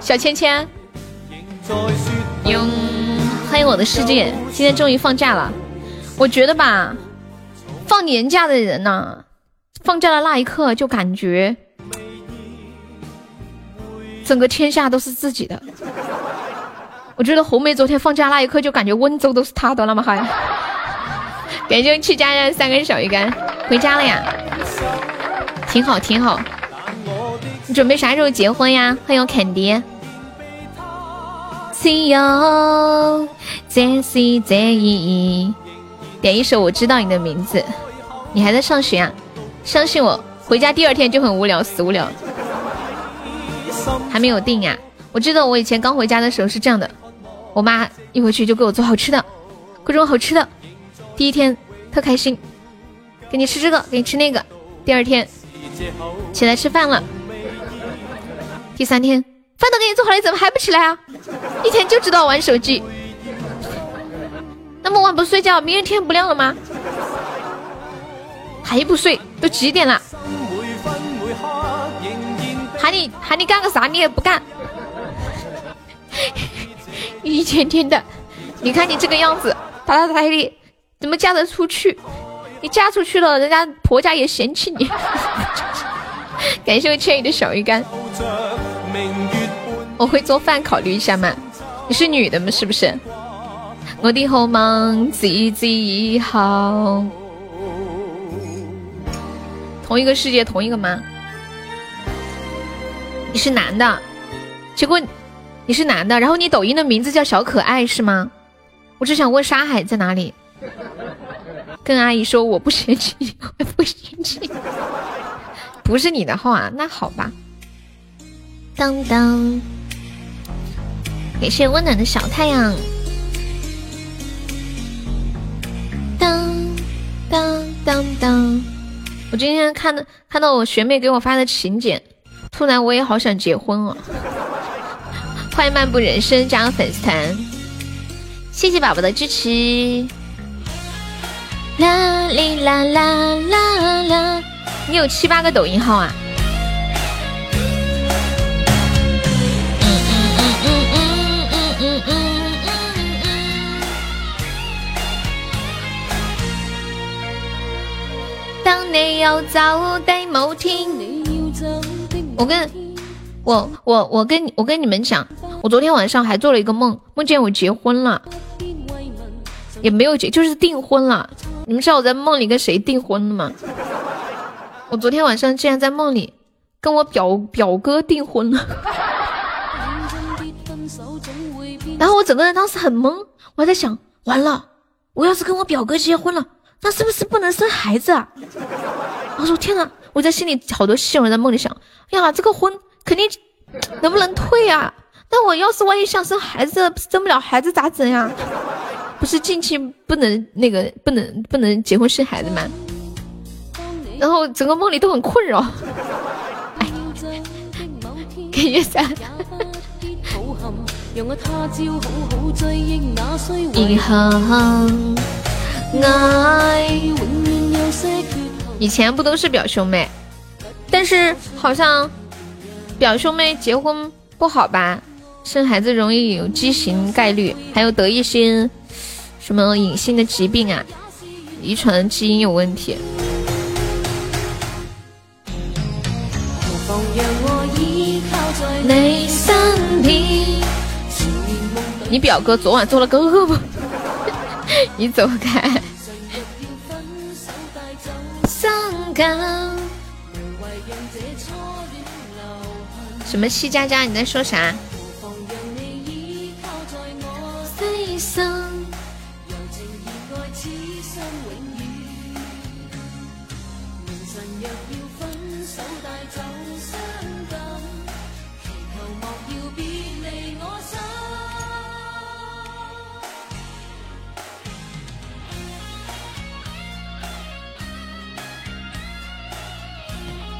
小芊芊，欢迎我的世界，今天终于放假了。我觉得吧，放年假的人呢、放假的那一刻就感觉整个天下都是自己的。我觉得红梅昨天放假那一刻就感觉温州都是她的那么嗨感谢去家人三根小鱼干，回家了呀，挺好挺好。你准备啥时候结婚呀？欢迎肯迪。只有这是这意义。点一首我知道你的名字。你还在上学啊？相信我，回家第二天就很无聊，死无聊。还没有定呀？我记得我以前刚回家的时候是这样的，我妈一回去就给我做好吃的，各种好吃的。第一天特开心，给你吃这个，给你吃那个。第二天起来吃饭了，第三天饭都给你做好了，你怎么还不起来啊？一天就知道玩手机，那么晚不睡觉，明天天不亮了吗？还不睡，都几点了？喊你喊你干个啥，你也不干，一天天的，你看你这个样子，打打打的，怎么嫁得出去？你嫁出去了，人家婆家也嫌弃你。感谢我千羽的小鱼干，我会做饭，考虑一下嘛。你是女的吗？是不是？我的好梦自己好。同一个世界，同一个吗？你是男的，结果你是男的，然后你抖音的名字叫小可爱是吗？我只想问沙海在哪里。跟阿姨说我不嫌弃，我不嫌弃。不是你的号啊？那好吧。当当，感谢温暖的小太阳。当当当当，我今天看到看到我学妹给我发的请柬，突然我也好想结婚哦。欢迎漫步人生加入粉丝团，谢谢宝宝的支持。啦哩啦啦啦啦，你有七八个抖音号啊？你要走的某天，我跟我我我跟我跟你们讲，我昨天晚上还做了一个梦，梦见我结婚了，也没有结，就是订婚了。你们知道我在梦里跟谁订婚了吗？我昨天晚上竟然在梦里跟我表表哥订婚了，然后我整个人当时很懵，我还在想，完了，我要是跟我表哥结婚了，那是不是不能生孩子啊？我说天哪！我在心里好多戏，我在梦里想，呀，这个婚肯定 能不能退呀？那我要是万一想生孩子，生不了孩子咋整呀？不是近期不能那个不能不能结婚生孩子吗？然后整个梦里都很困扰。给月三。以后爱。以前不都是表兄妹，但是好像表兄妹结婚不好吧？生孩子容易有畸形概率，还有得一些什么隐性的疾病啊，遗传基因有问题。你表哥昨晚做了个噩梦，你走开。什么西佳佳？你在说啥？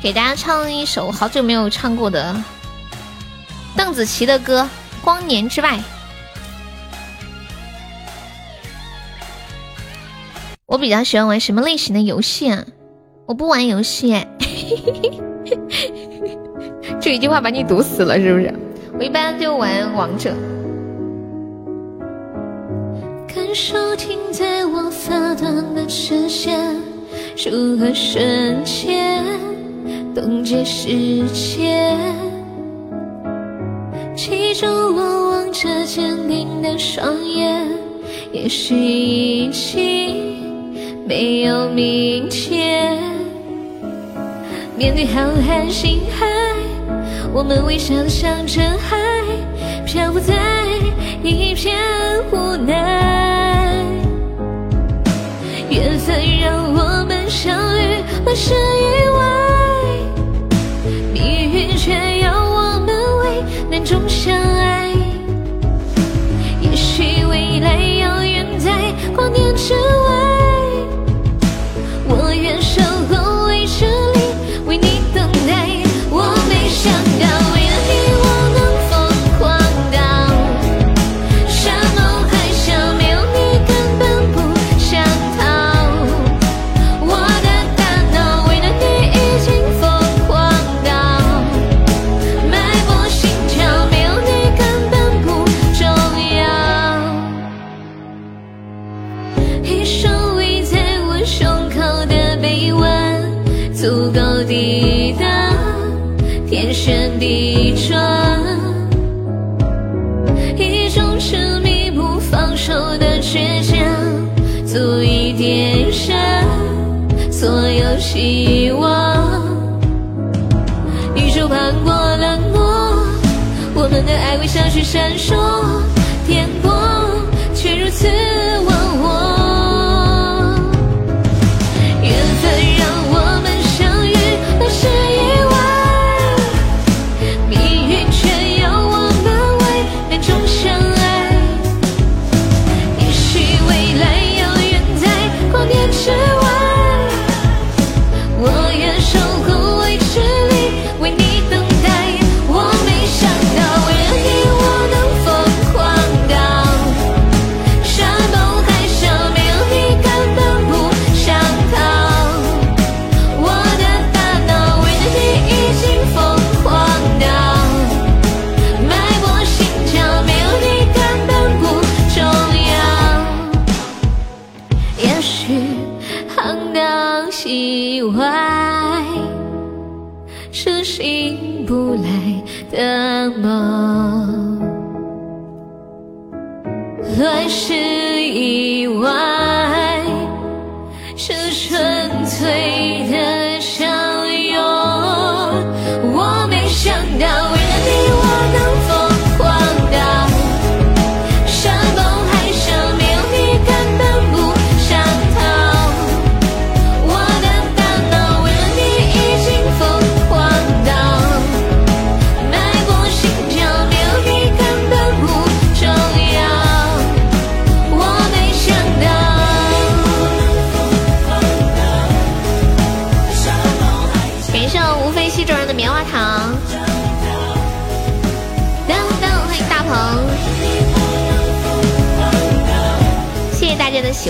给大家唱一首好久没有唱过的邓紫棋的歌《光年之外》。我比较喜欢玩什么类型的游戏啊？我不玩游戏。这一句话把你毒死了是不是？我一般就玩王者。感受停在我发端的视线，如何瞬间？冻结时间，记住我望着坚定的双眼，也许已经没有明天。面对浩瀚星海，我们微笑的像尘埃，漂浮在一片无奈。缘分让我们相遇，万事种相爱。也许未来遥远在光年之外，相许闪烁，天光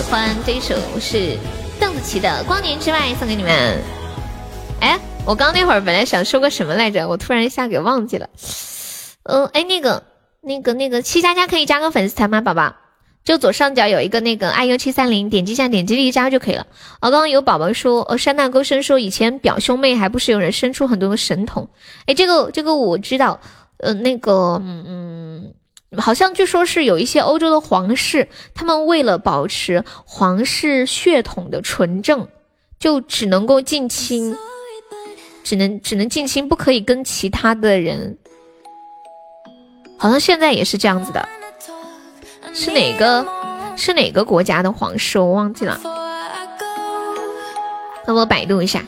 欢这一首是邓紫棋的《光年之外》，送给你们。哎，我刚那会儿本来想说个什么来着，我突然一下给忘记了。嗯，哎，那个、那个、那个七佳佳可以加个粉丝团吗，宝宝？就左上角有一个那个 iu 七三零，点击一下，点击立即加就可以了。哦，刚刚有宝宝说，哦，山大沟生说，以前表兄妹还不是有人生出很多个神童？哎，这个这个我知道。呃，那个，嗯嗯。好像据说是有一些欧洲的皇室，他们为了保持皇室血统的纯正，就只能够近亲，只能只能近亲，不可以跟其他的人。好像现在也是这样子的，是哪个是哪个国家的皇室我忘记了，那我百度一下。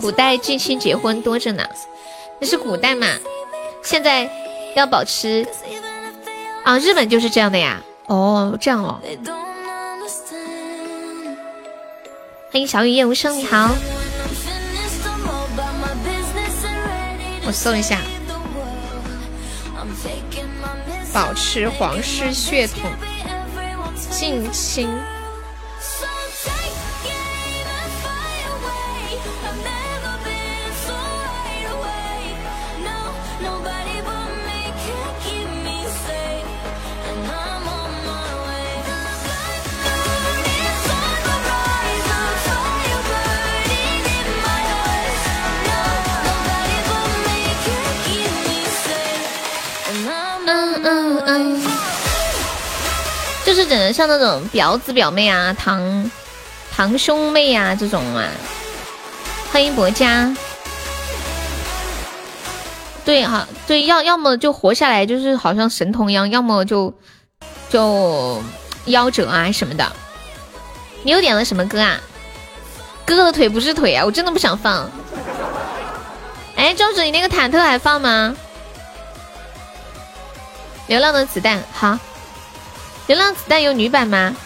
古代近亲结婚多着呢，那是古代嘛。现在要保持啊，日本就是这样的呀。哦，这样哦。欢迎小雨夜无声，你好。我搜一下，保持皇室血统，近亲。只能像那种表子表妹啊、堂堂兄妹啊这种啊。欢迎博家。对哈，对，要要么就活下来，就是好像神童一样；要么就就夭折啊什么的。你又点了什么歌啊？哥哥的腿不是腿啊！我真的不想放。哎，庄主，你那个忐忑还放吗？流浪的子弹，好。流浪子弹有女版吗？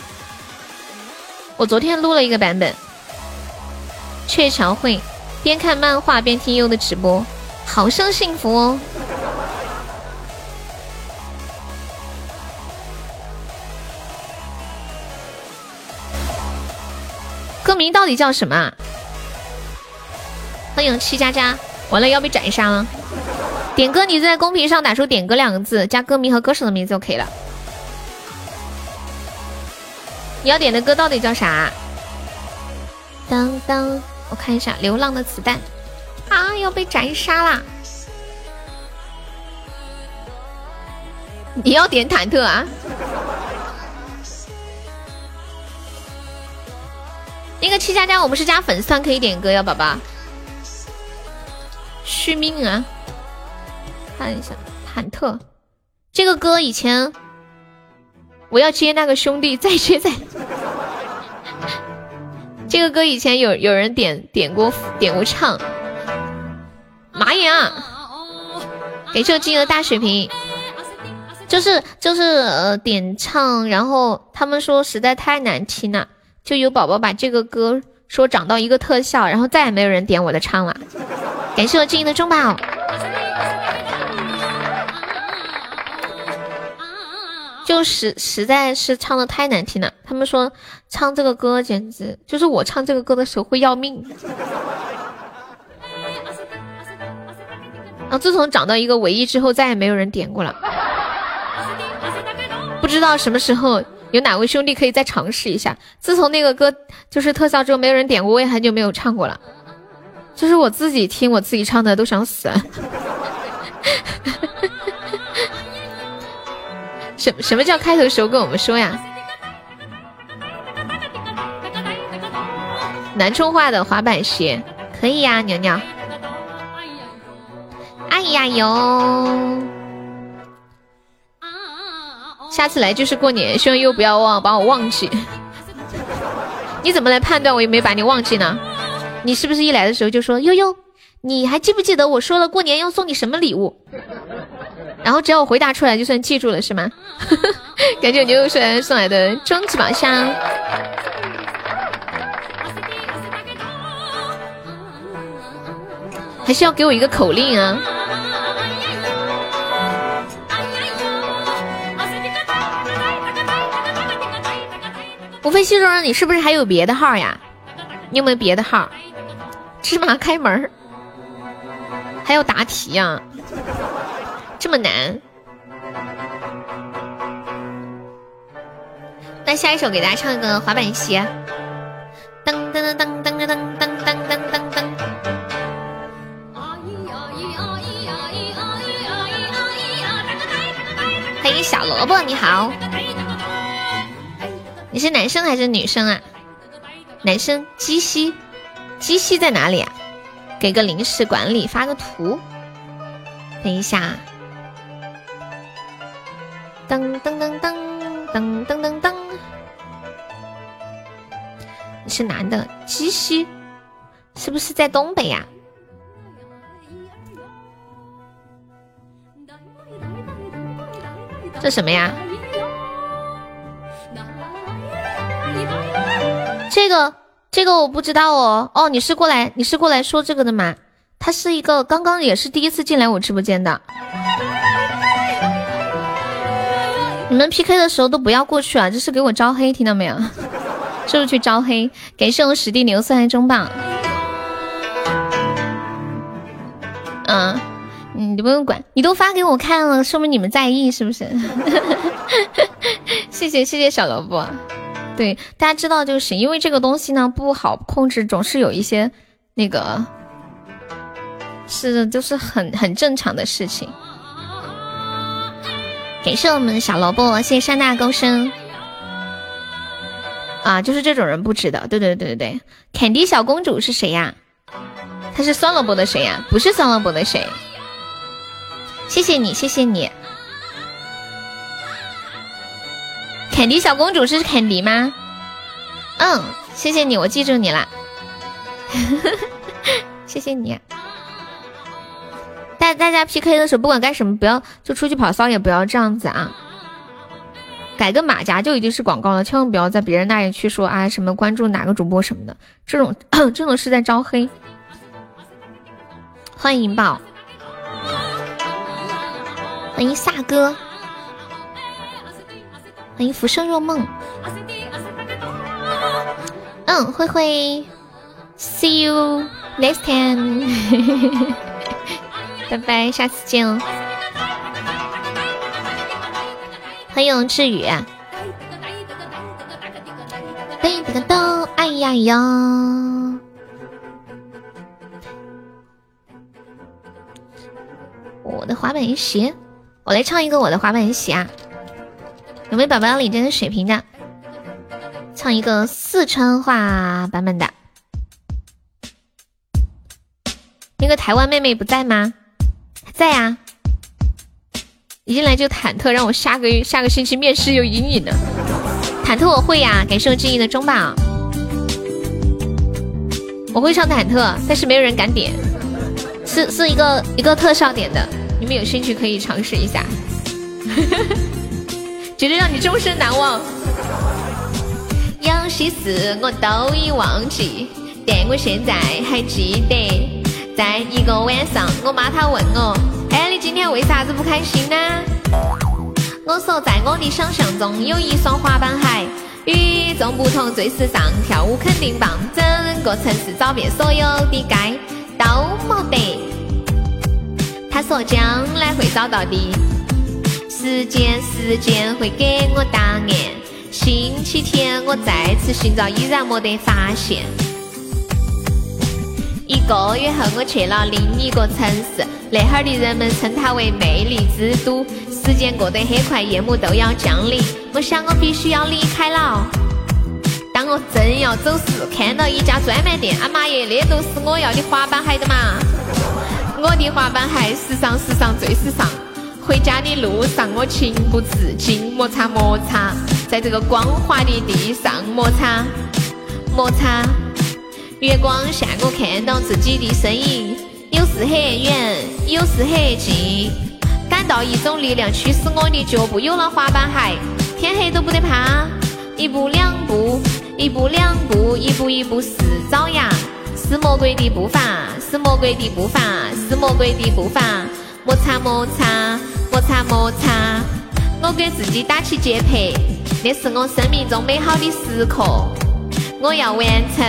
我昨天录了一个版本。鹊桥会，边看漫画边听优的直播，好生幸福哦。歌名到底叫什么？欢迎七佳佳，完了要被斩杀了。点歌，你在公屏上打出“点歌”两个字，加歌名和歌手的名字就可以了。你要点的歌到底叫啥？当当，我看一下，《流浪的子弹》啊，要被斩杀啦！你要点忐忑啊？那个七加加，我们是加粉丝团可以点歌呀，宝宝。续命啊！看一下，忐忑，这个歌以前。我要接那个兄弟，再接再。这个歌以前有有人点点过点过唱。马眼啊，给这金额大水平，就是就是呃点唱，然后他们说实在太难听了，就有宝宝把这个歌说涨到一个特效，然后再也没有人点我的唱了。感谢我金的中宝。就实实在是唱的太难听了，他们说唱这个歌简直就是我唱这个歌的时候会要命。啊自从涨到一个唯一之后，再也没有人点过了。不知道什么时候有哪位兄弟可以再尝试一下。自从那个歌就是特效之后，没有人点过，我也很久没有唱过了。就是我自己听我自己唱的都想死。什什么叫开头时候跟我们说呀？南充话的滑板鞋可以呀，娘娘。哎呀哟！下次来就是过年，希望又不要忘把我忘记。你怎么来判断我有没有把你忘记呢？你是不是一来的时候就说悠悠？你还记不记得我说了过年要送你什么礼物？然后只要我回答出来，就算记住了，是吗？感谢牛牛帅送来的终极宝箱，还是要给我一个口令啊！无非西说你是不是还有别的号呀？你有没有别的号？芝麻开门还要答题呀？这么难？那下一首给大家唱一个滑板鞋。噔噔噔噔噔噔噔噔噔噔噔。欢迎小萝卜，你好。你是男生还是女生啊？男生，鸡西，鸡西在哪里啊？给个临时管理发个图。等一下。噔噔噔噔噔噔噔噔。你是男的，鸡西，是不是在东北呀？这什么呀？这个这个我不知道哦哦，你是过来你是过来说这个的吗？他是一个刚刚也是第一次进来我直播间的。你们 PK 的时候都不要过去啊，这是给我招黑，听到没有？是不是去招黑？感谢我史蒂牛送来中棒。嗯。你不用管，你都发给我看了，说明你们在意是不是？谢谢谢谢小萝卜。对，大家知道就是因为这个东西呢不好控制，总是有一些那个，是，就是很很正常的事情。感谢我们的小萝卜，谢谢山大高升。啊，就是这种人不值得。对对对对对，坎迪小公主是谁呀？她是酸萝卜的谁呀？不是酸萝卜的谁？谢谢你，谢谢你。坎迪小公主是坎迪吗？嗯，谢谢你，我记住你了。谢谢你。大大家 PK 的时候，不管干什么，不要就出去跑骚，也不要这样子啊。改个马甲就已经是广告了，千万不要在别人那里去说啊什么关注哪个主播什么的，这种 这种是在招黑。欢迎宝。欢迎萨哥，欢迎浮生若梦。嗯，灰灰，See you next time，拜拜，下次见哦。欢迎志宇。噔噔噔，哎呀呀！我的滑板鞋。我来唱一个我的滑板鞋啊！有没有宝宝要领这个水瓶的？唱一个四川话版本的。那个台湾妹妹不在吗？在呀。一进来就忐忑，让我下个月下个星期面试有阴影呢。忐忑我会呀，感谢我志毅的中宝。我会唱忐忑，但是没有人敢点，是是一个一个特效点的。你们有兴趣可以尝试一下，绝对让你终身难忘。有些事我都已忘记，但我现在还记得。在一个晚上，我妈她问我：“哎，你今天为啥子不开心呢？”我说：“在我的想象中，有一双滑板鞋，与众不同，最时尚，跳舞肯定棒，整个城市找遍所有的街都没得。”他说将来会找到的，时间时间会给我答案。星期天我再次寻找，依然没得发现。一个月后我去了另一个城市，那哈儿的人们称它为魅力之都。时间过得很快，夜幕都要降临，我想我必须要离开了。当我正要走时，看到一家专卖店，啊妈耶，那都是我要的滑板鞋的嘛！我的滑板鞋，时尚时尚最时尚。回家的路上，我情不自禁摩擦摩擦，在这个光滑的地上摩擦摩擦。月光下，我看到自己的身影，有时很远，有时很近，感到一种力量驱使我的脚步。有了滑板鞋，天黑都不得怕。一步两步，一步两步，一步一步是爪牙。是魔鬼的步伐，是魔鬼的步伐，是魔鬼的步伐。摩擦摩擦，摩擦摩擦，我给自己打起节拍，那是我生命中美好的时刻。我要完成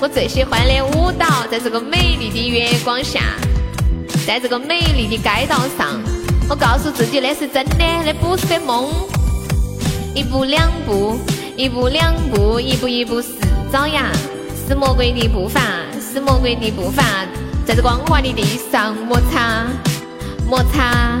我最喜欢的舞蹈，在这个美丽的月光下，在这个美丽的街道上，我告诉自己那是真的，那不是梦。一步两步，一步两步，一步一步是爪牙，是魔鬼的步伐，是魔鬼的步伐，在这光滑的地上摩擦摩擦。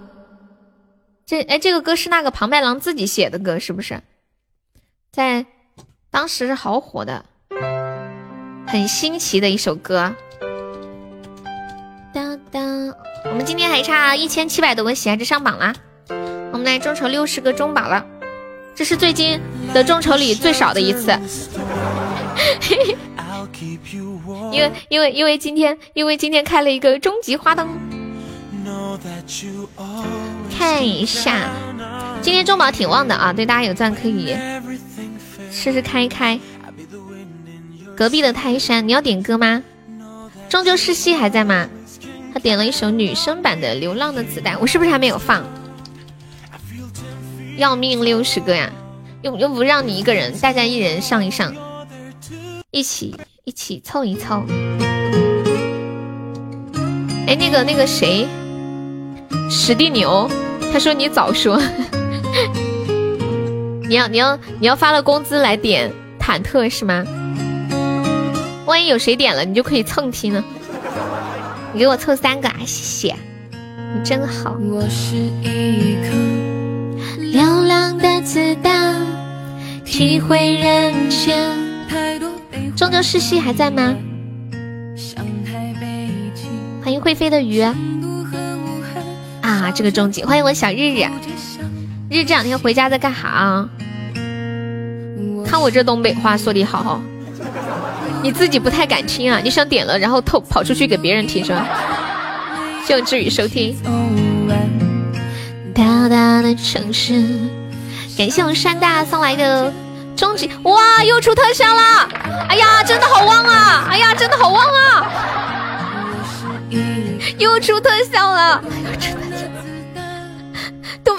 这哎，这个歌是那个庞麦郎自己写的歌，是不是？在当时是好火的，很新奇的一首歌。当当，我们今天还差一千七百多个喜爱值上榜啦，我们来众筹六十个中榜了，这是最近的众筹里最少的一次。因为因为因为今天因为今天开了一个终极花灯。看一下，今天中宝挺旺的啊！对，大家有钻可以试试开一开。隔壁的泰山，你要点歌吗？终究是戏还在吗？他点了一首女生版的《流浪的子弹》，我是不是还没有放？要命六十个呀！又又不让你一个人，大家一人上一上，一起一起凑一凑。哎，那个那个谁？史蒂牛，他说你早说，你要你要你要发了工资来点忐忑是吗？万一有谁点了，你就可以蹭听呢。你给我凑三个啊，谢谢，你真好。我是一颗流浪的子弹，体会人间太多终究是戏还在吗？欢迎会飞的鱼。啊，啊这个终极！欢迎我小日日，日这两天回家在干哈？看我这东北话说的好，你自己不太敢听啊？你想点了，然后偷跑出去给别人听是吧？谢谢志宇收听。大大的城市，感谢我们山大送来的终极，哇，又出特效了！哎呀，真的好旺啊！哎呀，真的好旺啊！又出特效了！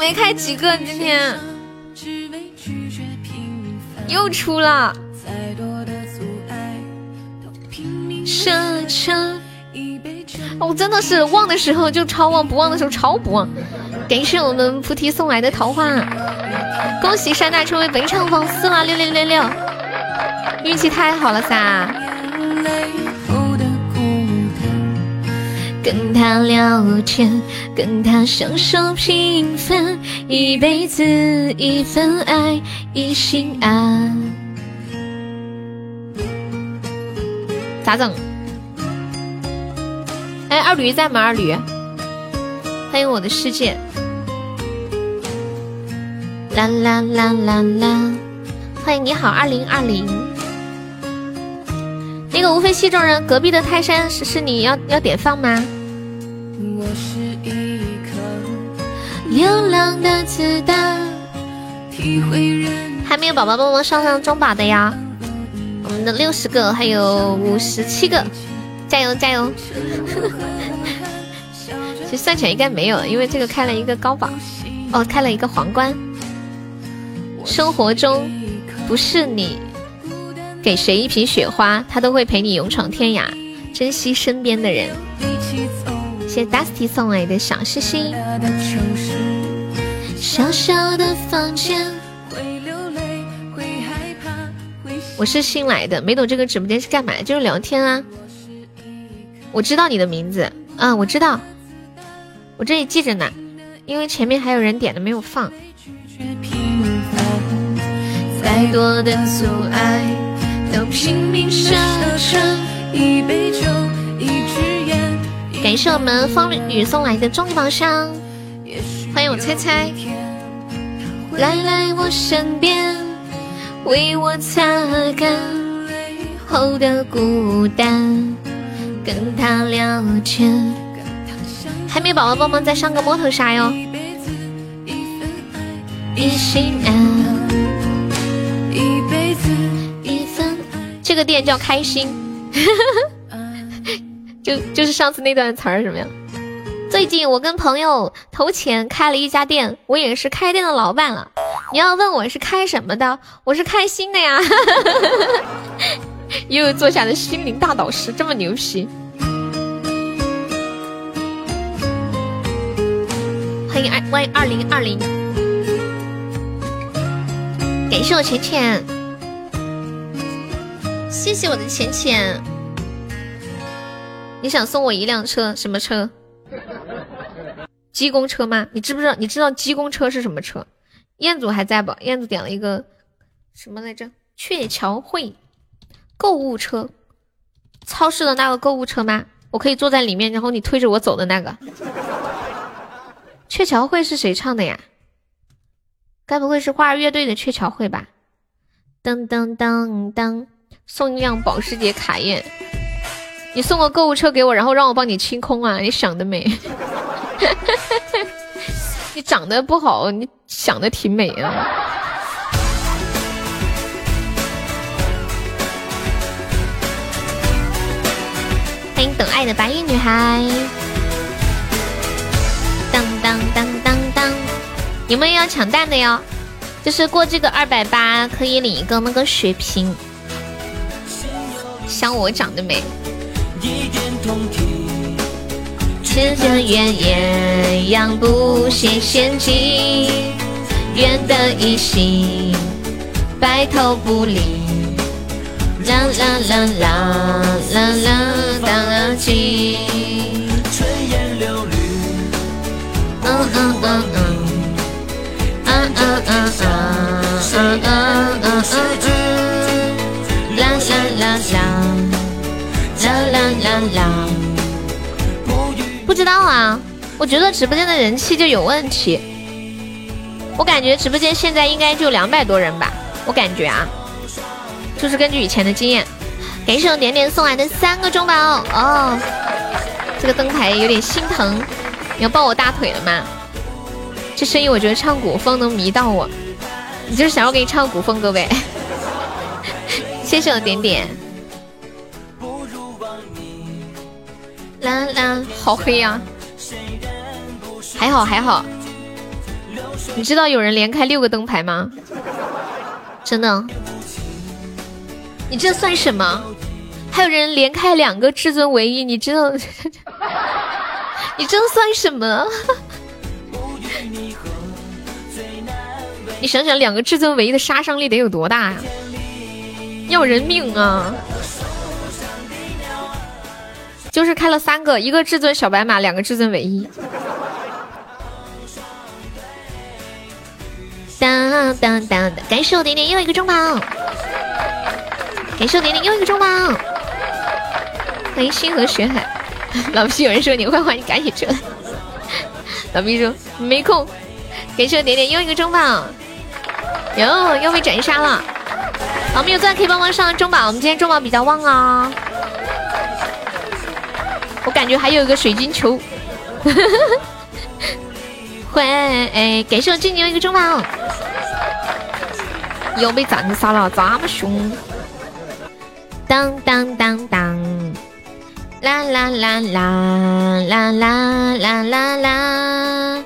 都没开几个，今天又出了。我真的是忘的时候就超忘，不忘的时候超不忘。感谢我们菩提送来的桃花，恭喜山大成为本场榜四了，六六六六，运气太好了噻！跟他聊天，跟他享受平凡，一辈子一份爱，一心安。咋整？哎，二驴在吗？二驴，欢迎我的世界。啦啦啦啦啦！欢迎你好，二零二零。那个无非戏中人，隔壁的泰山是是你要要点放吗？流浪的子弹，还没有宝宝帮忙上上中宝的呀！我们的六十个还有五十七个，加油加油！其实算起来应该没有，因为这个开了一个高榜，哦，开了一个皇冠。生活中不是你给谁一瓶雪花，他都会陪你勇闯天涯。珍惜身边的人。谢谢 Dusty 送来的小星星。我是新来的，没懂这个直播间是干嘛，就是聊天啊。我知道你的名字，啊，我知道，我这里记着呢，因为前面还有人点的没有放。再多的阻碍，都拼命射穿一杯酒。感谢我们风雨送来的终极宝箱，欢迎我猜猜，来来我身边，为我擦干泪后的孤单，跟他聊天。海绵宝宝帮忙再上个摸头杀哟！一心安，这个店叫开心，就就是上次那段词儿什么呀？最近我跟朋友投钱开了一家店，我也是开店的老板了。你要问我是开什么的，我是开心的呀。又坐下的心灵大导师这么牛皮。欢迎二欢迎二零二零，感谢我浅浅，谢谢我的浅浅。你想送我一辆车？什么车？鸡公车吗？你知不知道？你知道鸡公车是什么车？彦祖还在不？彦祖点了一个什么来着？鹊桥会购物车，超市的那个购物车吗？我可以坐在里面，然后你推着我走的那个。鹊桥会是谁唱的呀？该不会是花儿乐队的鹊桥会吧？噔噔噔噔，送一辆保时捷卡宴。你送个购物车给我，然后让我帮你清空啊？你想得美！你长得不好，你想的挺美啊。欢迎等爱的白衣女孩。当当当当当，你们要抢蛋的哟？就是过这个二百八可以领一个那个血瓶。像我长得美。此间远艳阳不羡仙境，愿得一心，白头不离。啦啦啦啦啦啦，当情。春烟柳绿。嗯嗯嗯嗯。嗯嗯嗯嗯嗯嗯啦啦啦。不知道啊，我觉得直播间的人气就有问题。我感觉直播间现在应该就两百多人吧，我感觉啊，就是根据以前的经验。感谢我点点送来的三个中宝哦，这个灯牌有点心疼，你要抱我大腿了吗？这声音我觉得唱古风能迷到我，你就是想要给你唱古风歌呗。谢谢我点点。啦啦，好黑呀！还好还好，你知道有人连开六个灯牌吗？真的？你这算什么？还有人连开两个至尊唯一，你知道？你这算什么？你想想，两个至尊唯一的杀伤力得有多大呀？要人命啊！就是开了三个，一个至尊小白马，两个至尊唯一。当当当的！感谢我点点又一个中宝，感谢我点点又一个中宝。欢迎星河雪海，老皮有人说你坏话，你赶紧撤。老皮说没空。感谢我点点又一个中宝，哟，又被斩杀了。老皮有钻可以帮忙上中宝，我们今天中宝。比较旺啊。我感觉还有一个水晶球，会，感谢我静静一个中宝，又被斩杀了，这么凶！当当当当，啦啦啦啦啦啦啦啦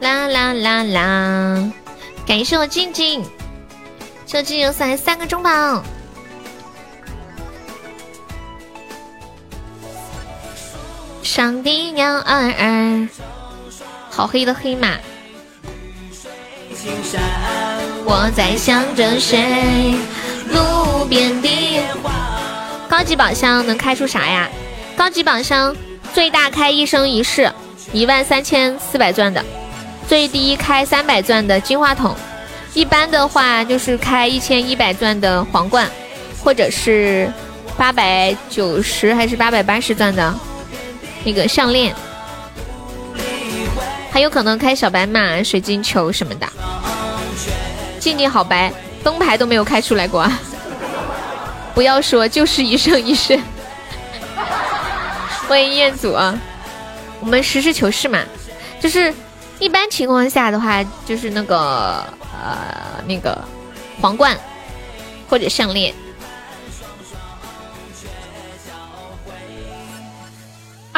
啦啦啦啦！感谢我静静，这静静送来三个中宝。上帝鸟儿儿，好黑的黑马。我在想着谁？路边的花。高级宝箱能开出啥呀？高级宝箱最大开一生一世，一万三千四百钻的；最低开三百钻的金话筒。一般的话就是开一千一百钻的皇冠，或者是八百九十还是八百八十钻的。那个项链，还有可能开小白马、水晶球什么的。静静好白，灯牌都没有开出来过啊。不要说，就是一生一世。欢迎彦祖啊！我们实事求是嘛，就是一般情况下的话，就是那个呃那个皇冠或者项链。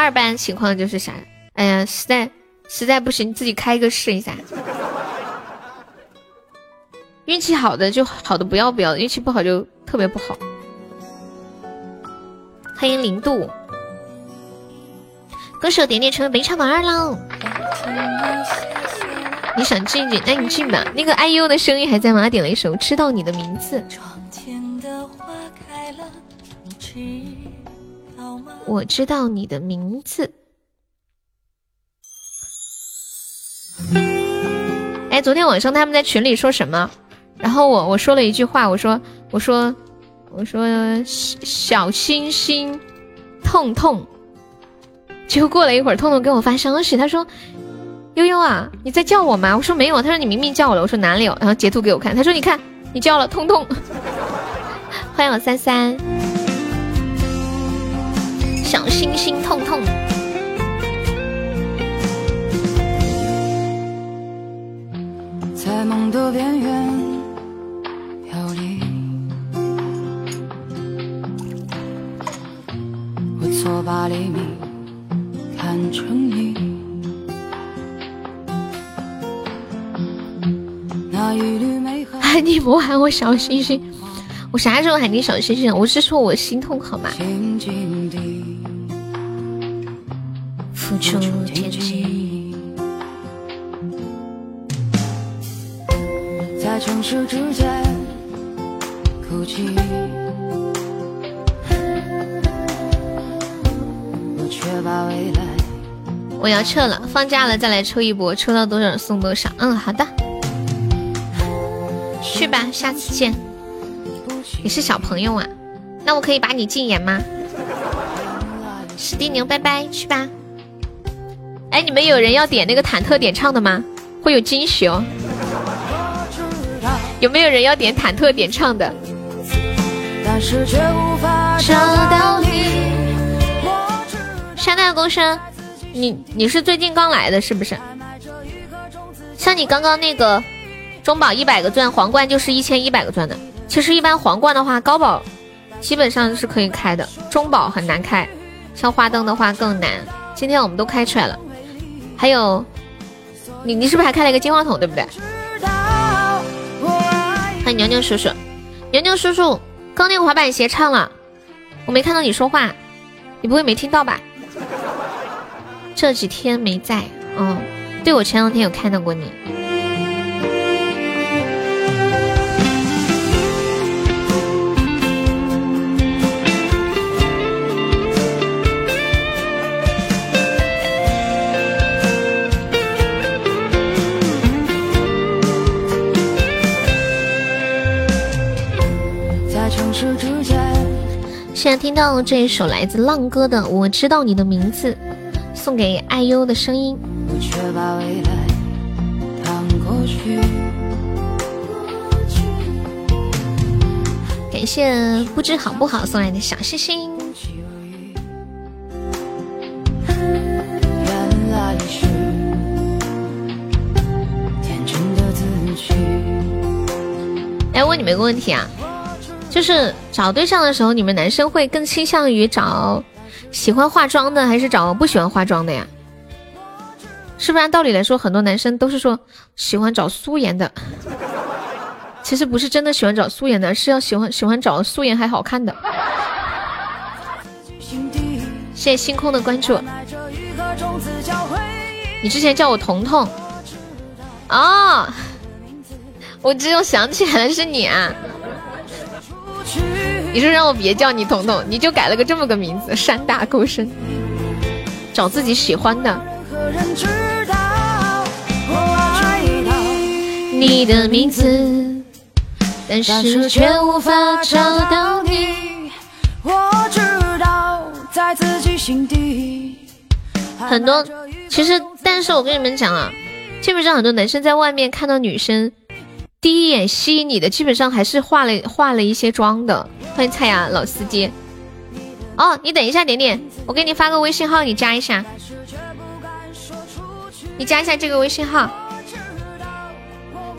二般情况就是啥？哎呀，实在实在不行，你自己开一个试一下。运气好的就好的不要不要，运气不好就特别不好。欢迎零度，歌手点点成为本场榜二了。你想进进，那你进吧。那个 IU 的声音还在吗？点了一首《知道你的名字》。我知道你的名字。哎，昨天晚上他们在群里说什么？然后我我说了一句话，我说我说我说小星星痛痛。结果过了一会儿，痛痛给我发消息，他说悠悠啊，你在叫我吗？我说没有，他说你明明叫我了。我说哪里有？然后截图给我看，他说你看你叫了痛痛。欢迎我三三。小心心痛痛，在梦的边缘飘离，我错把黎明看成你。那一缕美好，喊你莫喊我小星星，我啥时候喊你小星星？我是说我心痛好吗？付出天际，在成熟之间哭泣，我却把未来。我要撤了，放假了再来抽一波，抽到多少送多少。嗯，好的，去吧，下次见。你是小朋友啊？那我可以把你禁言吗？史蒂牛，拜拜，去吧。哎，你们有人要点那个忐忑点唱的吗？会有惊喜哦。有没有人要点忐忑点唱的？山大公生，你你是最近刚来的，是不是？像你刚刚那个中宝一百个钻，皇冠就是一千一百个钻的。其实一般皇冠的话，高宝基本上是可以开的，中宝很难开，像花灯的话更难。今天我们都开出来了。还有，你你是不是还开了一个金话筒，对不对？欢迎牛牛叔叔，牛牛叔叔，刚那个滑板鞋唱了，我没看到你说话，你不会没听到吧？这几天没在，嗯，对我前两天有看到过你。现在听到这一首来自浪哥的《我知道你的名字》，送给爱优的声音。感谢不知好不好送来的小心心。哎，问你们个问题啊。就是找对象的时候，你们男生会更倾向于找喜欢化妆的，还是找不喜欢化妆的呀？是不是按道理来说，很多男生都是说喜欢找素颜的？其实不是真的喜欢找素颜的，是要喜欢喜欢找素颜还好看的。谢谢星空的关注。你之前叫我彤彤哦，我只有想起来了，是你啊。你说让我别叫你彤彤，你就改了个这么个名字，山大沟深，找自己喜欢的。你的名字，但是却无法找到你。我知道在自己心底。很多，其实，但是我跟你们讲啊，基本上很多男生在外面看到女生。第一眼吸引你的，基本上还是化了化了一些妆的，欢迎菜芽老司机。哦，你等一下，点点，我给你发个微信号，你加一下。你加一下这个微信号。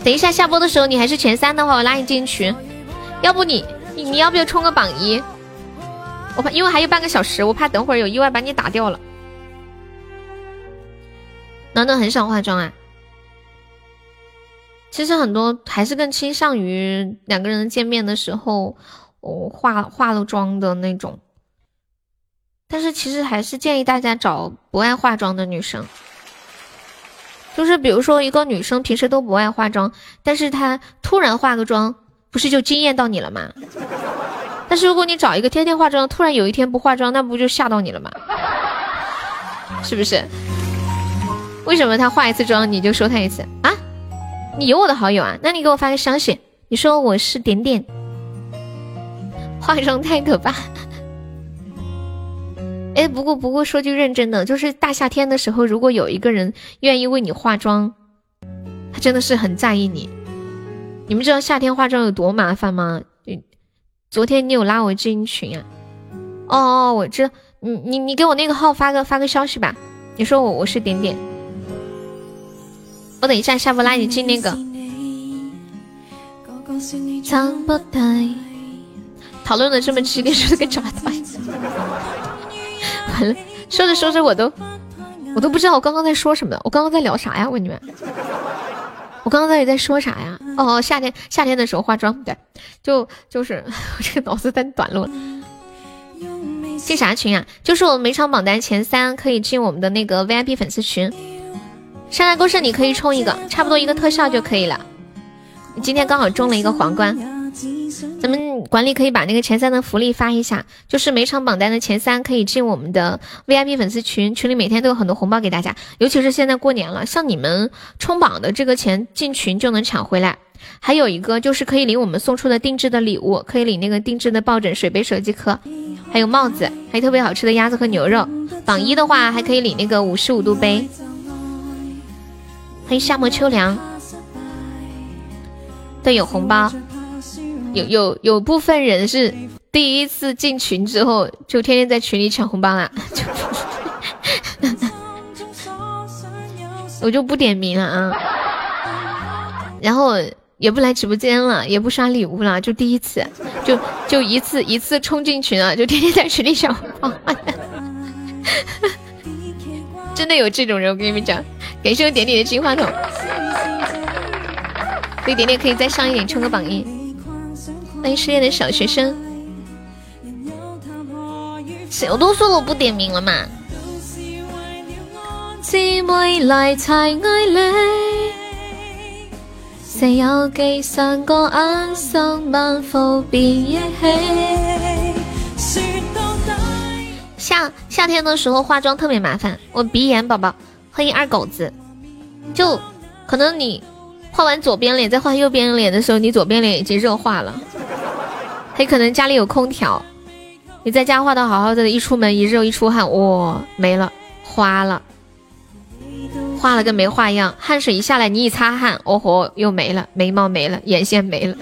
等一下下播的时候，你还是前三的话，我拉你进群。要不你你你要不要冲个榜一？我怕因为还有半个小时，我怕等会儿有意外把你打掉了。暖暖很少化妆啊。其实很多还是更倾向于两个人见面的时候，哦化化了妆的那种。但是其实还是建议大家找不爱化妆的女生。就是比如说一个女生平时都不爱化妆，但是她突然化个妆，不是就惊艳到你了吗？但是如果你找一个天天化妆，突然有一天不化妆，那不就吓到你了吗？是不是？为什么她化一次妆你就说她一次啊？你有我的好友啊？那你给我发个消息，你说我是点点，化妆太可怕。哎，不过不过说句认真的，就是大夏天的时候，如果有一个人愿意为你化妆，他真的是很在意你。你们知道夏天化妆有多麻烦吗？昨天你有拉我进群啊？哦哦，我知道，你你你给我那个号发个发个消息吧。你说我我是点点，我等一下下播拉你进那个。讨论的这么激烈，是个渣男。完了，说着说着我都我都不知道我刚刚在说什么，我刚刚在聊啥呀？问你们，我刚刚到底在说啥呀？哦，夏天夏天的时候化妆，对，就就是 我这个脑子在短路了。进啥群啊？就是我们每场榜单前三可以进我们的那个 VIP 粉丝群。山大公社你可以充一个，差不多一个特效就可以了。今天刚好中了一个皇冠。咱们管理可以把那个前三的福利发一下，就是每场榜单的前三可以进我们的 VIP 粉丝群，群里每天都有很多红包给大家，尤其是现在过年了，像你们冲榜的这个钱进群就能抢回来。还有一个就是可以领我们送出的定制的礼物，可以领那个定制的抱枕、水杯、手机壳，还有帽子，还有特别好吃的鸭子和牛肉。榜一的话还可以领那个五十五度杯。欢迎夏末秋凉，对有红包。有有有部分人是第一次进群之后就天天在群里抢红包啦，我就不点名了啊，然后也不来直播间了，也不刷礼物了，就第一次，就就一次一次冲进群啊，就天天在群里抢红包，真的有这种人，我跟你们讲，感谢我点点的金话筒，所以点点可以再上一点，冲个榜一。欢迎失恋的小学生，谁我都说了我不点名了嘛。夏夏天的时候化妆特别麻烦，我鼻炎宝宝，欢迎二狗子，就可能你。画完左边脸，再画右边脸的时候，你左边脸已经热化了。还可能家里有空调，你在家画的好好的，一出门一热一出汗，哇，没了，花了，画了跟没画一样。汗水一下来，你一擦汗，哦吼，又没了，眉毛没了，眼线没了，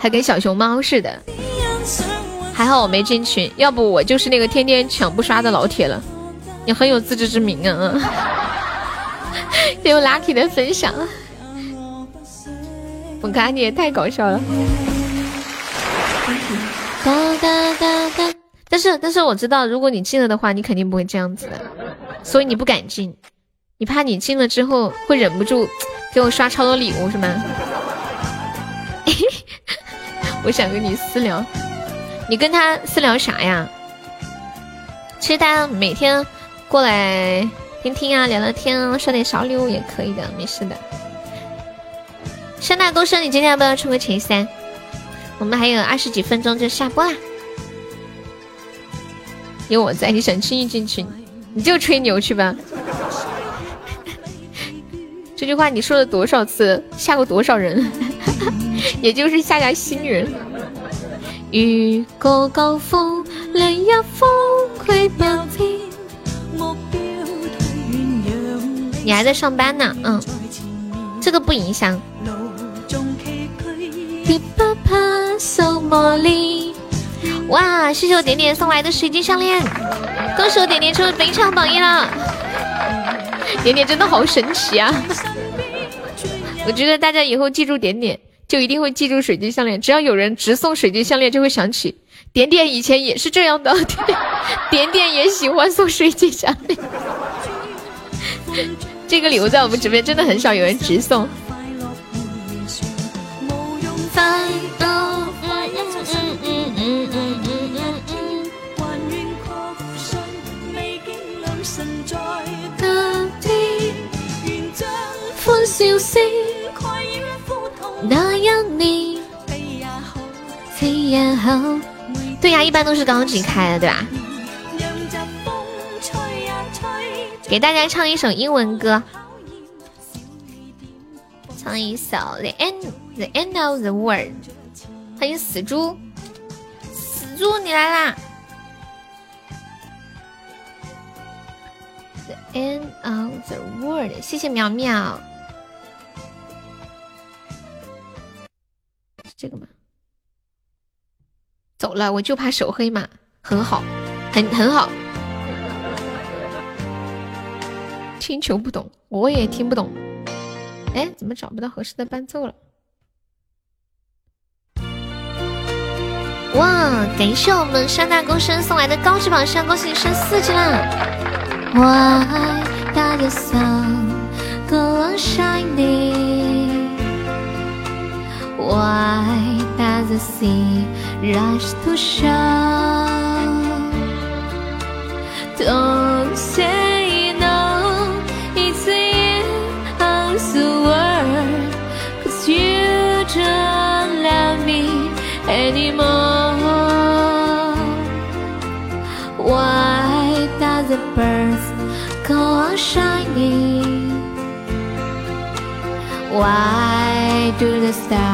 还跟小熊猫似的。还好我没进群，要不我就是那个天天抢不刷的老铁了。你很有自知之明啊，有 lucky 的分享。我看你也太搞笑了，哒哒哒哒。但是但是我知道，如果你进了的话，你肯定不会这样子的，所以你不敢进，你怕你进了之后会忍不住给我刷超多礼物是吗？我想跟你私聊，你跟他私聊啥呀？其实大家每天过来听听啊，聊聊天啊，刷点小礼物也可以的，没事的。山大公生，你今天要不要冲个前三？我们还有二十几分钟就下播啦。有我在，你想轻易进群，你就吹牛去吧。这句话你说了多少次，吓过多少人？也就是吓吓新人。雨过高峰，另一峰归白天。你还在上班呢，嗯，这个不影响。哇，谢谢我点点送来的水晶项链，恭喜我点点成为本场榜一了。点点真的好神奇啊！我觉得大家以后记住点点，就一定会记住水晶项链。只要有人直送水晶项链，就会想起点点以前也是这样的，点 点点点也喜欢送水晶项链。这个礼物在我们直播间真的很少有人直送。笑声那一年，悲也好，喜也好。对呀，一般都是高级开的，对吧？给大家唱一首英文歌，唱一首《The End The End of the World》。欢迎死猪，死猪你来啦！The End of the World，谢谢苗苗。是这个吗？走了，我就怕手黑马，很好，很很好。听球不懂，我也听不懂。哎，怎么找不到合适的伴奏了？哇，感谢我们山大公生送来的高级宝箱，恭喜你升四级啦！Why does the sun go on shining? Why does the sea rush to shore? Don't say no, it's the end of the world, cause you don't love me anymore. Why does the birds go on shining? Why do the stars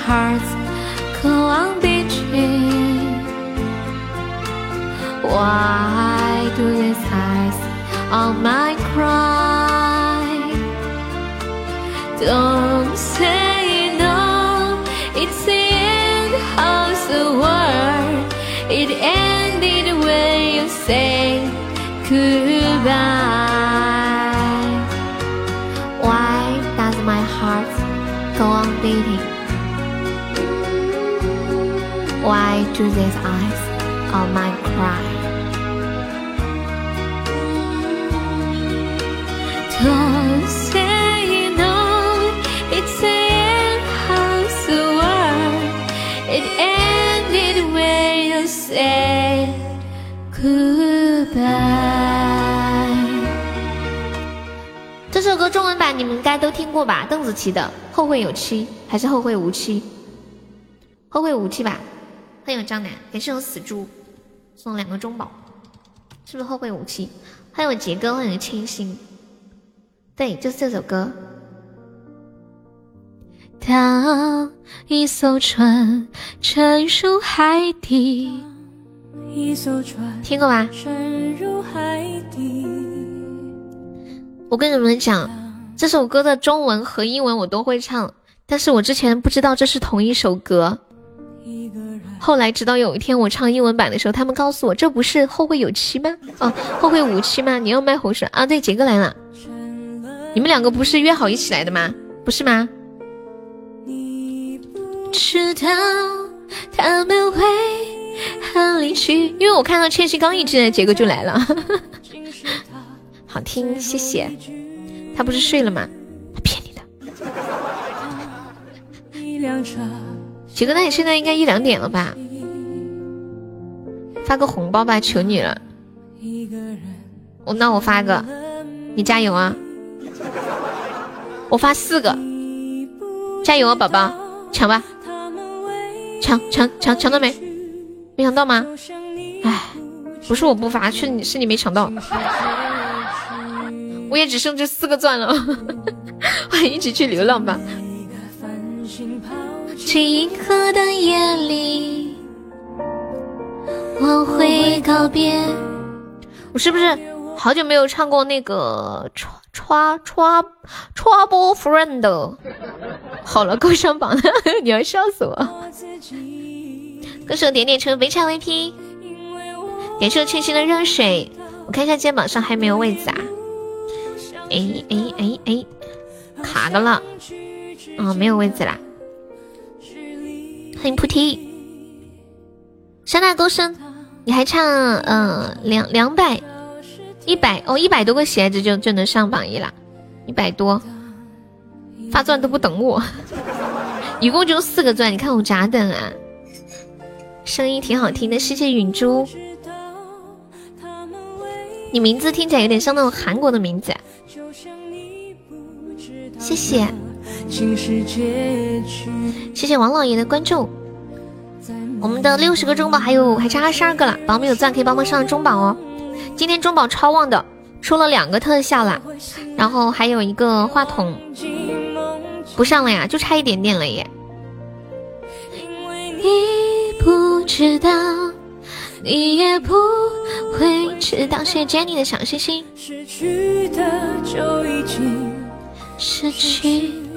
does my heart go on beating? Why do these eyes on my cry? Don't say no, it's the end of the world. It ended when you say goodbye. Why does my heart go on beating? Do these eyes on my cry? Don't say no, it's the end of the world. It ended when you said goodbye. 这首歌中文版你们应该都听过吧？邓紫棋的《后会有期》还是《后会无期》？后会无期吧。欢迎张楠，感谢我死猪送两个中宝，是不是后会无期？欢迎我杰哥，欢迎清新。对，就是这首歌。当一艘船沉入海底，一艘船听过吧？沉入海底。我跟你们讲，这首歌的中文和英文我都会唱，但是我之前不知道这是同一首歌。后来直到有一天我唱英文版的时候，他们告诉我这不是后会有期吗？哦，后会无期吗？你要卖红水啊？对，杰哥来了。你们两个不是约好一起来的吗？不是吗？不知道他们会很离去，因为我看到千玺刚一进来，杰哥就来了。好听，谢谢。他不是睡了吗？他骗你的。杰哥，那你现在应该一两点了吧？发个红包吧，求你了。我那我发个，你加油啊！我发四个，加油啊，宝宝，抢吧，抢抢抢抢到没？没抢到吗？哎，不是我不发，是你是你没抢到。我也只剩这四个钻了，我一起去流浪吧。清河的夜里，我会告别。我是不是好久没有唱过那个《Tr Tr Trouble Friend 》？好了，够上榜了，你要笑死我！歌手点点车围场 VP，点出清新的热水。我看一下肩膀上还没有位子啊！哎哎哎哎，卡的了，哦，没有位子啦。欢迎菩提，山大高声，你还差嗯两两百一百哦一百多个鞋子就就能上榜一了，一百多发钻都不等我，一共就四个钻，你看我咋等啊？声音挺好听的，谢谢允珠，你名字听起来有点像那种韩国的名字，谢谢。谢谢王老爷的关注，我们的六十个中宝还有还差二十二个了，宝宝们有钻可以帮忙上中宝哦。今天中宝超旺的，出了两个特效啦，然后还有一个话筒不上了呀，就差一点点了耶。你不知道，你也不会知道。谢谢 Jenny 的小心心。失去的就已经失去。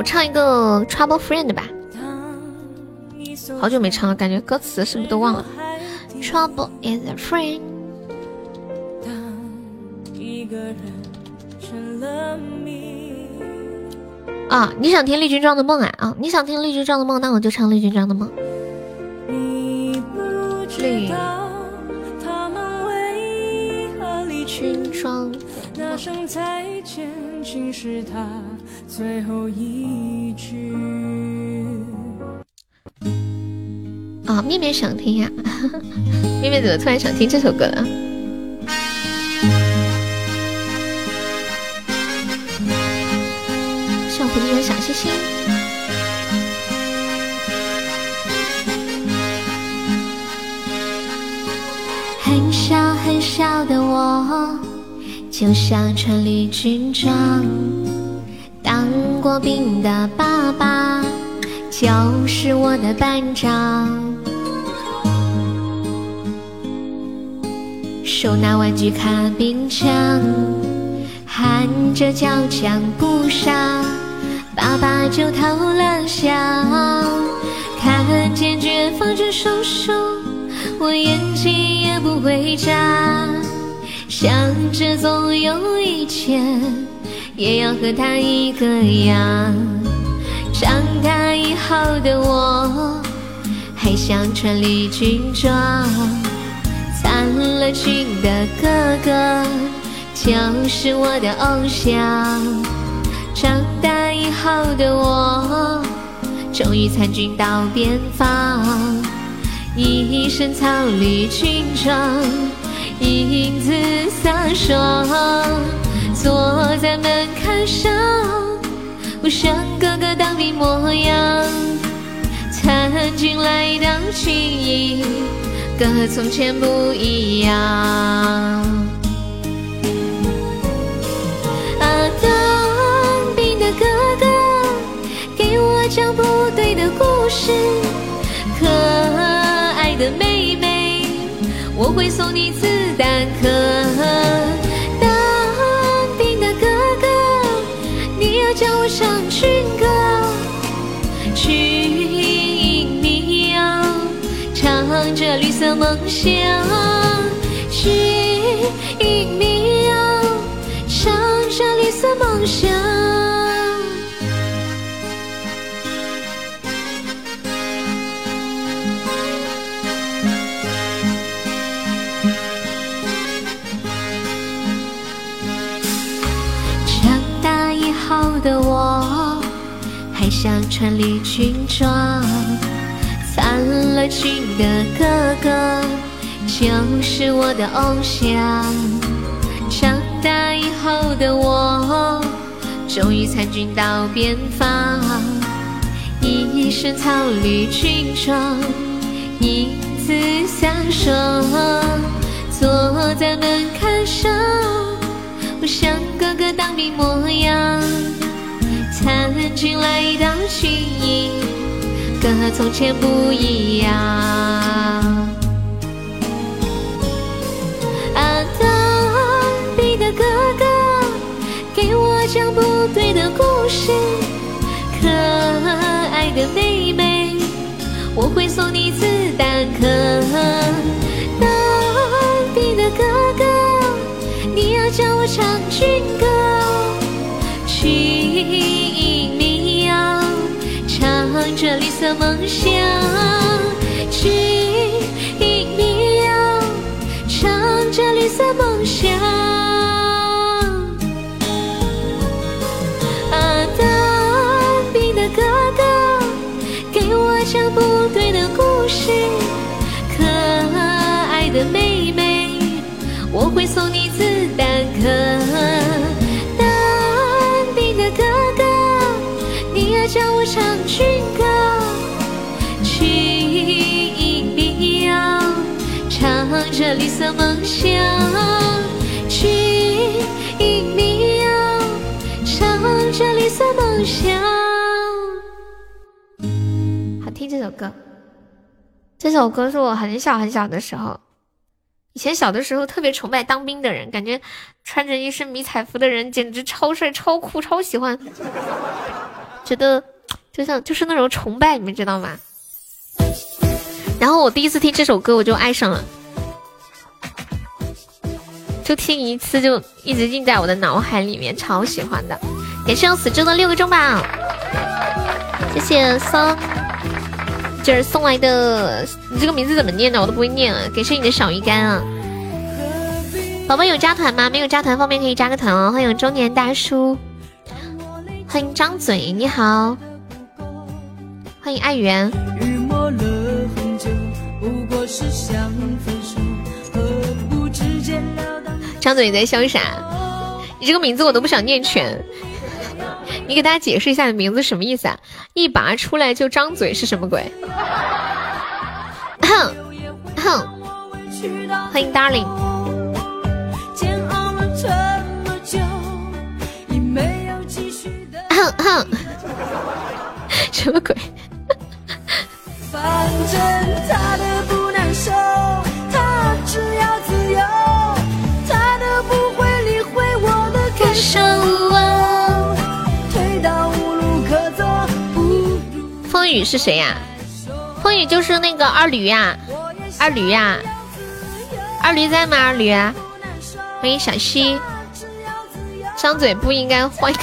我唱一个 Trouble Friend 吧，好久没唱了，感觉歌词是不是都忘了？Trouble is a friend。啊，你想听丽君装的梦啊？啊，你想听丽君装的梦，那我就唱丽君装的梦。丽君庄。那声再见，竟是他最后一句。啊，面面想听呀，面面怎么突然想听这首歌了？小狐狸的小星星。很小很小的我。就像穿绿军装，当过兵的爸爸就是我的班长，手拿玩具卡宾枪，喊着叫枪不杀，爸爸就投了降。看见解放军叔叔，我眼睛也不会眨。想着总有一天也要和他一个样。长大以后的我，还想穿绿军装。参了军的哥哥就是我的偶像。长大以后的我，终于参军到边防，一身草绿军装。影子飒爽，坐在门槛上，我像哥哥当兵模样。参军来当军医，跟和从前不一样。啊，当兵的哥哥，给我讲部队的故事。可的妹妹，我会送你子。弹壳，当兵的哥哥，你要教我唱军歌。军营要唱着绿色梦想，军营要唱着绿色梦想。的我还想穿绿军装。惨了情的哥哥就是我的偶像。长大以后的我，终于参军到边防，一身草绿军装，一字相守，坐在门槛上，我像哥哥当兵模样。参军来到军营，跟和从前不一样。啊，当兵的哥哥，给我讲部队的故事。可爱的妹妹，我会送你子弹壳。当兵的哥哥，你要教我唱军歌。唱着绿色梦想，军营里要唱着绿色梦想。啊，当兵的哥哥，给我讲部队的故事。可爱的妹妹，我会送你唱军歌。军营里要唱着绿色梦想，军营里要唱着绿色梦想。好听这首歌，这首歌是我很小很小的时候，以前小的时候特别崇拜当兵的人，感觉穿着一身迷彩服的人简直超帅、超酷、超喜欢，觉得就像就是那种崇拜，你们知道吗？然后我第一次听这首歌，我就爱上了，就听一次就一直印在我的脑海里面，超喜欢的。感谢我死猪的六个中宝，谢谢桑今儿送来的，你这个名字怎么念的？我都不会念啊！感谢你的小鱼干啊！宝宝有加团吗？没有加团，方便可以加个团哦。欢迎中年大叔，欢迎张嘴，你好，欢迎爱媛。雨抹了很久，不过是想分手，何不直截了当？张嘴你在笑啥？你这个名字我都不想念全，你给大家解释一下你名字什么意思啊？一拔出来就张嘴是什么鬼？哼哼，欢迎 Darling。煎熬了这么久，已没有继续的。哼哼，什么鬼？反正他的不难受，他只要自由，他都不会理会我的感受。退到无路可走，不如风雨是谁呀、风雨就是那个二驴呀、二驴呀、二驴在吗？二驴，欢迎小溪。张嘴不应该换一个，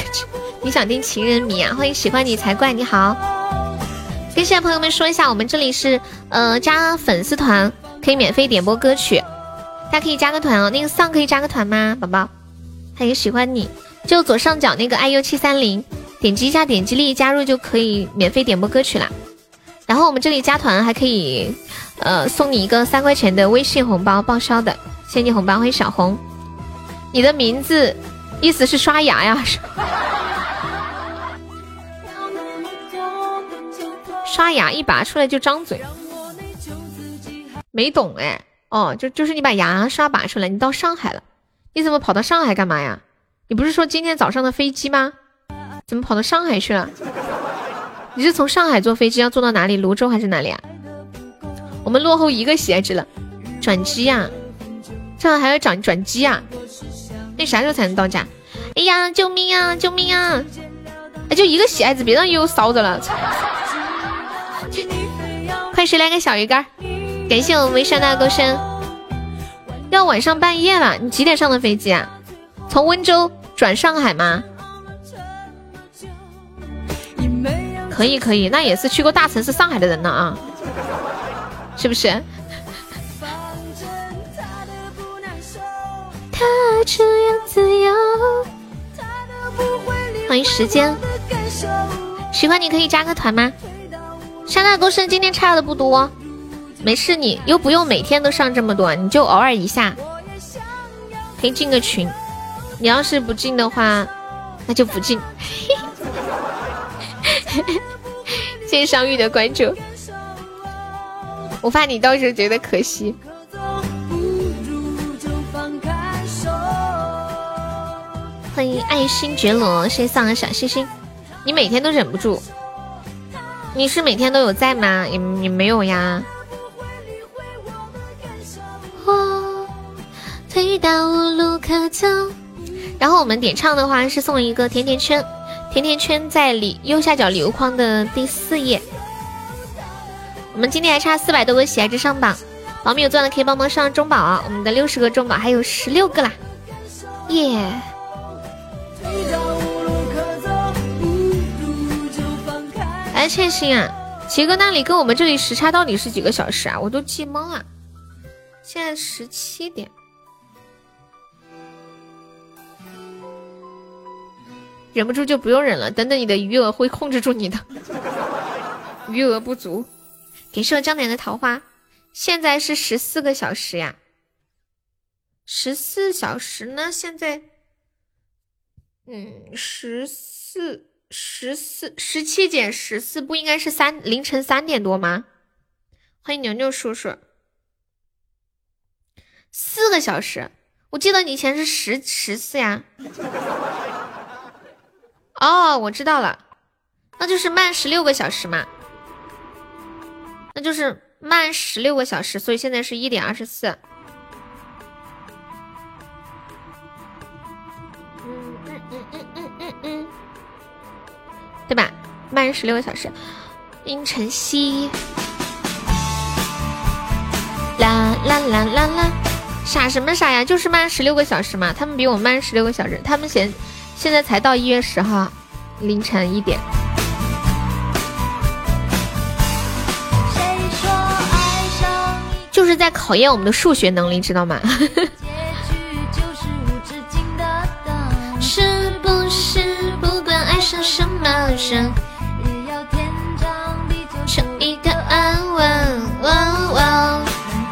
你想听情人迷啊？欢迎喜欢你才怪，你好。跟现在朋友们说一下，我们这里是呃加粉丝团可以免费点播歌曲，大家可以加个团哦。那个丧可以加个团吗，宝宝？他也喜欢你，就左上角那个 iu 七三零，点击一下点击立即加入就可以免费点播歌曲啦。然后我们这里加团还可以呃送你一个三块钱的微信红包报销的，现金红包，欢迎小红。你的名字意思是刷牙呀？刷牙一拔出来就张嘴，没懂哎。哦，就就是你把牙刷拔出来，你到上海了，你怎么跑到上海干嘛呀？你不是说今天早上的飞机吗？怎么跑到上海去了？你是从上海坐飞机要坐到哪里？泸州还是哪里啊？我们落后一个鞋子了，转机呀、这样还要转转机啊？那啥时候才能到家？哎呀，救命啊！救命啊！哎，就一个喜爱子，别让悠悠烧着了。快谁来个小鱼干？感谢我们微山大哥生。要晚上半夜了，你几点上的飞机啊？从温州转上海吗？可以可以，那也是去过大城市上海的人了啊，是不是？他这样自由。欢迎时间，喜欢你可以加个团吗？山大公生今天差的不多，没事，你又不用每天都上这么多，你就偶尔一下，可以进个群。你要是不进的话，那就不进。谢谢相遇的关注，我怕你到时候觉得可惜。欢迎爱新觉罗，谢谢送的小星星。你每天都忍不住，你是每天都有在吗？也也没有呀。推到路可走。然后我们点唱的话是送一个甜甜圈，甜甜圈在里右下角留框的第四页。我们今天还差四百多个喜爱值上榜，宝米有钻的可以帮忙上中宝啊！我们的六十个中宝还有十六个啦，耶！哎，倩心啊，杰哥那里跟我们这里时差到底是几个小时啊？我都记懵了。现在十七点，忍不住就不用忍了。等等，你的余额会控制住你的，余额不足。给社江点的桃花，现在是十四个小时呀。十四小时呢？现在，嗯，十四。十四十七减十四不应该是三凌晨三点多吗？欢迎牛牛叔叔，四个小时，我记得你以前是十十四呀。哦，我知道了，那就是慢十六个小时嘛，那就是慢十六个小时，所以现在是一点二十四。对吧？慢十六个小时。殷晨曦，啦啦啦啦啦，傻什么傻呀？就是慢十六个小时嘛。他们比我慢十六个小时，他们现现在才到一月十号凌晨一点。就是在考验我们的数学能力，知道吗？上什么人？求一个安稳。难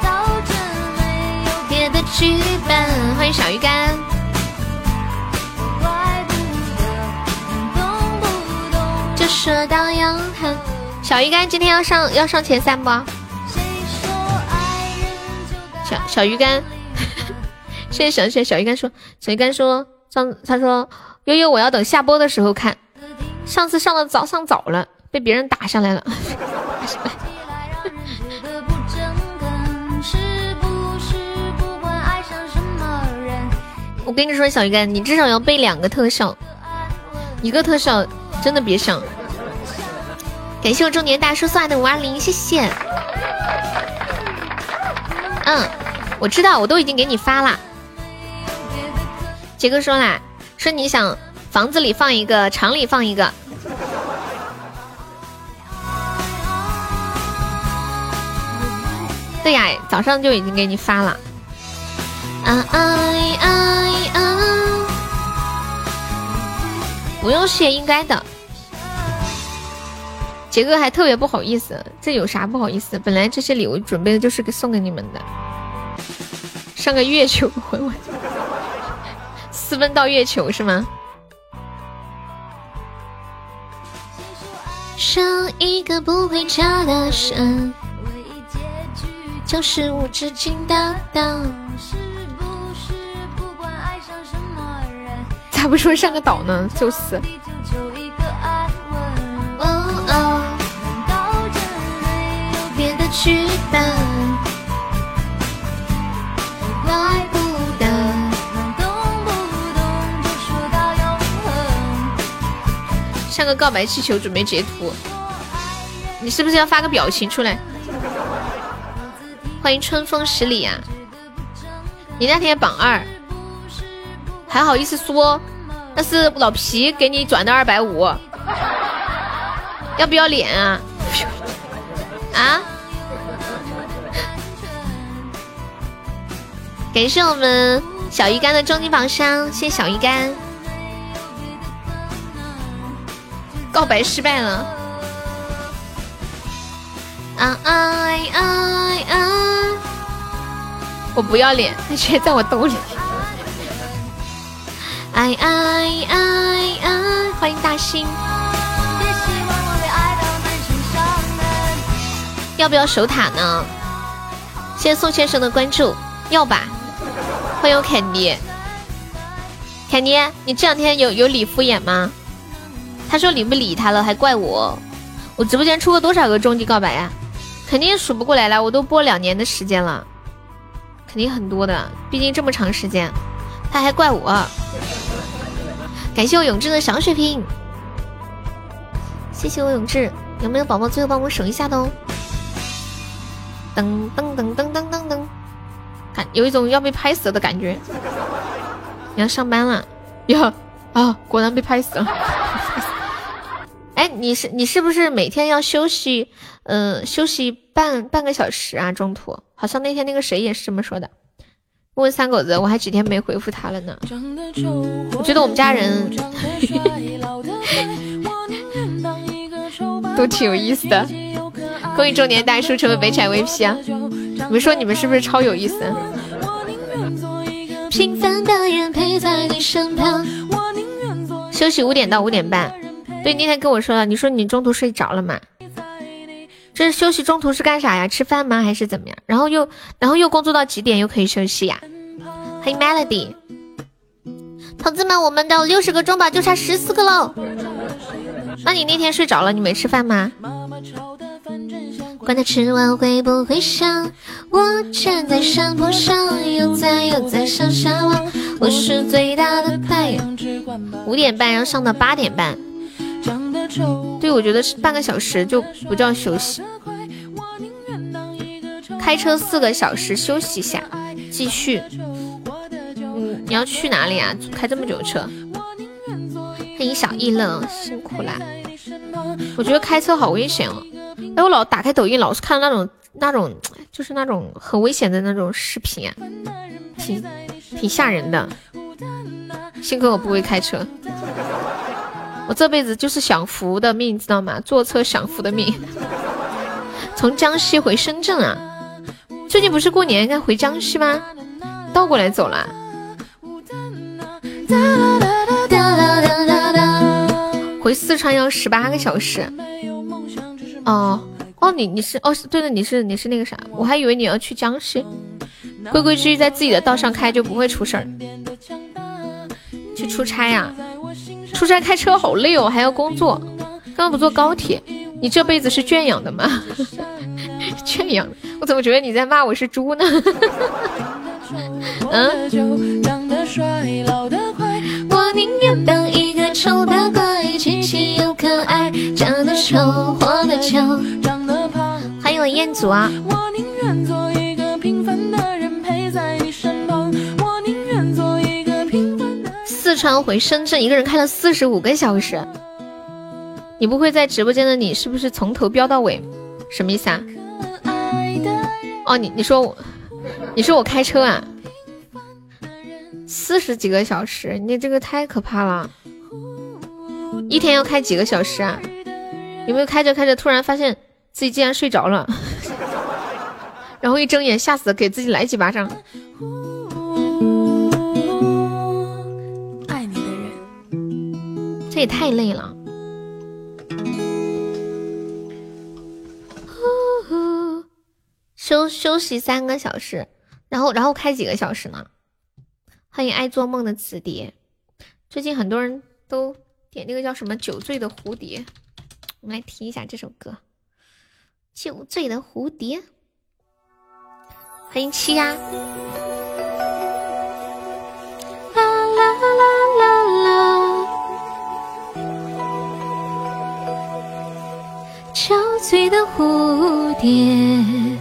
道真没有别的剧本。欢迎小鱼干。就说到永恒。小鱼干今天要上要上前三不？小小鱼干，谢谢小谢小鱼干说，小鱼干说上他说悠悠我要等下播的时候看。上次上的早上早了，被别人打上来了。我跟你说，小鱼干，你至少要背两个特效，一个特效真的别想。感谢我中年大叔送来的五二零，谢谢。嗯，我知道，我都已经给你发了。杰哥说啦，说你想。房子里放一个，厂里放一个。对呀，早上就已经给你发了。啊！不用谢，应该的。杰哥还特别不好意思，这有啥不好意思？本来这些礼物准备的就是给送给你们的。上个月球，回我私奔到月球是吗？上一个不回家的神，就是无止境的等。咋不说上个岛呢？就是。像个告白气球，准备截图。你是不是要发个表情出来？欢迎春风十里啊！你那天榜二，还好意思说？那是老皮给你转的二百五，要不要脸啊？啊？感谢我们小鱼干的终极榜上，谢谢小鱼干。告白失败了。啊哎哎哎！我不要脸，那却在我兜里。哎哎哎哎！欢迎大兴。要不要守塔呢？谢谢宋先生的关注，要吧？欢迎凯尼，凯尼，你这两天有有理敷衍吗？他说理不理他了，还怪我。我直播间出过多少个终极告白呀？肯定数不过来了，我都播两年的时间了，肯定很多的，毕竟这么长时间，他还怪我。感谢我永志的小水瓶，谢谢我永志，有没有宝宝最后帮我守一下的哦？噔噔噔噔噔噔噔，看有一种要被拍死的感觉。你要上班了哟？啊，果然被拍死了。哎，你是你是不是每天要休息？嗯，休息半半个小时啊？中途好像那天那个谁也是这么说的。问三狗子，我还几天没回复他了呢。我觉得我们家人都挺有意思的。恭喜中年大叔成为北产 VP 啊！你们说你们是不是超有意思？平凡的人陪在你身旁。休息五点到五点半。对，那天跟我说了，你说你中途睡着了吗？这是休息中途是干啥呀？吃饭吗？还是怎么样？然后又然后又工作到几点又可以休息呀？欢迎 Melody，同志们，我们的六十个中宝就差十四个喽。那你那天睡着了，你没吃饭吗？管他吃完会不会香，我站在山坡上，悠哉悠哉向下望，我是最大的太阳。五点半要上到八点半。对，我觉得是半个小时就不叫休息。开车四个小时休息一下，继续。嗯，你要去哪里啊？开这么久车？欢迎小意乐，辛苦啦。我觉得开车好危险哦。哎，我老打开抖音，老是看那种那种，就是那种很危险的那种视频啊，挺挺吓人的。幸亏我不会开车。我这辈子就是享福的命，知道吗？坐车享福的命。从江西回深圳啊？最近不是过年应该回江西吗？倒过来走了。回四川要十八个小时。哦哦，你你是哦，对了，你是你是那个啥？我还以为你要去江西，规规矩矩在自己的道上开就不会出事儿。去出差呀？出差开车好累哦，还要工作，干嘛不坐高铁？你这辈子是圈养的吗？圈养？我怎么觉得你在骂我是猪呢？嗯。我宁愿当一个丑八怪，清新又可爱，长得丑活得久。欢迎我彦祖啊。四川回深圳，一个人开了四十五个小时。你不会在直播间的你是不是从头飙到尾？什么意思啊？哦，你你说我，你说我开车啊？四十几个小时，你这个太可怕了！一天要开几个小时啊？有没有开着开着突然发现自己竟然睡着了，然后一睁眼吓死，给自己来几巴掌？这也太累了，休休息三个小时，然后然后开几个小时呢？欢迎爱做梦的紫蝶，最近很多人都点那个叫什么《酒醉的蝴蝶》，我们来听一下这首歌《酒醉的蝴蝶》。欢迎七呀。憔悴的蝴蝶。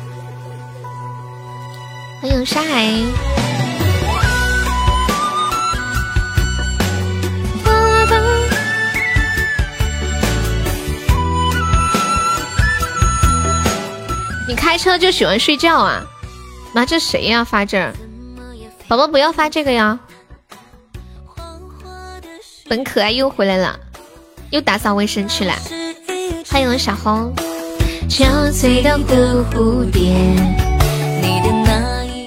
欢迎沙海。你开车就喜欢睡觉啊？那这谁呀？发这儿，宝宝不要发这个呀。本可爱又回来了。又打扫卫生去了。欢迎小红。憔悴的蝴蝶。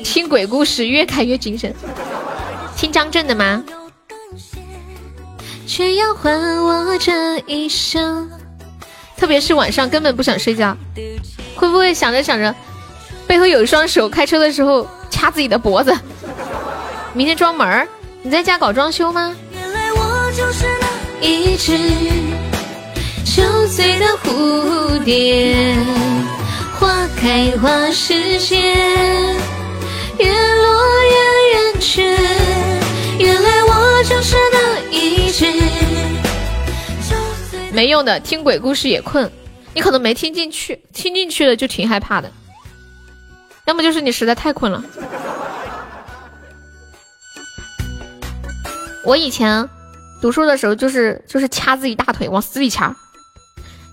听鬼故事越看越精神。听张震的吗？却要换我这一生。特别是晚上根本不想睡觉，会不会想着想着，背后有一双手，开车的时候掐自己的脖子？明天装门儿，你在家搞装修吗？原来我就是那一只憔悴的蝴蝶，花开花时节，越落越圆缺。原来我就是那一只。没用的，听鬼故事也困，你可能没听进去，听进去了就挺害怕的。要么就是你实在太困了。我以前读书的时候，就是就是掐自己大腿往死里掐，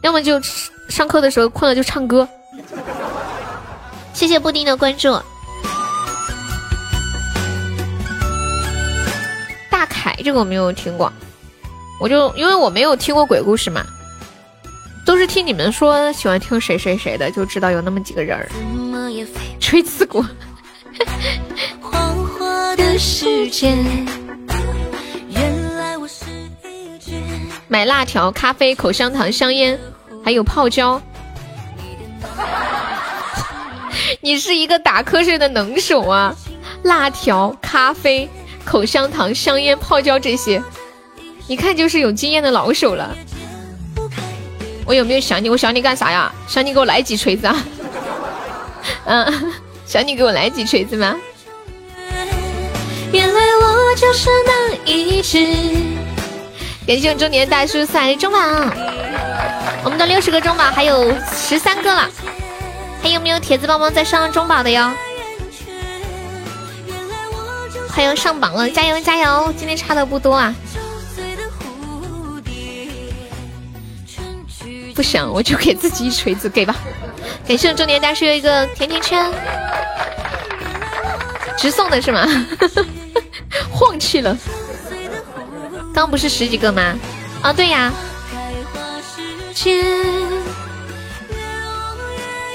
要么就上课的时候困了就唱歌。谢谢布丁的关注。大凯这个我没有听过，我就因为我没有听过鬼故事嘛，都是听你们说喜欢听谁谁谁的，就知道有那么几个人儿。吹刺骨。买辣条、咖啡、口香糖、香烟，还有泡椒。你是一个打瞌睡的能手啊！辣条、咖啡、口香糖、香烟、泡椒这些，一看就是有经验的老手了。我有没有想你？我想你干啥呀？想你给我来几锤子啊？嗯，想你给我来几锤子吗？原来我就是那一只。感谢我中年大叔送来中宝，我们的六十个中宝还有十三个了，还有没有铁子帮忙再上中宝的哟？还有上榜了，加油加油！今天差的不多啊。不想我就给自己一锤子，给吧。感谢中年大叔有一个甜甜圈，直送的是吗？晃气了。刚不是十几个吗？啊，对呀，现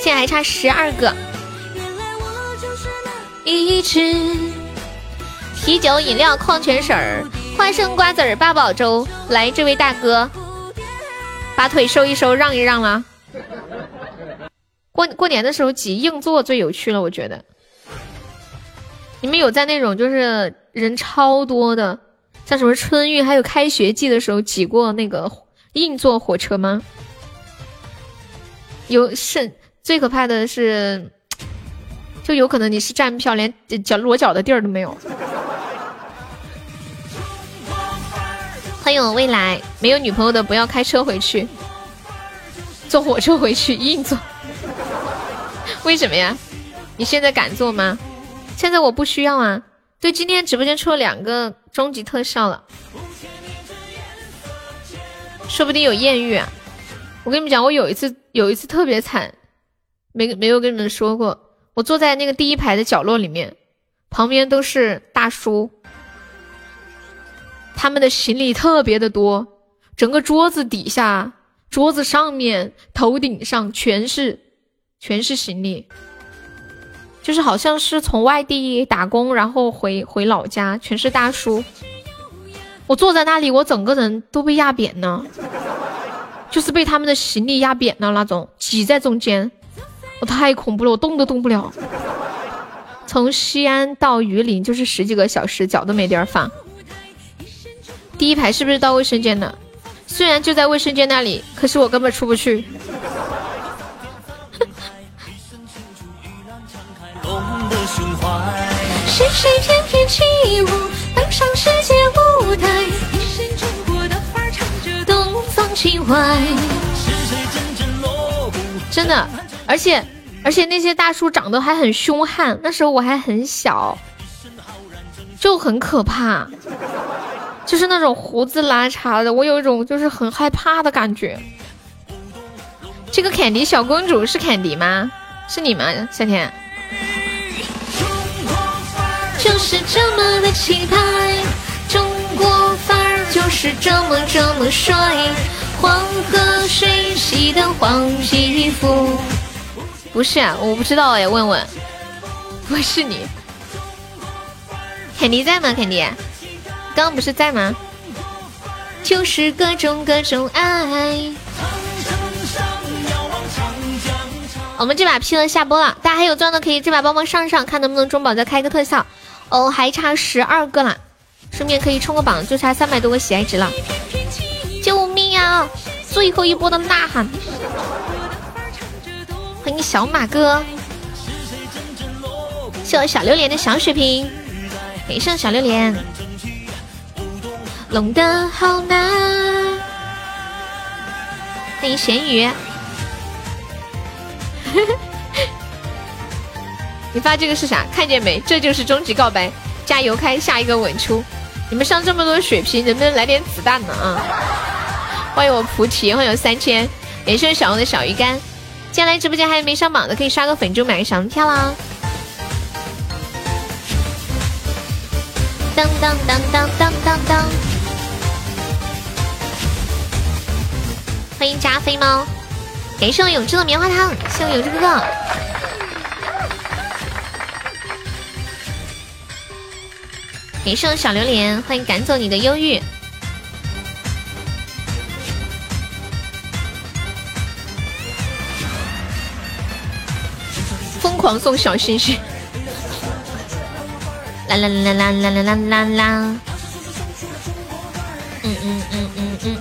在还差十二个。一支啤酒、饮料、矿泉水儿、花生瓜子儿、八宝粥。来，这位大哥，把腿收一收，让一让啦。过过年的时候挤硬座最有趣了，我觉得。你们有在那种就是人超多的？像什么春运还有开学季的时候挤过那个硬座火车吗？有甚最可怕的是，就有可能你是站票，连脚裸脚的地儿都没有。欢迎我未来，没有女朋友的不要开车回去，坐火车回去硬座。为什么呀？你现在敢坐吗？现在我不需要啊。对，今天直播间出了两个终极特效了，说不定有艳遇啊！我跟你们讲，我有一次有一次特别惨，没没有跟你们说过，我坐在那个第一排的角落里面，旁边都是大叔，他们的行李特别的多，整个桌子底下、桌子上面、头顶上全是全是行李。就是好像是从外地打工，然后回回老家，全是大叔。我坐在那里，我整个人都被压扁了，就是被他们的行李压扁了那种，挤在中间，我太恐怖了，我动都动不了。从西安到榆林就是十几个小时，脚都没地儿放。第一排是不是到卫生间了？虽然就在卫生间那里，可是我根本出不去。是谁翩翩起舞，登上世界舞台？一身中国的范儿，唱着东方情怀。是谁阵阵锣鼓？真的，而且而且那些大叔长得还很凶悍，那时候我还很小，就很可怕，就是那种胡子拉碴的，我有一种就是很害怕的感觉。这个凯迪小公主是凯迪吗？是你吗，夏天？就是这么的气派，中国范儿就是这么这么帅，黄河水洗的黄皮肤。不是啊，我不知道哎，问问，不是你，肯迪在吗？肯迪，刚刚不是在吗？就是各种各种爱。我们这把 P 了下播了，大家还有钻的可以这把帮忙上上，看能不能中宝再开个特效。哦，还差十二个了，顺便可以冲个榜，就差三百多个喜爱值了。救命啊！最后一波的呐喊！欢迎小马哥，谢我小榴莲的小血瓶，给上小榴莲。龙的好难。欢迎咸鱼。你发这个是啥？看见没？这就是终极告白，加油开下一个稳出。你们上这么多血瓶，能不能来点子弹呢？啊！欢迎我菩提，欢迎三千，感谢小红的小鱼干。进来直播间还有没上榜的，可以刷个粉猪买个小门票啦。当当当当当当当！欢迎加菲猫，感谢我永志的棉花糖，谢我永志哥哥。感谢小榴莲，欢迎赶走你的忧郁。疯狂送小心心，啦啦啦啦啦啦啦啦啦！嗯嗯嗯嗯嗯！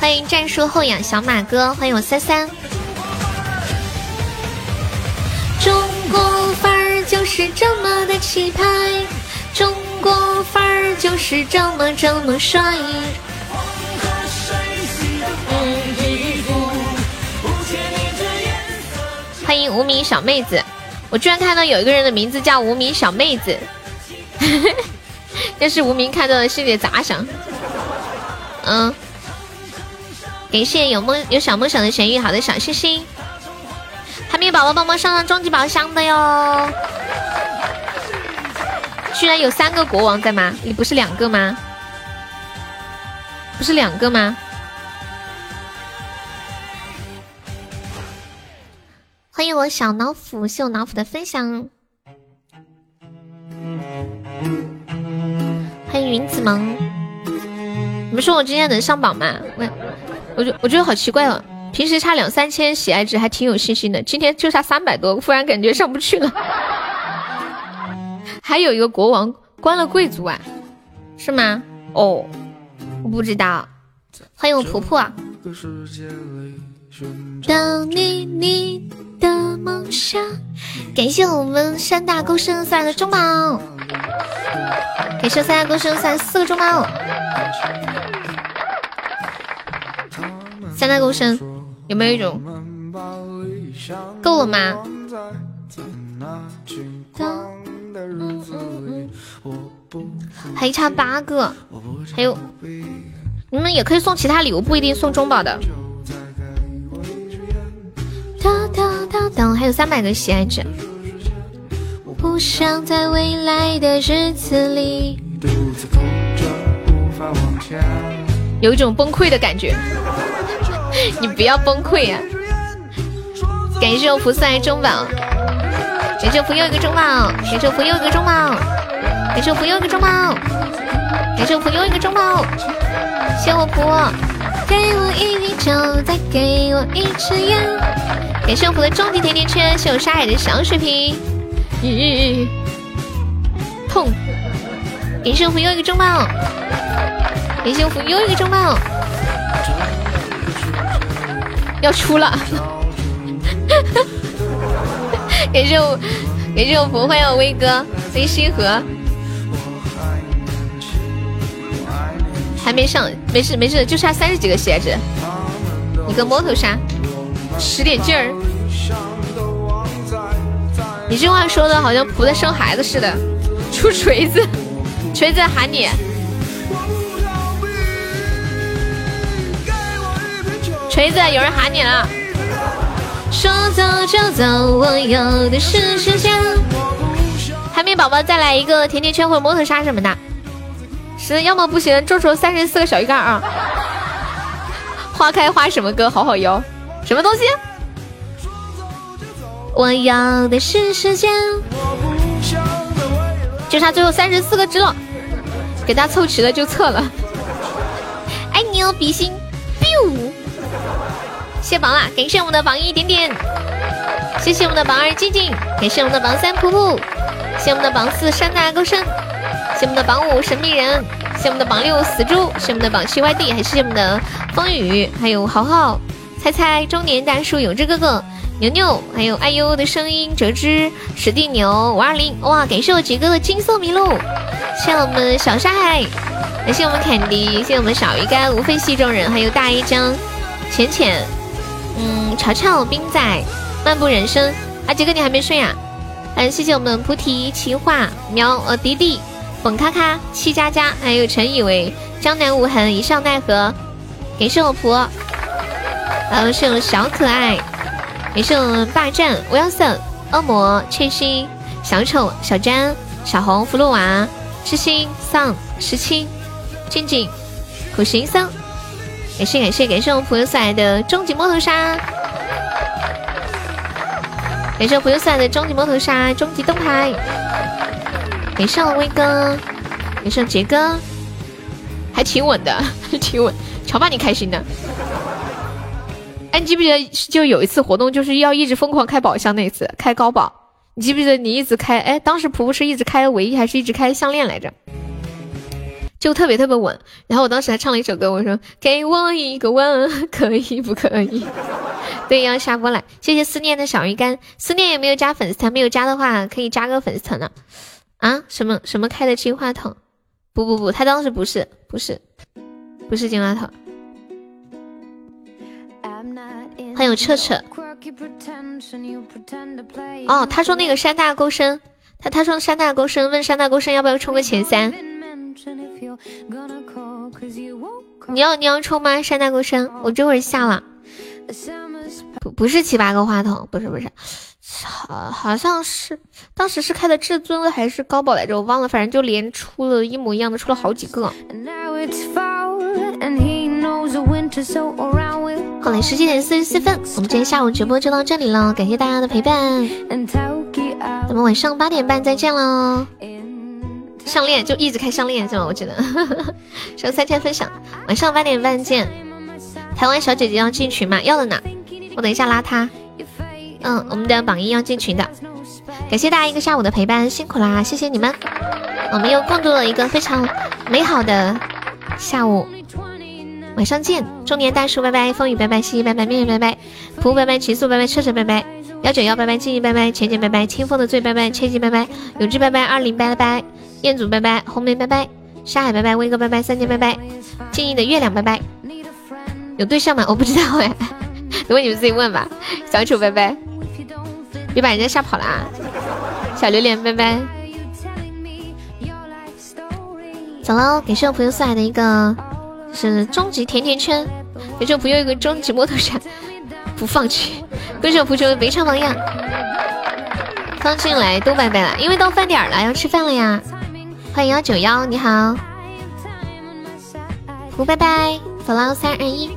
欢迎战术后仰小马哥，欢迎我三三。国范儿就是这么的气派，中国范儿就是这么这么帅。欢迎无名小妹子，我居然看到有一个人的名字叫无名小妹子，要是无名看到了心里咋想？嗯，感谢有梦有小梦想的咸鱼，好的小心心，还没有宝宝帮忙上上终极宝箱的哟，居然有三个国王在吗？你不是两个吗？不是两个吗？欢迎我小老虎，谢我老虎的分享。欢迎云子萌，你们说我今天能上榜吗？我，我觉我觉得好奇怪哦，平时差两三千喜爱值还挺有信心的，今天就差三百多，忽然感觉上不去了。还有一个国王关了贵族啊，是吗？哦，我不知道。欢迎我婆婆。当你你的梦想，感谢我们山大沟生送来的中宝，感谢三大沟生送来四个中宝。三大沟生有没有一种够了吗？还差八个，还有你们也可以送其他礼物，不一定送中宝的。哒哒哒哒，还有三百个喜爱值。不想在未来的日子里，有一种崩溃的感觉。你不要崩溃啊！感谢我福送来中宝，感谢我福又一个中宝，感谢我福又一个中宝，感谢我福又一个中宝，感谢我福又一个中宝，谢我福。给我一瓶酒，再给我一支烟。感谢我福的终极甜甜圈，谢我沙海的小水瓶。咦，痛！感谢我福又一个中宝，感谢我福又一个中宝，要出了！感谢我，感谢我福，欢迎我威哥，欢迎星河。还没上，没事没事，就差三十几个鞋子，一个摸头杀，使点劲儿。你这话说的好像仆在生孩子似的，出锤子，锤子喊你，锤子有人喊你了。说走就走，我有的是时间。海绵宝宝再来一个甜甜圈或者摸头杀什么的。是，要么不行，做出三十四个小鱼干啊！花开花什么歌？好好摇，什么东西？我要的是时间，就差最后三十四个字了，给他凑齐了就撤了。爱你哦，比心，biu！谢榜啦，感谢我们的榜一点点，谢谢我们的榜二静静，感谢我们的榜三噗噗，谢我们的榜四山大高升，谢我们的榜五神秘人，谢我们的榜六死猪，谢我们的榜七 YD，还谢我们的风雨，还有豪豪，猜猜中年大叔有志哥哥。牛牛，还有哎呦的声音，折枝史蒂牛五二零，哇！感谢我杰哥的金色麋鹿，谢谢我们小沙海，感谢我们凯迪，谢谢我们小鱼干，无非戏中人，还有大一张浅浅，嗯，潮潮冰仔，漫步人生，啊，杰哥你还没睡啊？嗯，谢谢我们菩提奇话苗呃迪迪，本咔咔七佳佳，还有陈以为江南无痕一笑奈何，感谢我仆，还有是我小可爱。也是我们霸占 Wilson、恶魔、翠心、小丑、小詹、小红、葫芦娃、痴心、丧、十七、静静、苦行僧，感谢感谢感谢我们朋友送来的终极摩头杀，感谢朋友送来的终极摩头杀、终极灯牌，感谢我威哥，感谢杰哥，还挺稳的，还 挺稳，瞧把你开心的。哎，你记不记得就有一次活动，就是要一直疯狂开宝箱那一次，开高宝。你记不记得你一直开？哎，当时婆婆是一直开唯一，还是一直开项链来着？就特别特别稳。然后我当时还唱了一首歌，我说：“给我一个吻，可以不可以？” 对，要下播来。谢谢思念的小鱼干，思念有没有加粉丝团？没有加的话，可以加个粉丝团呢。啊？什么什么开的金话筒？不不不，他当时不是不是不是金话筒。欢迎彻彻。哦，他说那个山大沟深，他他说山大沟深，问山大沟深要不要冲个前三？你要你要抽吗？山大哥，山，我这会儿下了。不不是七八个话筒，不是不是，好好像是当时是开的至尊还是高宝来着，我忘了，反正就连出了一模一样的，出了好几个。好嘞，十七点四十四分，我们今天下午直播就到这里了，感谢大家的陪伴，咱们晚上八点半再见喽。项链就一直开项链是吗？我记得，收三千分享，晚上八点半见。台湾小姐姐要进群吗？要的呢，我等一下拉她。嗯，我们的榜一要进群的，感谢大家一个下午的陪伴，辛苦啦，谢谢你们，我们又共度了一个非常美好的下午。晚上见，中年大叔拜拜，风雨拜拜，西西拜拜，面面拜。拜，仆拜拜，极速拜拜，车车拜拜，幺九幺拜拜，记忆拜拜，浅浅拜拜，清风的醉拜拜，切记拜拜，永志拜拜，二零拜拜，彦祖拜拜，红梅拜拜，沙海拜拜，威哥拜拜，三千拜拜，静怡的月亮拜拜，有对象吗？我不知道哎，等会你们自己问吧。小丑拜拜，别把人家吓跑了啊！小榴莲拜拜，走喽，感谢我朋友送来的一个。是终极甜甜圈，感谢朋友一个终极摩托车，不放弃。贵手蒲州没唱榜样，刚进来都拜拜了，因为到饭点了，要吃饭了呀。欢迎幺九幺，你好，胡拜拜，走了，三二一。